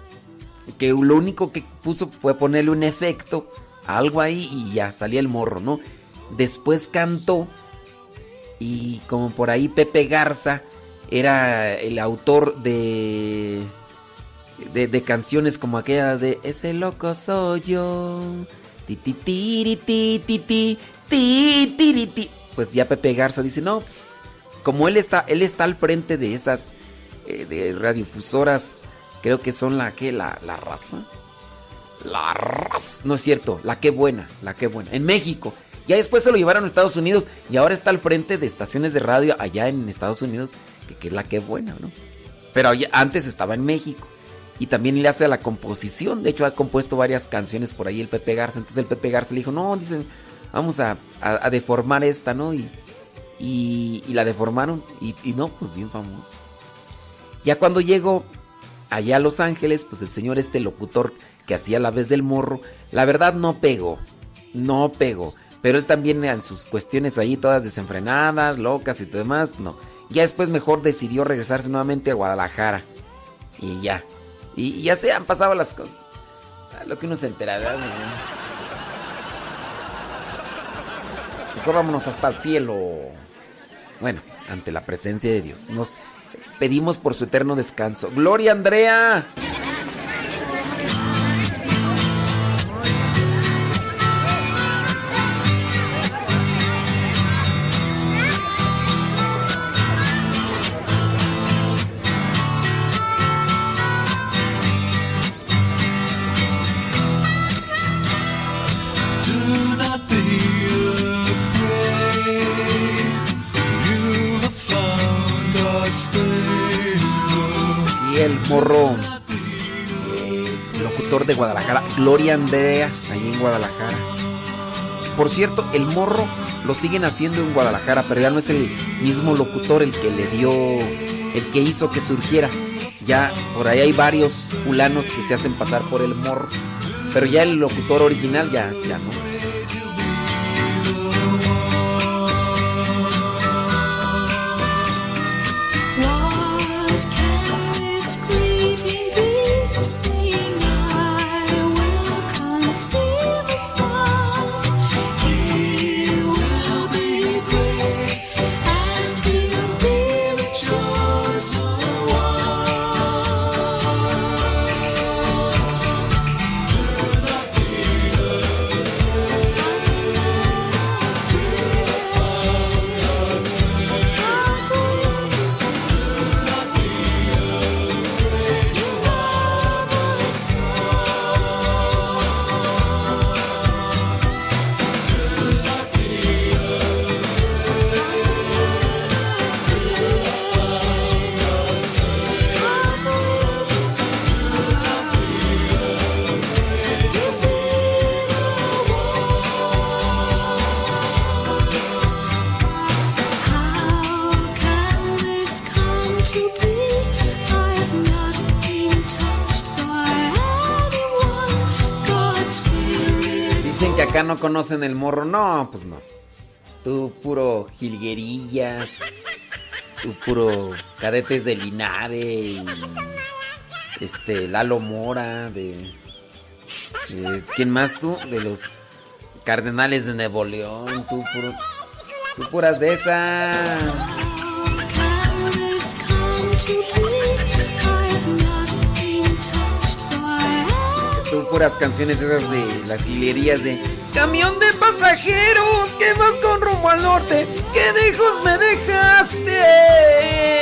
que lo único que puso fue ponerle un efecto, algo ahí y ya salía el morro, ¿no? Después cantó y como por ahí Pepe Garza era el autor de, de, canciones como aquella de Ese loco soy yo. Ti, ti, ti, ti, ti, Pues ya Pepe Garza dice, no, pues como él está, él está al frente de esas eh, de radiofusoras, creo que son la que, la, la raza. La raza. No es cierto, la que buena, la que buena. En México. Ya después se lo llevaron a Estados Unidos y ahora está al frente de estaciones de radio allá en Estados Unidos que, es la que buena, ¿no? Pero antes estaba en México. Y también le hace a la composición. De hecho, ha compuesto varias canciones por ahí el Pepe Garza. Entonces el Pepe Garza le dijo, no, dicen, vamos a, deformar esta, ¿no? Y, y, la deformaron. Y, y, no, pues bien famoso. Ya cuando llegó allá a Los Ángeles, pues el señor este locutor que hacía la vez del morro, la verdad no pegó. No pegó. Pero él también en sus cuestiones ahí todas desenfrenadas, locas y demás, no. Ya después mejor decidió regresarse nuevamente a Guadalajara. Y ya. Y, ya se han pasado las cosas. Lo que uno se entera, ¿verdad? Mejor vámonos hasta el cielo. Bueno, ante la presencia de Dios. Nos pedimos por su eterno descanso. Gloria Andrea. Guadalajara, Gloria Andrea, ahí en Guadalajara. Por cierto, el morro lo siguen haciendo en Guadalajara, pero ya no es el mismo locutor el que le dio, el que hizo que surgiera. Ya por ahí hay varios fulanos que se hacen pasar por el morro, pero ya el locutor original ya, ya no. Conocen el morro. No, pues no. Tú puro jilguerillas. Tú puro cadetes de Linares. este, Lalo Mora. De, ¿Quién más tú? De los Cardenales de Nuevo León. Tú puro. Tú puras de esas. puras canciones esas de las hilerías de Camión de pasajeros que vas con rumbo al norte, ¿qué lejos me dejaste?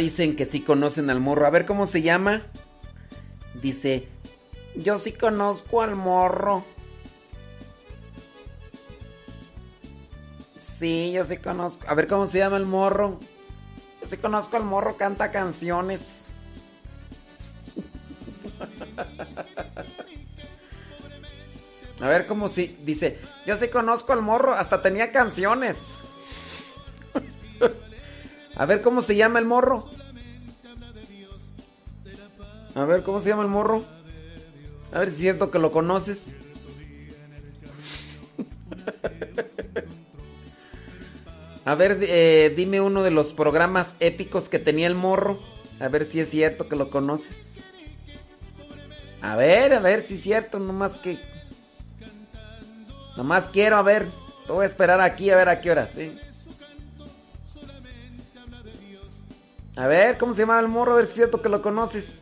Dicen que sí conocen al morro. A ver cómo se llama. Dice, yo sí conozco al morro. Sí, yo sí conozco. A ver cómo se llama el morro. Yo sí conozco al morro, canta canciones. A ver cómo si dice, yo sí conozco al morro, hasta tenía canciones. <laughs> A ver cómo se llama el morro. A ver cómo se llama el morro. A ver si es cierto que lo conoces. A ver, eh, dime uno de los programas épicos que tenía el morro. A ver si es cierto que lo conoces. A ver, a ver si es cierto, nomás que Nomás quiero a ver. Te voy a esperar aquí a ver a qué hora, ¿sí? A ver, ¿cómo se llama el morro? A ver si es cierto que lo conoces.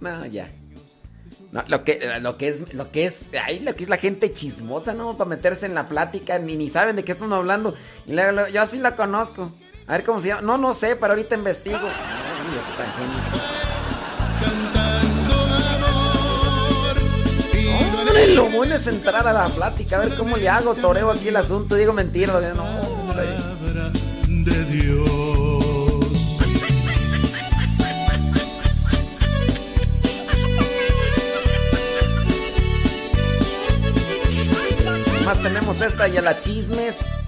No, ya. Lo que, lo que es, lo que es, ay, lo que es la gente chismosa, ¿no? Para meterse en la plática, ni, ni saben de qué están hablando. Yo así la conozco. A ver cómo se llama. No, no sé, pero ahorita investigo. Ay, lo bueno es entrar a la plática, a ver cómo le hago, toreo aquí el asunto, digo mentira, no, hombre. De Dios. Más tenemos esta y a la chismes.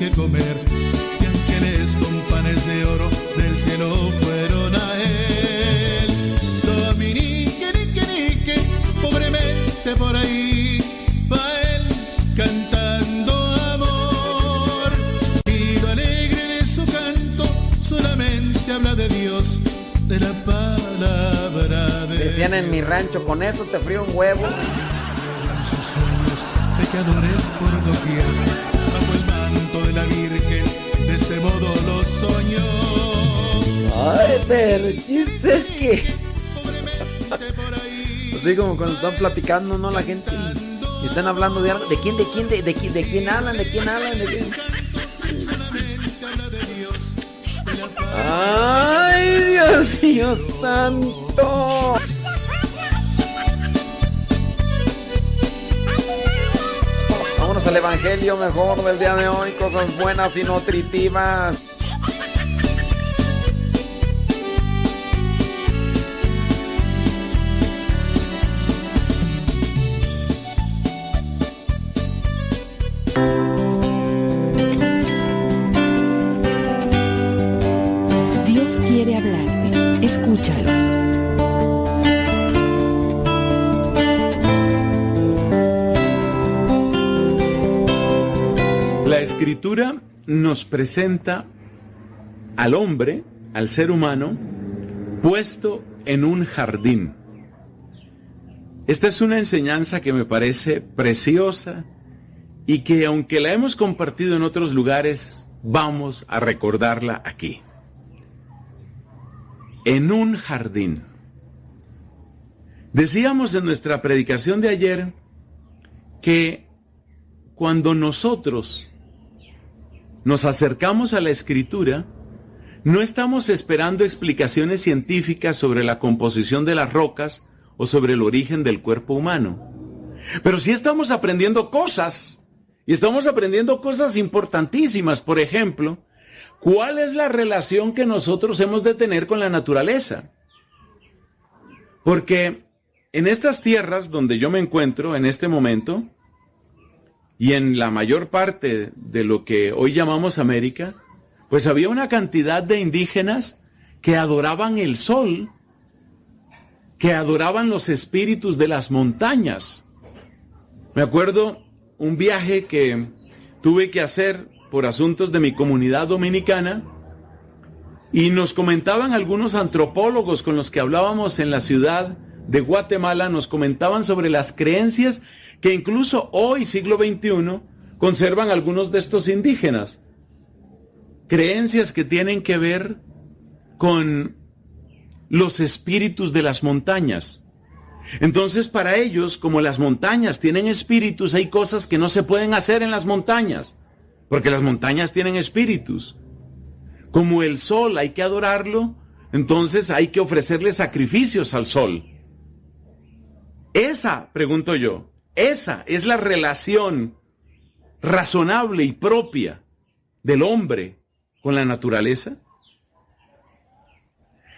Que comer, y ángeles con panes de oro del cielo fueron a él. Dominique, nique, nique, pobremente por ahí, va él cantando amor. Y lo alegre de su canto solamente habla de Dios, de la palabra Decían en mi rancho, con eso te frío un huevo. Sus sueños, pecadores por doquier, Ay, pero el chiste es que. Así como cuando están platicando, ¿no? La gente. Y están hablando de algo. ¿De quién, de quién, de, de, quién, de quién hablan? ¿De quién hablan? ¿De quién? ¡Ay, Dios mío santo! Vámonos al Evangelio mejor del día de hoy, cosas buenas y nutritivas. Escritura nos presenta al hombre, al ser humano, puesto en un jardín. Esta es una enseñanza que me parece preciosa y que aunque la hemos compartido en otros lugares, vamos a recordarla aquí. En un jardín. Decíamos en nuestra predicación de ayer que cuando nosotros nos acercamos a la escritura, no estamos esperando explicaciones científicas sobre la composición de las rocas o sobre el origen del cuerpo humano. Pero sí estamos aprendiendo cosas. Y estamos aprendiendo cosas importantísimas. Por ejemplo, ¿cuál es la relación que nosotros hemos de tener con la naturaleza? Porque en estas tierras donde yo me encuentro en este momento, y en la mayor parte de lo que hoy llamamos América, pues había una cantidad de indígenas que adoraban el sol, que adoraban los espíritus de las montañas. Me acuerdo un viaje que tuve que hacer por asuntos de mi comunidad dominicana y nos comentaban algunos antropólogos con los que hablábamos en la ciudad de Guatemala, nos comentaban sobre las creencias que incluso hoy, siglo XXI, conservan algunos de estos indígenas. Creencias que tienen que ver con los espíritus de las montañas. Entonces para ellos, como las montañas tienen espíritus, hay cosas que no se pueden hacer en las montañas, porque las montañas tienen espíritus. Como el sol hay que adorarlo, entonces hay que ofrecerle sacrificios al sol. Esa, pregunto yo, esa es la relación razonable y propia del hombre con la naturaleza.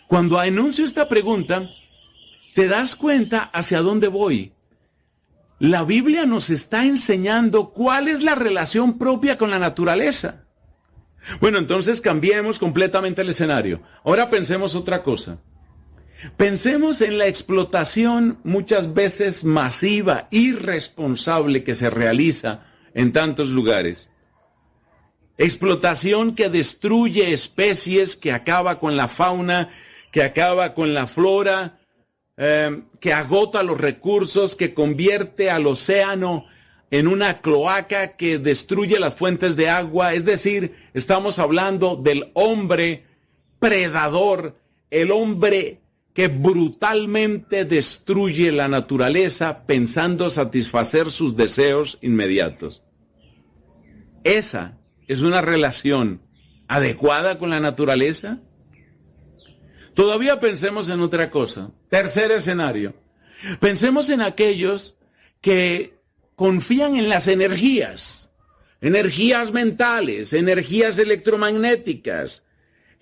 Cuando enuncio esta pregunta, te das cuenta hacia dónde voy. La Biblia nos está enseñando cuál es la relación propia con la naturaleza. Bueno, entonces cambiemos completamente el escenario. Ahora pensemos otra cosa. Pensemos en la explotación muchas veces masiva, irresponsable que se realiza en tantos lugares. Explotación que destruye especies, que acaba con la fauna, que acaba con la flora, eh, que agota los recursos, que convierte al océano en una cloaca que destruye las fuentes de agua. Es decir, estamos hablando del hombre predador, el hombre que brutalmente destruye la naturaleza pensando satisfacer sus deseos inmediatos. Esa es una relación adecuada con la naturaleza. Todavía pensemos en otra cosa. Tercer escenario. Pensemos en aquellos que confían en las energías, energías mentales, energías electromagnéticas,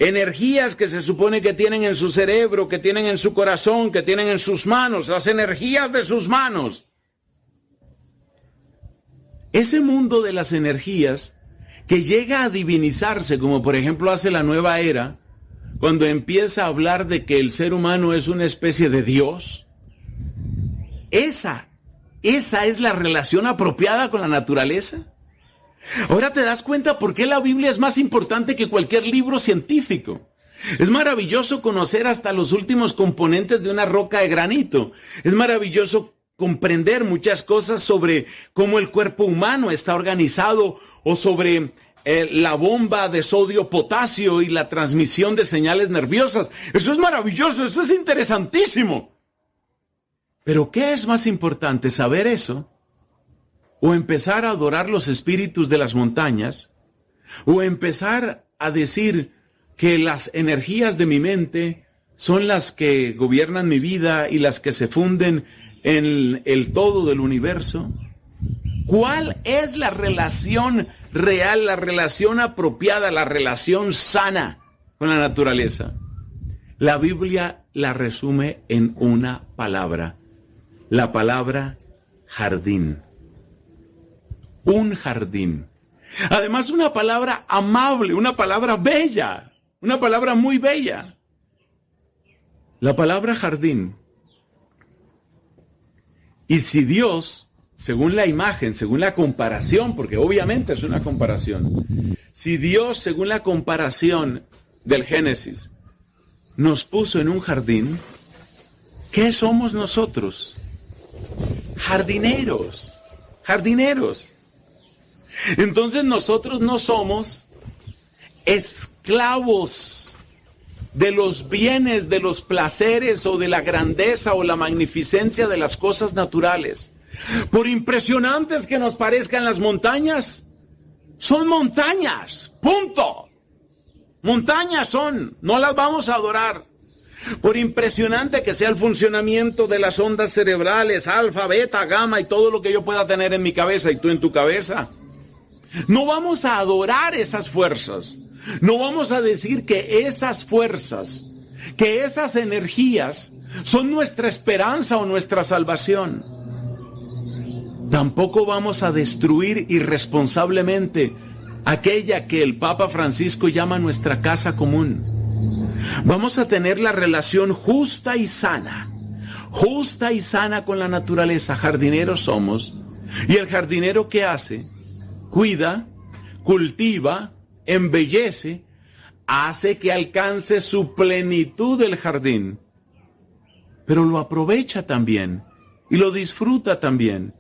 energías que se supone que tienen en su cerebro, que tienen en su corazón, que tienen en sus manos, las energías de sus manos. Ese mundo de las energías que llega a divinizarse, como por ejemplo hace la nueva era, cuando empieza a hablar de que el ser humano es una especie de Dios, esa, esa es la relación apropiada con la naturaleza. Ahora te das cuenta por qué la Biblia es más importante que cualquier libro científico. Es maravilloso conocer hasta los últimos componentes de una roca de granito. Es maravilloso comprender muchas cosas sobre cómo el cuerpo humano está organizado o sobre eh, la bomba de sodio potasio y la transmisión de señales nerviosas. Eso es maravilloso, eso es interesantísimo. Pero ¿qué es más importante, saber eso? ¿O empezar a adorar los espíritus de las montañas? ¿O empezar a decir que las energías de mi mente son las que gobiernan mi vida y las que se funden en el todo del universo? ¿Cuál es la relación real, la relación apropiada, la relación sana con la naturaleza? La Biblia la resume en una palabra, la palabra jardín. Un jardín. Además, una palabra amable, una palabra bella, una palabra muy bella. La palabra jardín. Y si Dios según la imagen, según la comparación, porque obviamente es una comparación, si Dios, según la comparación del Génesis, nos puso en un jardín, ¿qué somos nosotros? Jardineros, jardineros. Entonces nosotros no somos esclavos de los bienes, de los placeres o de la grandeza o la magnificencia de las cosas naturales. Por impresionantes que nos parezcan las montañas, son montañas, punto. Montañas son, no las vamos a adorar. Por impresionante que sea el funcionamiento de las ondas cerebrales, alfa, beta, gamma y todo lo que yo pueda tener en mi cabeza y tú en tu cabeza. No vamos a adorar esas fuerzas. No vamos a decir que esas fuerzas, que esas energías son nuestra esperanza o nuestra salvación. Tampoco vamos a destruir irresponsablemente aquella que el Papa Francisco llama nuestra casa común. Vamos a tener la relación justa y sana, justa y sana con la naturaleza. Jardineros somos. ¿Y el jardinero qué hace? Cuida, cultiva, embellece, hace que alcance su plenitud el jardín, pero lo aprovecha también y lo disfruta también.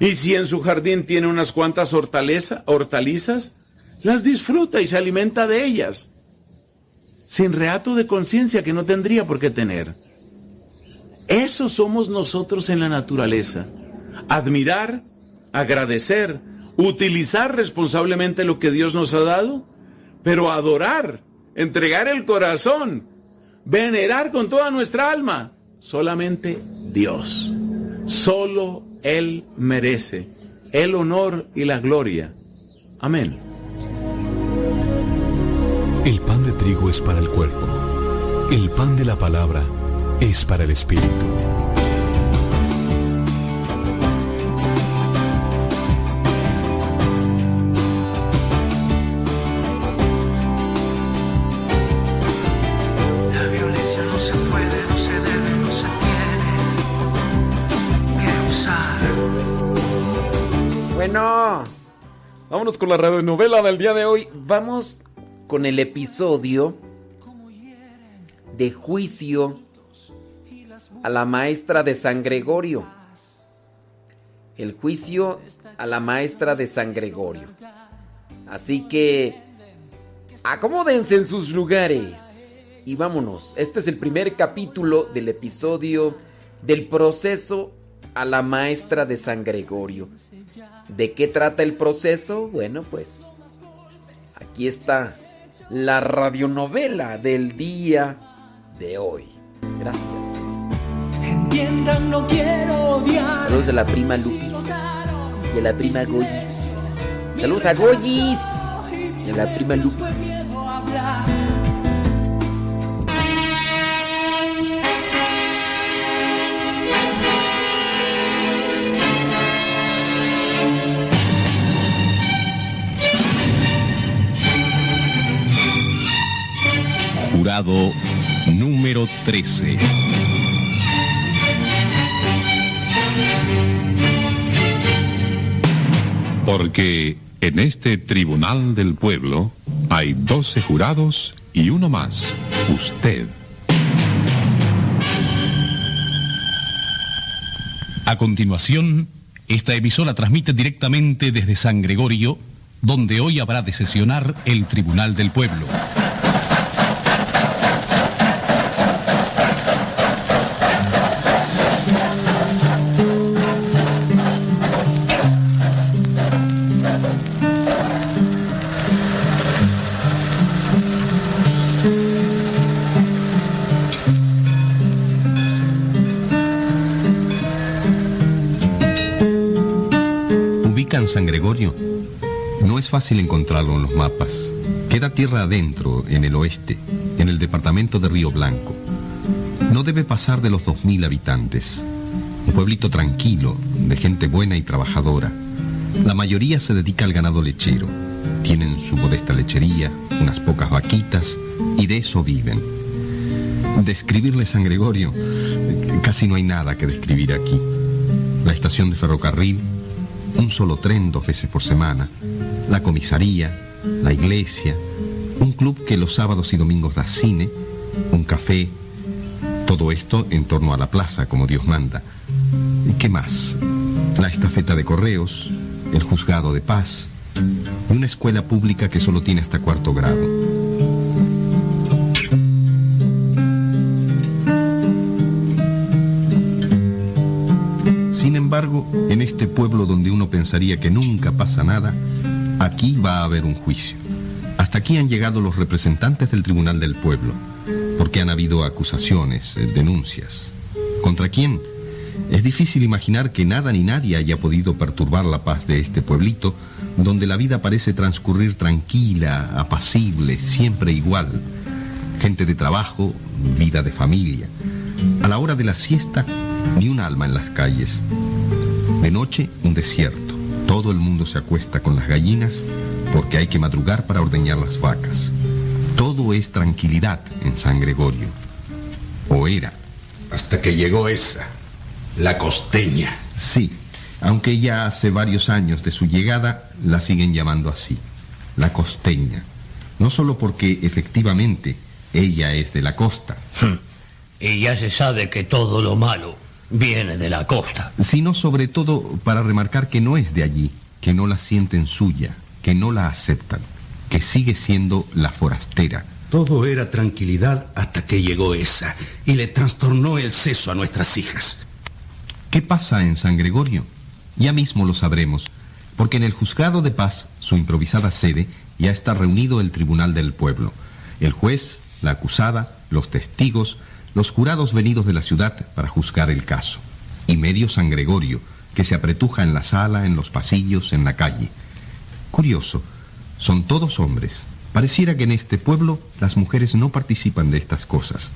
Y si en su jardín tiene unas cuantas hortalizas, las disfruta y se alimenta de ellas, sin reato de conciencia que no tendría por qué tener. Eso somos nosotros en la naturaleza. Admirar, agradecer, utilizar responsablemente lo que Dios nos ha dado, pero adorar, entregar el corazón, venerar con toda nuestra alma, solamente Dios. Solo Él merece el honor y la gloria. Amén. El pan de trigo es para el cuerpo. El pan de la palabra es para el espíritu. Con la radionovela del día de hoy. Vamos con el episodio de juicio a la maestra de San Gregorio. El juicio a la maestra de San Gregorio. Así que acomódense en sus lugares y vámonos. Este es el primer capítulo del episodio del proceso a la maestra de San Gregorio. ¿De qué trata el proceso? Bueno, pues aquí está la radionovela del día de hoy. Gracias. Entiendan, no quiero odiar. Saludos a la prima Lupis y a la prima Goyis. Saludos a Goyis y a la prima Lupis. Jurado número 13. Porque en este tribunal del pueblo hay doce jurados y uno más, usted. A continuación, esta emisora transmite directamente desde San Gregorio, donde hoy habrá de sesionar el Tribunal del Pueblo. San Gregorio? No es fácil encontrarlo en los mapas. Queda tierra adentro, en el oeste, en el departamento de Río Blanco. No debe pasar de los 2.000 habitantes. Un pueblito tranquilo, de gente buena y trabajadora. La mayoría se dedica al ganado lechero. Tienen su modesta lechería, unas pocas vaquitas, y de eso viven. Describirle San Gregorio, casi no hay nada que describir aquí. La estación de ferrocarril, un solo tren dos veces por semana, la comisaría, la iglesia, un club que los sábados y domingos da cine, un café, todo esto en torno a la plaza, como Dios manda. ¿Y qué más? La estafeta de correos, el juzgado de paz una escuela pública que solo tiene hasta cuarto grado. En este pueblo donde uno pensaría que nunca pasa nada, aquí va a haber un juicio. Hasta aquí han llegado los representantes del Tribunal del Pueblo, porque han habido acusaciones, eh, denuncias. ¿Contra quién? Es difícil imaginar que nada ni nadie haya podido perturbar la paz de este pueblito, donde la vida parece transcurrir tranquila, apacible, siempre igual. Gente de trabajo, vida de familia. A la hora de la siesta, ni un alma en las calles. De noche, un desierto. Todo el mundo se acuesta con las gallinas porque hay que madrugar para ordeñar las vacas. Todo es tranquilidad en San Gregorio. O era. Hasta que llegó esa, la costeña. Sí, aunque ya hace varios años de su llegada, la siguen llamando así. la costeña. No solo porque efectivamente ella es de la costa. <laughs> Y ya se sabe que todo lo malo viene de la costa. Sino sobre todo para remarcar que no es de allí, que no la sienten suya, que no la aceptan, que sigue siendo la forastera. Todo era tranquilidad hasta que llegó esa y le trastornó el seso a nuestras hijas. ¿Qué pasa en San Gregorio? Ya mismo lo sabremos, porque en el juzgado de paz, su improvisada sede, ya está reunido el tribunal del pueblo. El juez, la acusada, los testigos, los jurados venidos de la ciudad para juzgar el caso. Y medio San Gregorio, que se apretuja en la sala, en los pasillos, en la calle. Curioso, son todos hombres. Pareciera que en este pueblo las mujeres no participan de estas cosas.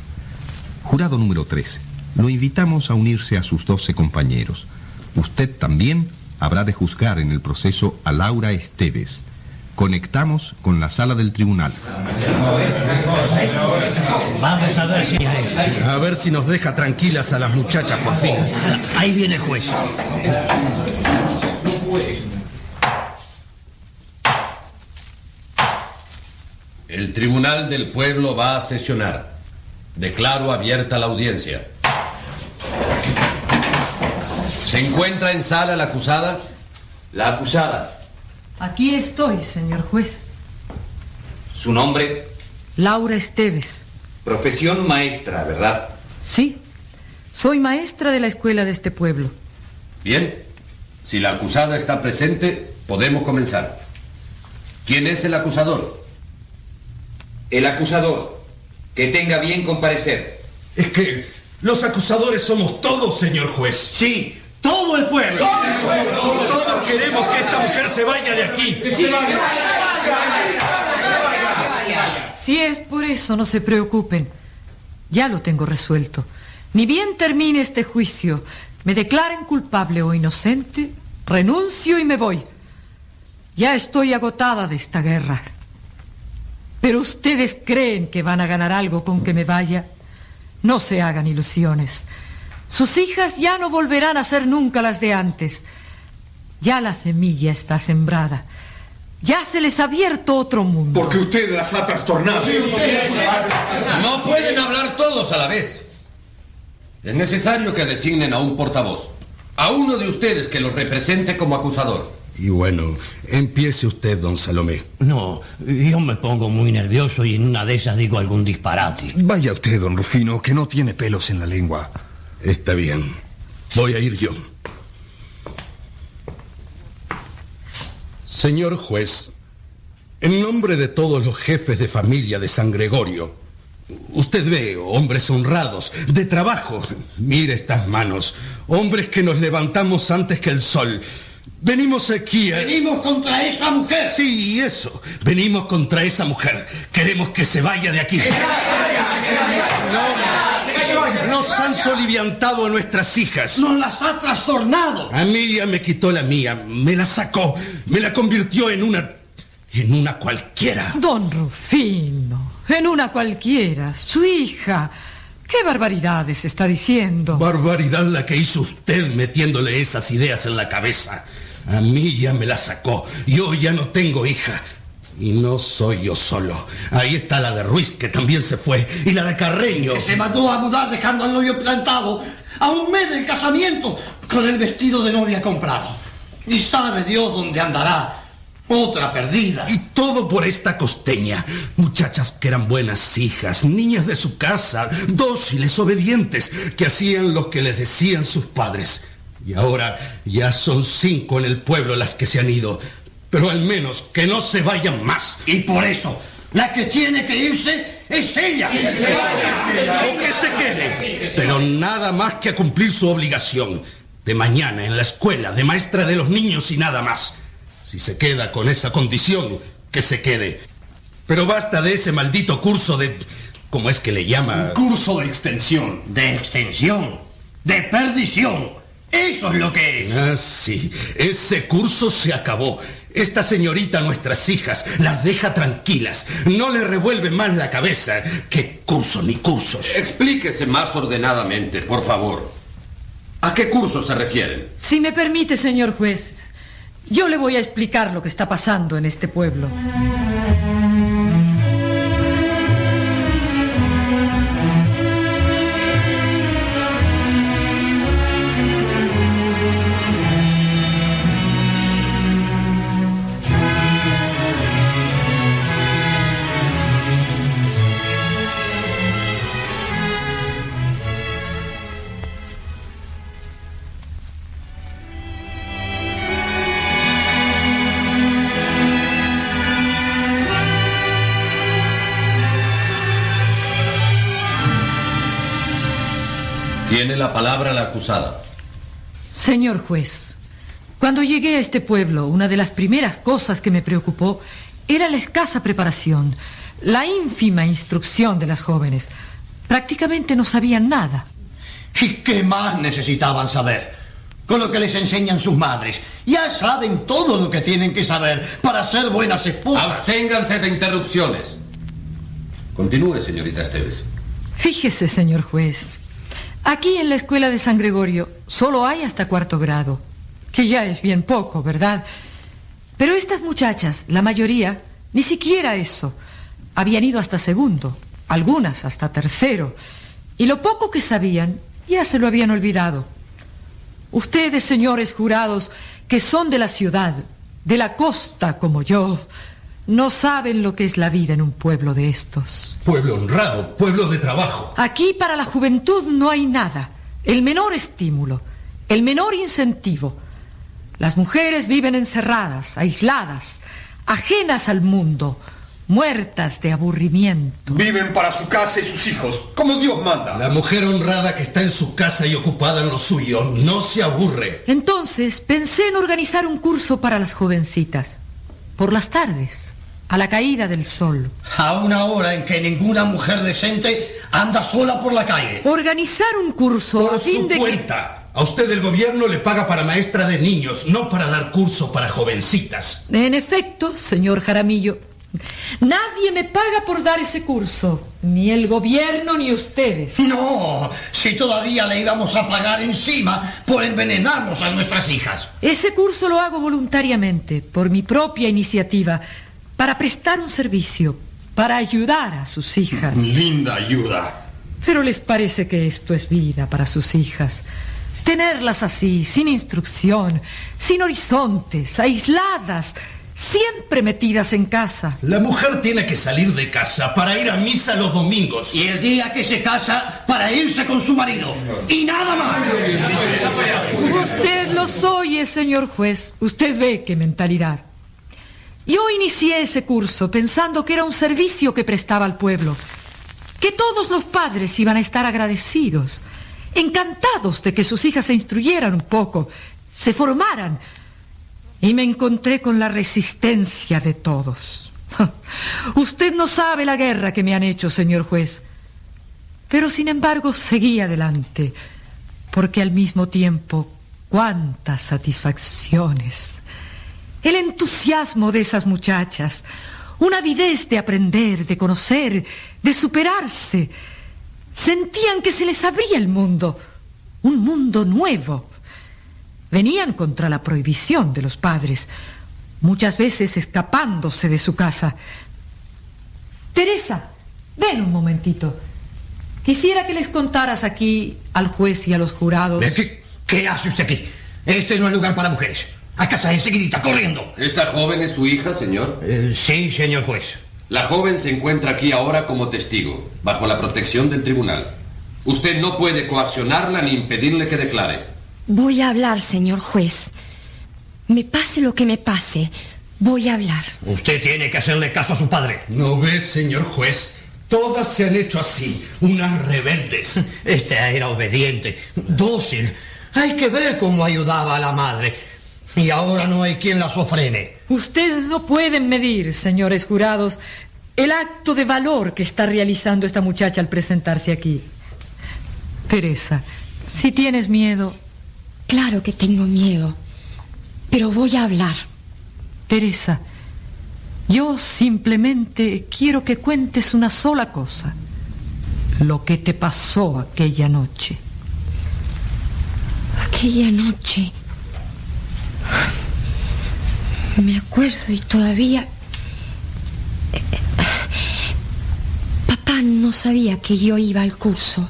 Jurado número 13. Lo invitamos a unirse a sus doce compañeros. Usted también habrá de juzgar en el proceso a Laura Esteves. Conectamos con la sala del tribunal. Vamos a ver si es. A ver si nos deja tranquilas a las muchachas por fin. Ahí viene el juez. El Tribunal del Pueblo va a sesionar. Declaro abierta la audiencia. ¿Se encuentra en sala la acusada? La acusada. Aquí estoy, señor juez. ¿Su nombre? Laura Esteves. Profesión maestra, ¿verdad? Sí, soy maestra de la escuela de este pueblo. Bien. Si la acusada está presente, podemos comenzar. ¿Quién es el acusador? El acusador. Que tenga bien comparecer. Es que los acusadores somos todos, señor juez. Sí, todo el pueblo. Todos queremos que esta mujer se vaya de aquí. Si es por eso, no se preocupen. Ya lo tengo resuelto. Ni bien termine este juicio, me declaren culpable o inocente, renuncio y me voy. Ya estoy agotada de esta guerra. Pero ustedes creen que van a ganar algo con que me vaya. No se hagan ilusiones. Sus hijas ya no volverán a ser nunca las de antes. Ya la semilla está sembrada. Ya se les ha abierto otro mundo. Porque usted las ha trastornado. No pueden hablar todos a la vez. Es necesario que designen a un portavoz. A uno de ustedes que los represente como acusador. Y bueno, empiece usted, don Salomé. No, yo me pongo muy nervioso y en una de esas digo algún disparate. Vaya usted, don Rufino, que no tiene pelos en la lengua. Está bien. Voy a ir yo. Señor juez, en nombre de todos los jefes de familia de San Gregorio, usted ve hombres honrados, de trabajo. Mire estas manos, hombres que nos levantamos antes que el sol. Venimos aquí a... Venimos contra esa mujer. Sí, eso. Venimos contra esa mujer. Queremos que se vaya de aquí. No, nos han soliviantado a nuestras hijas. Nos las ha trastornado. A mí ya me quitó la mía, me la sacó, me la convirtió en una... en una cualquiera. Don Rufino, en una cualquiera, su hija. ¿Qué barbaridades está diciendo? Barbaridad la que hizo usted metiéndole esas ideas en la cabeza. A mí ya me la sacó. Yo ya no tengo hija. Y no soy yo solo. Ahí está la de Ruiz, que también se fue. Y la de Carreño. Que se mandó a mudar dejando al novio plantado a un mes del casamiento con el vestido de novia comprado. Y sabe Dios dónde andará. Otra perdida. Y todo por esta costeña. Muchachas que eran buenas hijas, niñas de su casa, dóciles, obedientes, que hacían lo que les decían sus padres. Y ahora ya son cinco en el pueblo las que se han ido. Pero al menos que no se vayan más. Y por eso, la que tiene que irse es ella. O que se quede. Pero nada más que a cumplir su obligación. De mañana en la escuela, de maestra de los niños y nada más. Si se queda con esa condición, que se quede. Pero basta de ese maldito curso de... ¿Cómo es que le llama? Curso de extensión. De extensión. De perdición. Eso es lo que es. Ah, sí. Ese curso se acabó. Esta señorita, nuestras hijas, las deja tranquilas. No le revuelve más la cabeza. ¿Qué curso ni cursos? Explíquese más ordenadamente, por favor. ¿A qué curso se refieren? Si me permite, señor juez, Yo le voy a explicar lo que está pasando en este pueblo. La palabra la acusada. Señor juez, cuando llegué a este pueblo, una de las primeras cosas que me preocupó era la escasa preparación, la ínfima instrucción de las jóvenes. Prácticamente no sabían nada. ¿Y qué más necesitaban saber? Con lo que les enseñan sus madres. Ya saben todo lo que tienen que saber para ser buenas esposas. Absténganse de interrupciones. Continúe, señorita Esteves. Fíjese, señor juez, aquí en la escuela de San Gregorio solo hay hasta cuarto grado, que ya es bien poco, ¿verdad? Pero estas muchachas, la mayoría, ni siquiera eso. Habían ido hasta segundo, algunas hasta tercero, y lo poco que sabían ya se lo habían olvidado. Ustedes, señores jurados, que son de la ciudad, de la costa como yo, no saben lo que es la vida en un pueblo de estos. Pueblo honrado, pueblo de trabajo. Aquí para la juventud no hay nada, el menor estímulo, el menor incentivo. Las mujeres viven encerradas, aisladas, ajenas al mundo, muertas de aburrimiento. Viven para su casa y sus hijos, como Dios manda. La mujer honrada que está en su casa y ocupada en lo suyo no se aburre. Entonces pensé en organizar un curso para las jovencitas, por las tardes, a la caída del sol. A una hora en que ninguna mujer decente anda sola por la calle. Organizar un curso Por a fin su de que- cuenta. A usted el gobierno le paga para maestra de niños, no para dar curso para jovencitas. En efecto, señor Jaramillo, nadie me paga por dar ese curso, ni el gobierno ni ustedes. No, si todavía le íbamos a pagar encima por envenenarnos a nuestras hijas. Ese curso lo hago voluntariamente, por mi propia iniciativa, para prestar un servicio, para ayudar a sus hijas. Linda ayuda. Pero les parece que esto es vida para sus hijas. Tenerlas así, sin instrucción, sin horizontes, aisladas, siempre metidas en casa. La mujer tiene que salir de casa para ir a misa los domingos. Y el día que se casa, para irse con su marido. Y nada más. Usted los oye, señor juez. Usted ve qué mentalidad. Yo inicié ese curso pensando que era un servicio que prestaba al pueblo, que todos los padres iban a estar agradecidos, encantados de que sus hijas se instruyeran un poco, se formaran. Y me encontré con la resistencia de todos. <laughs> Usted no sabe la guerra que me han hecho, señor juez. Pero sin embargo seguí adelante, porque al mismo tiempo, cuántas satisfacciones. El entusiasmo de esas muchachas, una avidez de aprender, de conocer, de superarse. Sentían que se les abría el mundo, un mundo nuevo. Venían contra la prohibición de los padres, muchas veces escapándose de su casa. Teresa, ven un momentito. Quisiera que les contaras aquí al juez y a los jurados. ¿Qué, qué hace usted aquí? Este no es lugar para mujeres. A casa enseguidita, corriendo. ¿Esta joven es su hija, señor? sí, señor juez. La joven se encuentra aquí ahora como testigo, bajo la protección del tribunal. Usted no puede coaccionarla ni impedirle que declare. Voy a hablar, señor juez. Me pase lo que me pase, voy a hablar. Usted tiene que hacerle caso a su padre. ¿No ves, señor juez? Todas se han hecho así, unas rebeldes. Esta era obediente, dócil. Hay que ver cómo ayudaba a la madre. Y ahora no hay quien la sofrene. Ustedes no pueden medir, señores jurados, el acto de valor que está realizando esta muchacha al presentarse aquí. Teresa, si tienes miedo... Claro que tengo miedo, pero voy a hablar. Teresa, yo simplemente quiero que cuentes una sola cosa. Lo que te pasó aquella noche. Aquella noche... Me acuerdo y todavía... Papá no sabía que yo iba al curso.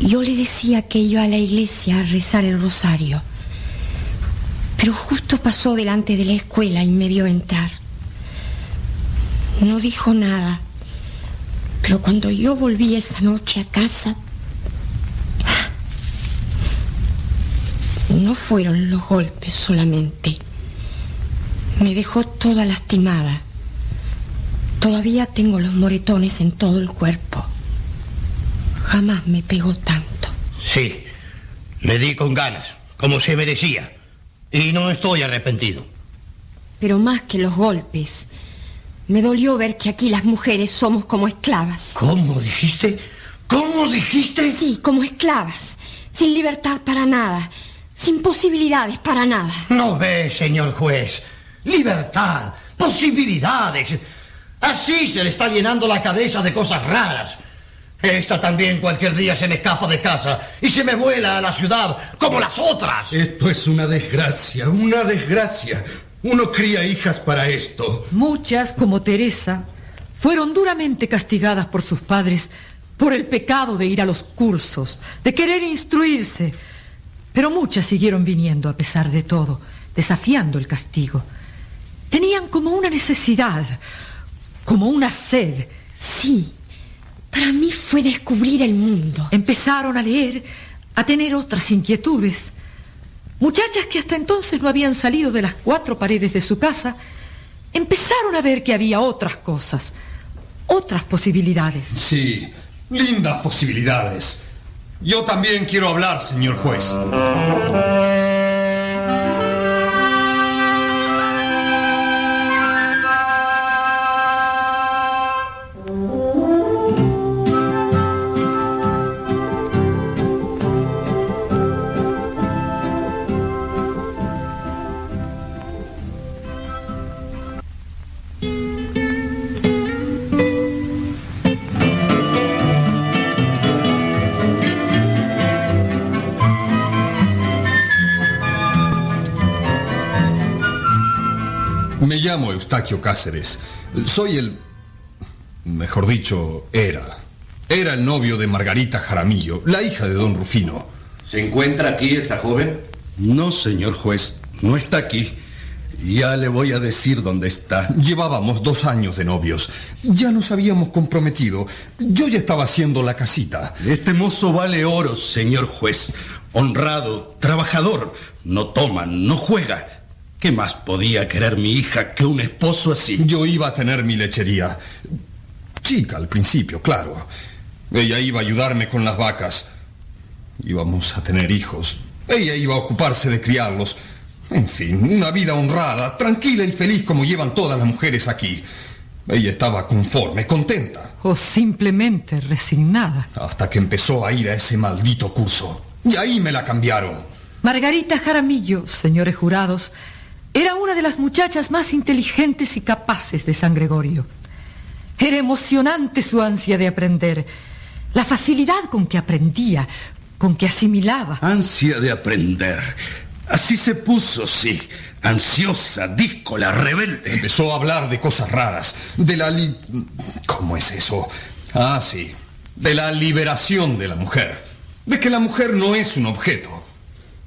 Yo le decía que iba a la iglesia a rezar el rosario. Pero justo pasó delante de la escuela y me vio entrar. No dijo nada. Pero cuando yo volví esa noche a casa, no fueron los golpes solamente. Me dejó toda lastimada. Todavía tengo los moretones en todo el cuerpo. Jamás me pegó tanto. Sí, me di con ganas, como se merecía. Y no estoy arrepentido. Pero más que los golpes, me dolió ver que aquí las mujeres somos como esclavas. ¿Cómo dijiste? ¿Cómo dijiste? Sí, como esclavas, sin libertad para nada, sin posibilidades para nada. No ve, señor juez. Libertad, posibilidades. Así se le está llenando la cabeza de cosas raras. Esta también cualquier día se me escapa de casa y se me vuela a la ciudad como las otras. Esto es una desgracia, una desgracia. Uno cría hijas para esto. Muchas, como Teresa, fueron duramente castigadas por sus padres por el pecado de ir a los cursos, de querer instruirse. Pero muchas siguieron viniendo a pesar de todo, desafiando el castigo. Tenían como una necesidad, como una sed. Sí, para mí fue descubrir el mundo. Empezaron a leer, a tener otras inquietudes. Muchachas que hasta entonces no habían salido de las cuatro paredes de su casa, empezaron a ver que había otras cosas, otras posibilidades. Sí, lindas posibilidades. Yo también quiero hablar, señor juez. Eustaquio Cáceres. Soy el... Mejor dicho, era. Era el novio de Margarita Jaramillo, la hija de don Rufino. ¿Se encuentra aquí esa joven? No, señor juez, no está aquí. Ya le voy a decir dónde está. Llevábamos dos años de novios. Ya nos habíamos comprometido. Yo ya estaba haciendo la casita. Este mozo vale oro, señor juez. Honrado, trabajador. No toma, no juega. ¿Qué más podía querer mi hija que un esposo así? Yo iba a tener mi lechería. Chica al principio, claro. Ella iba a ayudarme con las vacas. Íbamos a tener hijos. Ella iba a ocuparse de criarlos. En fin, una vida honrada, tranquila y feliz como llevan todas las mujeres aquí. Ella estaba conforme, contenta. O simplemente resignada. Hasta que empezó a ir a ese maldito curso. Y ahí me la cambiaron. Margarita Jaramillo, señores jurados, era una de las muchachas más inteligentes y capaces de San Gregorio. Era emocionante su ansia de aprender, la facilidad con que aprendía, con que asimilaba. Ansia de aprender. Así se puso, sí. Ansiosa, díscola, rebelde. Empezó a hablar de cosas raras, de la... Li... ¿Cómo es eso? Ah, sí. De la liberación de la mujer. De que la mujer no es un objeto.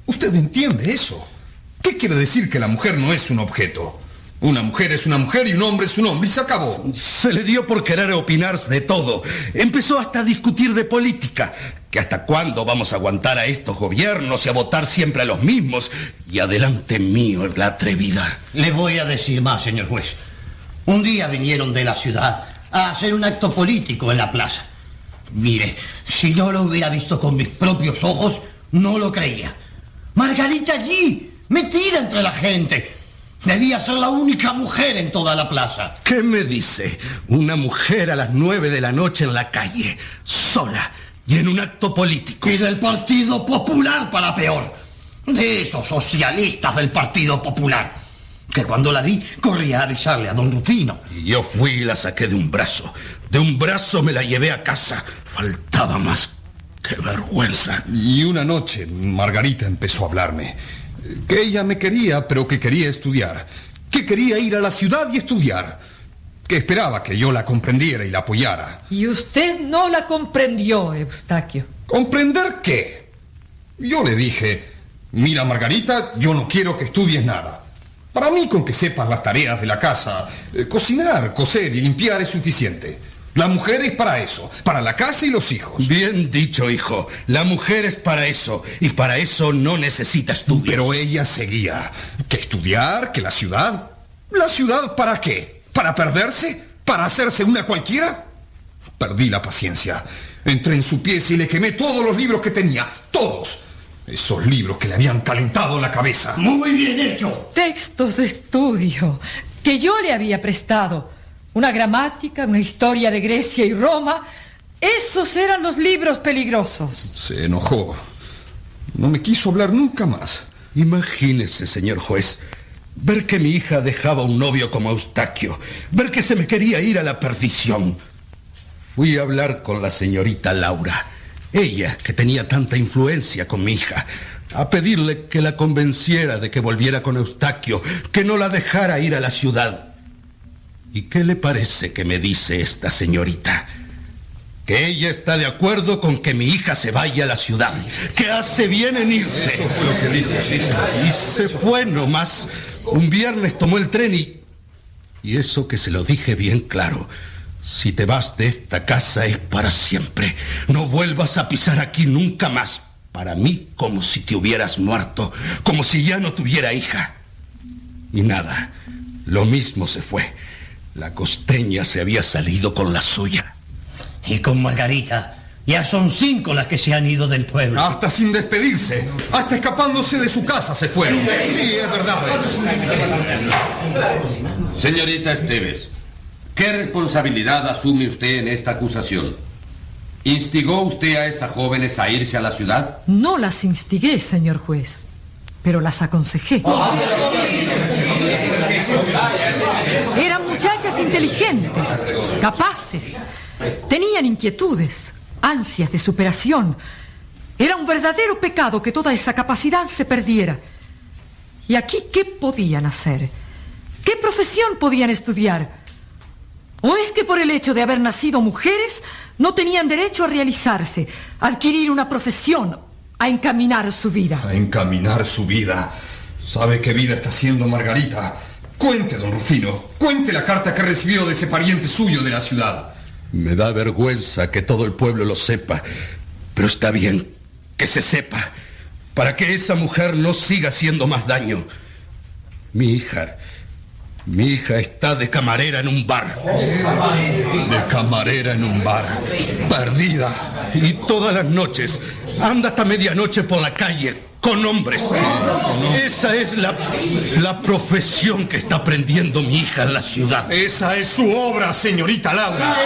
¿Usted entiende eso? ¿Qué quiere decir que la mujer no es un objeto? Una mujer es una mujer y un hombre es un hombre y se acabó. Se le dio por querer opinar de todo. Empezó hasta a discutir de política. Que hasta cuándo vamos a aguantar a estos gobiernos y a votar siempre a los mismos. Y adelante mío la atrevida. Le voy a decir más, señor juez. Un día vinieron de la ciudad a hacer un acto político en la plaza. Mire, si yo lo hubiera visto con mis propios ojos, no lo creía. Margarita allí, metida entre la gente. Debía ser la única mujer en toda la plaza. ¿Qué me dice? Una mujer a las nueve de la noche en la calle, sola y en un acto político. Y del Partido Popular para peor. De esos socialistas del Partido Popular. Que cuando la vi corría a avisarle a don Rufino. Y yo fui y la saqué de un brazo. De un brazo me la llevé a casa. Faltaba más. ¡Qué vergüenza! Y una noche Margarita empezó a hablarme. Que ella me quería, pero que quería estudiar. Que quería ir a la ciudad y estudiar. Que esperaba que yo la comprendiera y la apoyara. Y usted no la comprendió, Eustaquio. ¿Comprender qué? Yo le dije, mira Margarita, yo no quiero que estudies nada. Para mí con que sepas las tareas de la casa, eh, cocinar, coser y limpiar es suficiente. La mujer es para eso, para la casa y los hijos. Bien dicho, hijo. La mujer es para eso y para eso no necesita estudios. Pero ella seguía. ¿Que estudiar? ¿Que la ciudad? ¿La ciudad para qué? ¿Para perderse? ¿Para hacerse una cualquiera? Perdí la paciencia. Entré en su pieza y le quemé todos los libros que tenía. Todos. Esos libros que le habían calentado la cabeza. Muy bien hecho. Textos de estudio que yo le había prestado. Una gramática, una historia de Grecia y Roma. Esos eran los libros peligrosos. Se enojó. No me quiso hablar nunca más. Imagínese, señor juez, ver que mi hija dejaba un novio como Eustaquio, ver que se me quería ir a la perdición. Fui a hablar con la señorita Laura, ella que tenía tanta influencia con mi hija, a pedirle que la convenciera de que volviera con Eustaquio, que no la dejara ir a la ciudad. ¿Y qué le parece que me dice esta señorita? Que ella está de acuerdo con que mi hija se vaya a la ciudad, que hace bien en irse. Eso fue lo que dijo, sí. Y se fue nomás. Un viernes tomó el tren y... Y eso que se lo dije bien claro. Si te vas de esta casa es para siempre. No vuelvas a pisar aquí nunca más. Para mí, como si te hubieras muerto, como si ya no tuviera hija. Y nada, lo mismo se fue. La costeña se había salido con la suya. Y con Margarita. Ya son cinco las que se han ido del pueblo. Hasta sin despedirse. Hasta escapándose de su casa se fueron. Sí, es verdad. Señorita Esteves, ¿qué responsabilidad asume usted en esta acusación? ¿Instigó usted a esas jóvenes a irse a la ciudad? No las instigué, señor juez, pero las aconsejé. Muchachas inteligentes, capaces, tenían inquietudes, ansias de superación. Era un verdadero pecado que toda esa capacidad se perdiera. ¿Y aquí qué podían hacer? ¿Qué profesión podían estudiar? ¿O es que por el hecho de haber nacido mujeres no tenían derecho a realizarse, a adquirir una profesión, a encaminar su vida? A encaminar su vida. ¿Sabe qué vida está haciendo Margarita? Cuente, don Rufino. Cuente la carta que recibió de ese pariente suyo de la ciudad. Me da vergüenza que todo el pueblo lo sepa, pero está bien que se sepa, para que esa mujer no siga haciendo más daño. Mi hija, mi hija está de camarera en un bar. De camarera en un bar. Perdida. Y todas las noches anda hasta medianoche por la calle con hombres. Esa es la, la profesión que está aprendiendo mi hija en la ciudad. Esa es su obra, señorita Laura.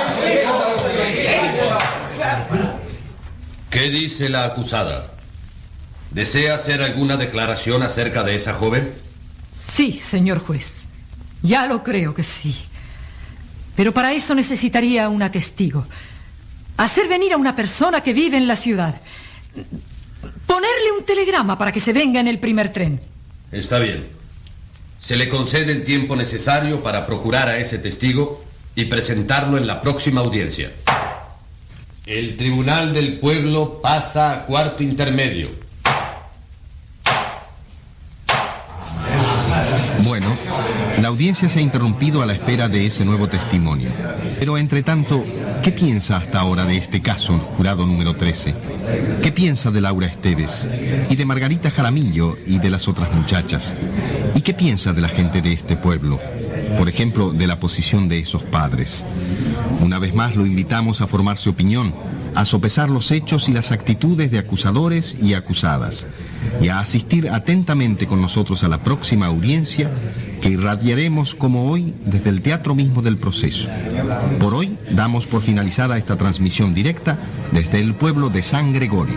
¿Qué dice la acusada? ¿Desea hacer alguna declaración acerca de esa joven? Sí, señor juez. Ya lo creo que sí. Pero para eso necesitaría una testigo. Hacer venir a una persona que vive en la ciudad. Ponerle un telegrama para que se venga en el primer tren. Está bien. Se le concede el tiempo necesario para procurar a ese testigo y presentarlo en la próxima audiencia. El Tribunal del Pueblo pasa a cuarto intermedio. Bueno, la audiencia se ha interrumpido a la espera de ese nuevo testimonio. Pero entre tanto, ¿qué piensa hasta ahora de este caso, jurado número 13? ¿Qué piensa de Laura Esteves? Y de Margarita Jaramillo y de las otras muchachas? ¿Y qué piensa de la gente de este pueblo? Por ejemplo, de la posición de esos padres. Una vez más lo invitamos a formarse opinión, a sopesar los hechos y las actitudes de acusadores y acusadas, y a asistir atentamente con nosotros a la próxima audiencia que irradiaremos como hoy desde el teatro mismo del proceso. Por hoy damos por finalizada esta transmisión directa desde el pueblo de San Gregorio.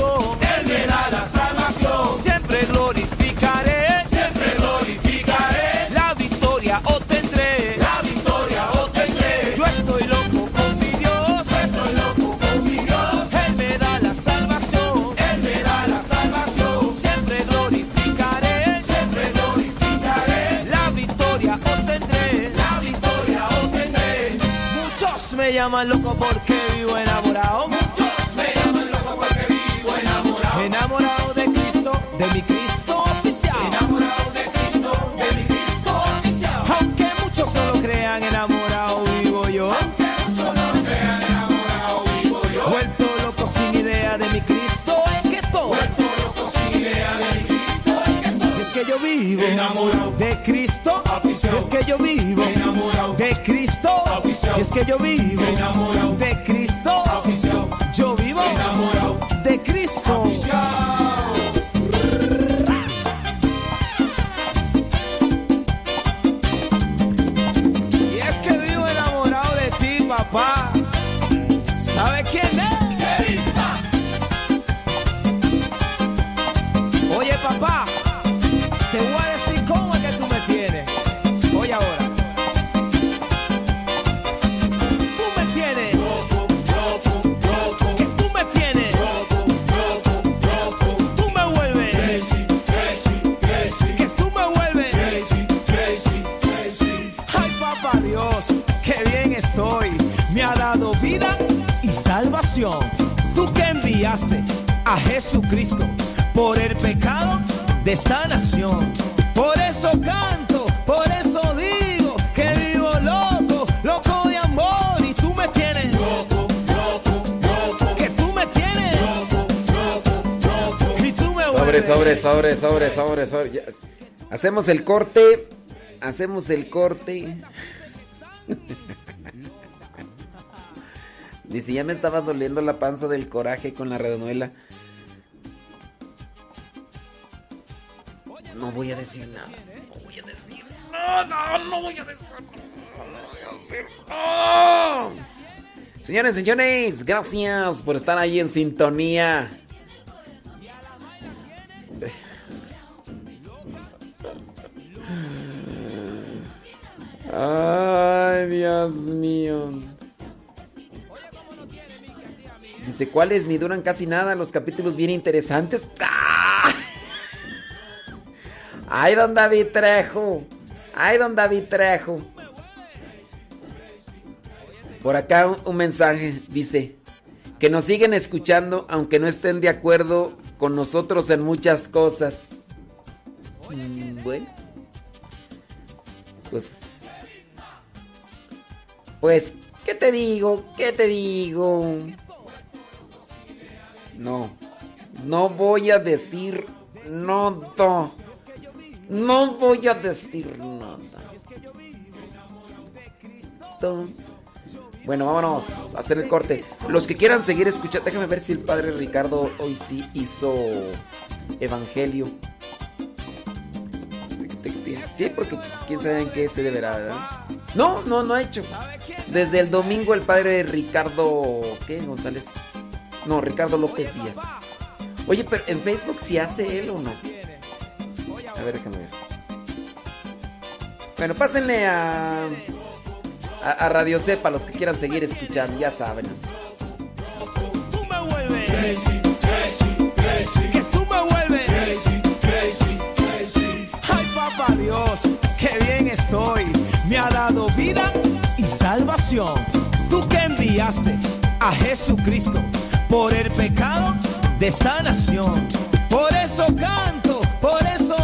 Es que yo vivo Enamorado de Cristo. Afición. Es que yo vivo Enamorado de Cristo. A Jesucristo por el pecado de esta nación. Por eso canto, por eso digo que vivo loco, loco de amor y tú me tienes. Que tú me tienes. Y tú me Sobre, vuelves. sobre, sobre, sobre, sobre, sobre. Ya. Hacemos el corte. Hacemos el corte. <laughs> Dice, ya me estaba doliendo la panza del coraje con la redonduela. No voy a decir nada. No voy a decir nada. No voy a decir nada. No voy a decir nada. Señores, señores, gracias por estar ahí en sintonía. Ay, Dios mío. Dice, ¿cuáles? Ni duran casi nada, los capítulos bien interesantes. ¡Ah! Ay, don David Trejo. Ay, don David Trejo. Por acá un, mensaje dice que nos siguen escuchando aunque no estén de acuerdo con nosotros en muchas cosas. Mm, Bueno. Pues pues, ¿qué te digo? ¿Qué te digo? No. No voy a decir nada. No voy a decir nada. Bueno, vámonos a hacer el corte. Los que quieran seguir escuchando, déjame ver si el padre Ricardo hoy sí hizo evangelio. Sí, porque pues, quién sabe en qué se deberá, ¿verdad? No, no, no ha hecho. Desde el domingo el padre Ricardo, ¿qué? González. No, Ricardo López Díaz. Oye, pero en Facebook si hace él o no. A ver, déjame ver. Bueno, pásenle a, a, a Radio Cepa los que quieran seguir escuchando, ya saben. Tú me vuelves. Que tú me vuelves. Ay, papá Dios, qué bien estoy. Me ha dado vida y salvación. Tú que enviaste a Jesucristo por el pecado de esta nación. Por eso canto, por eso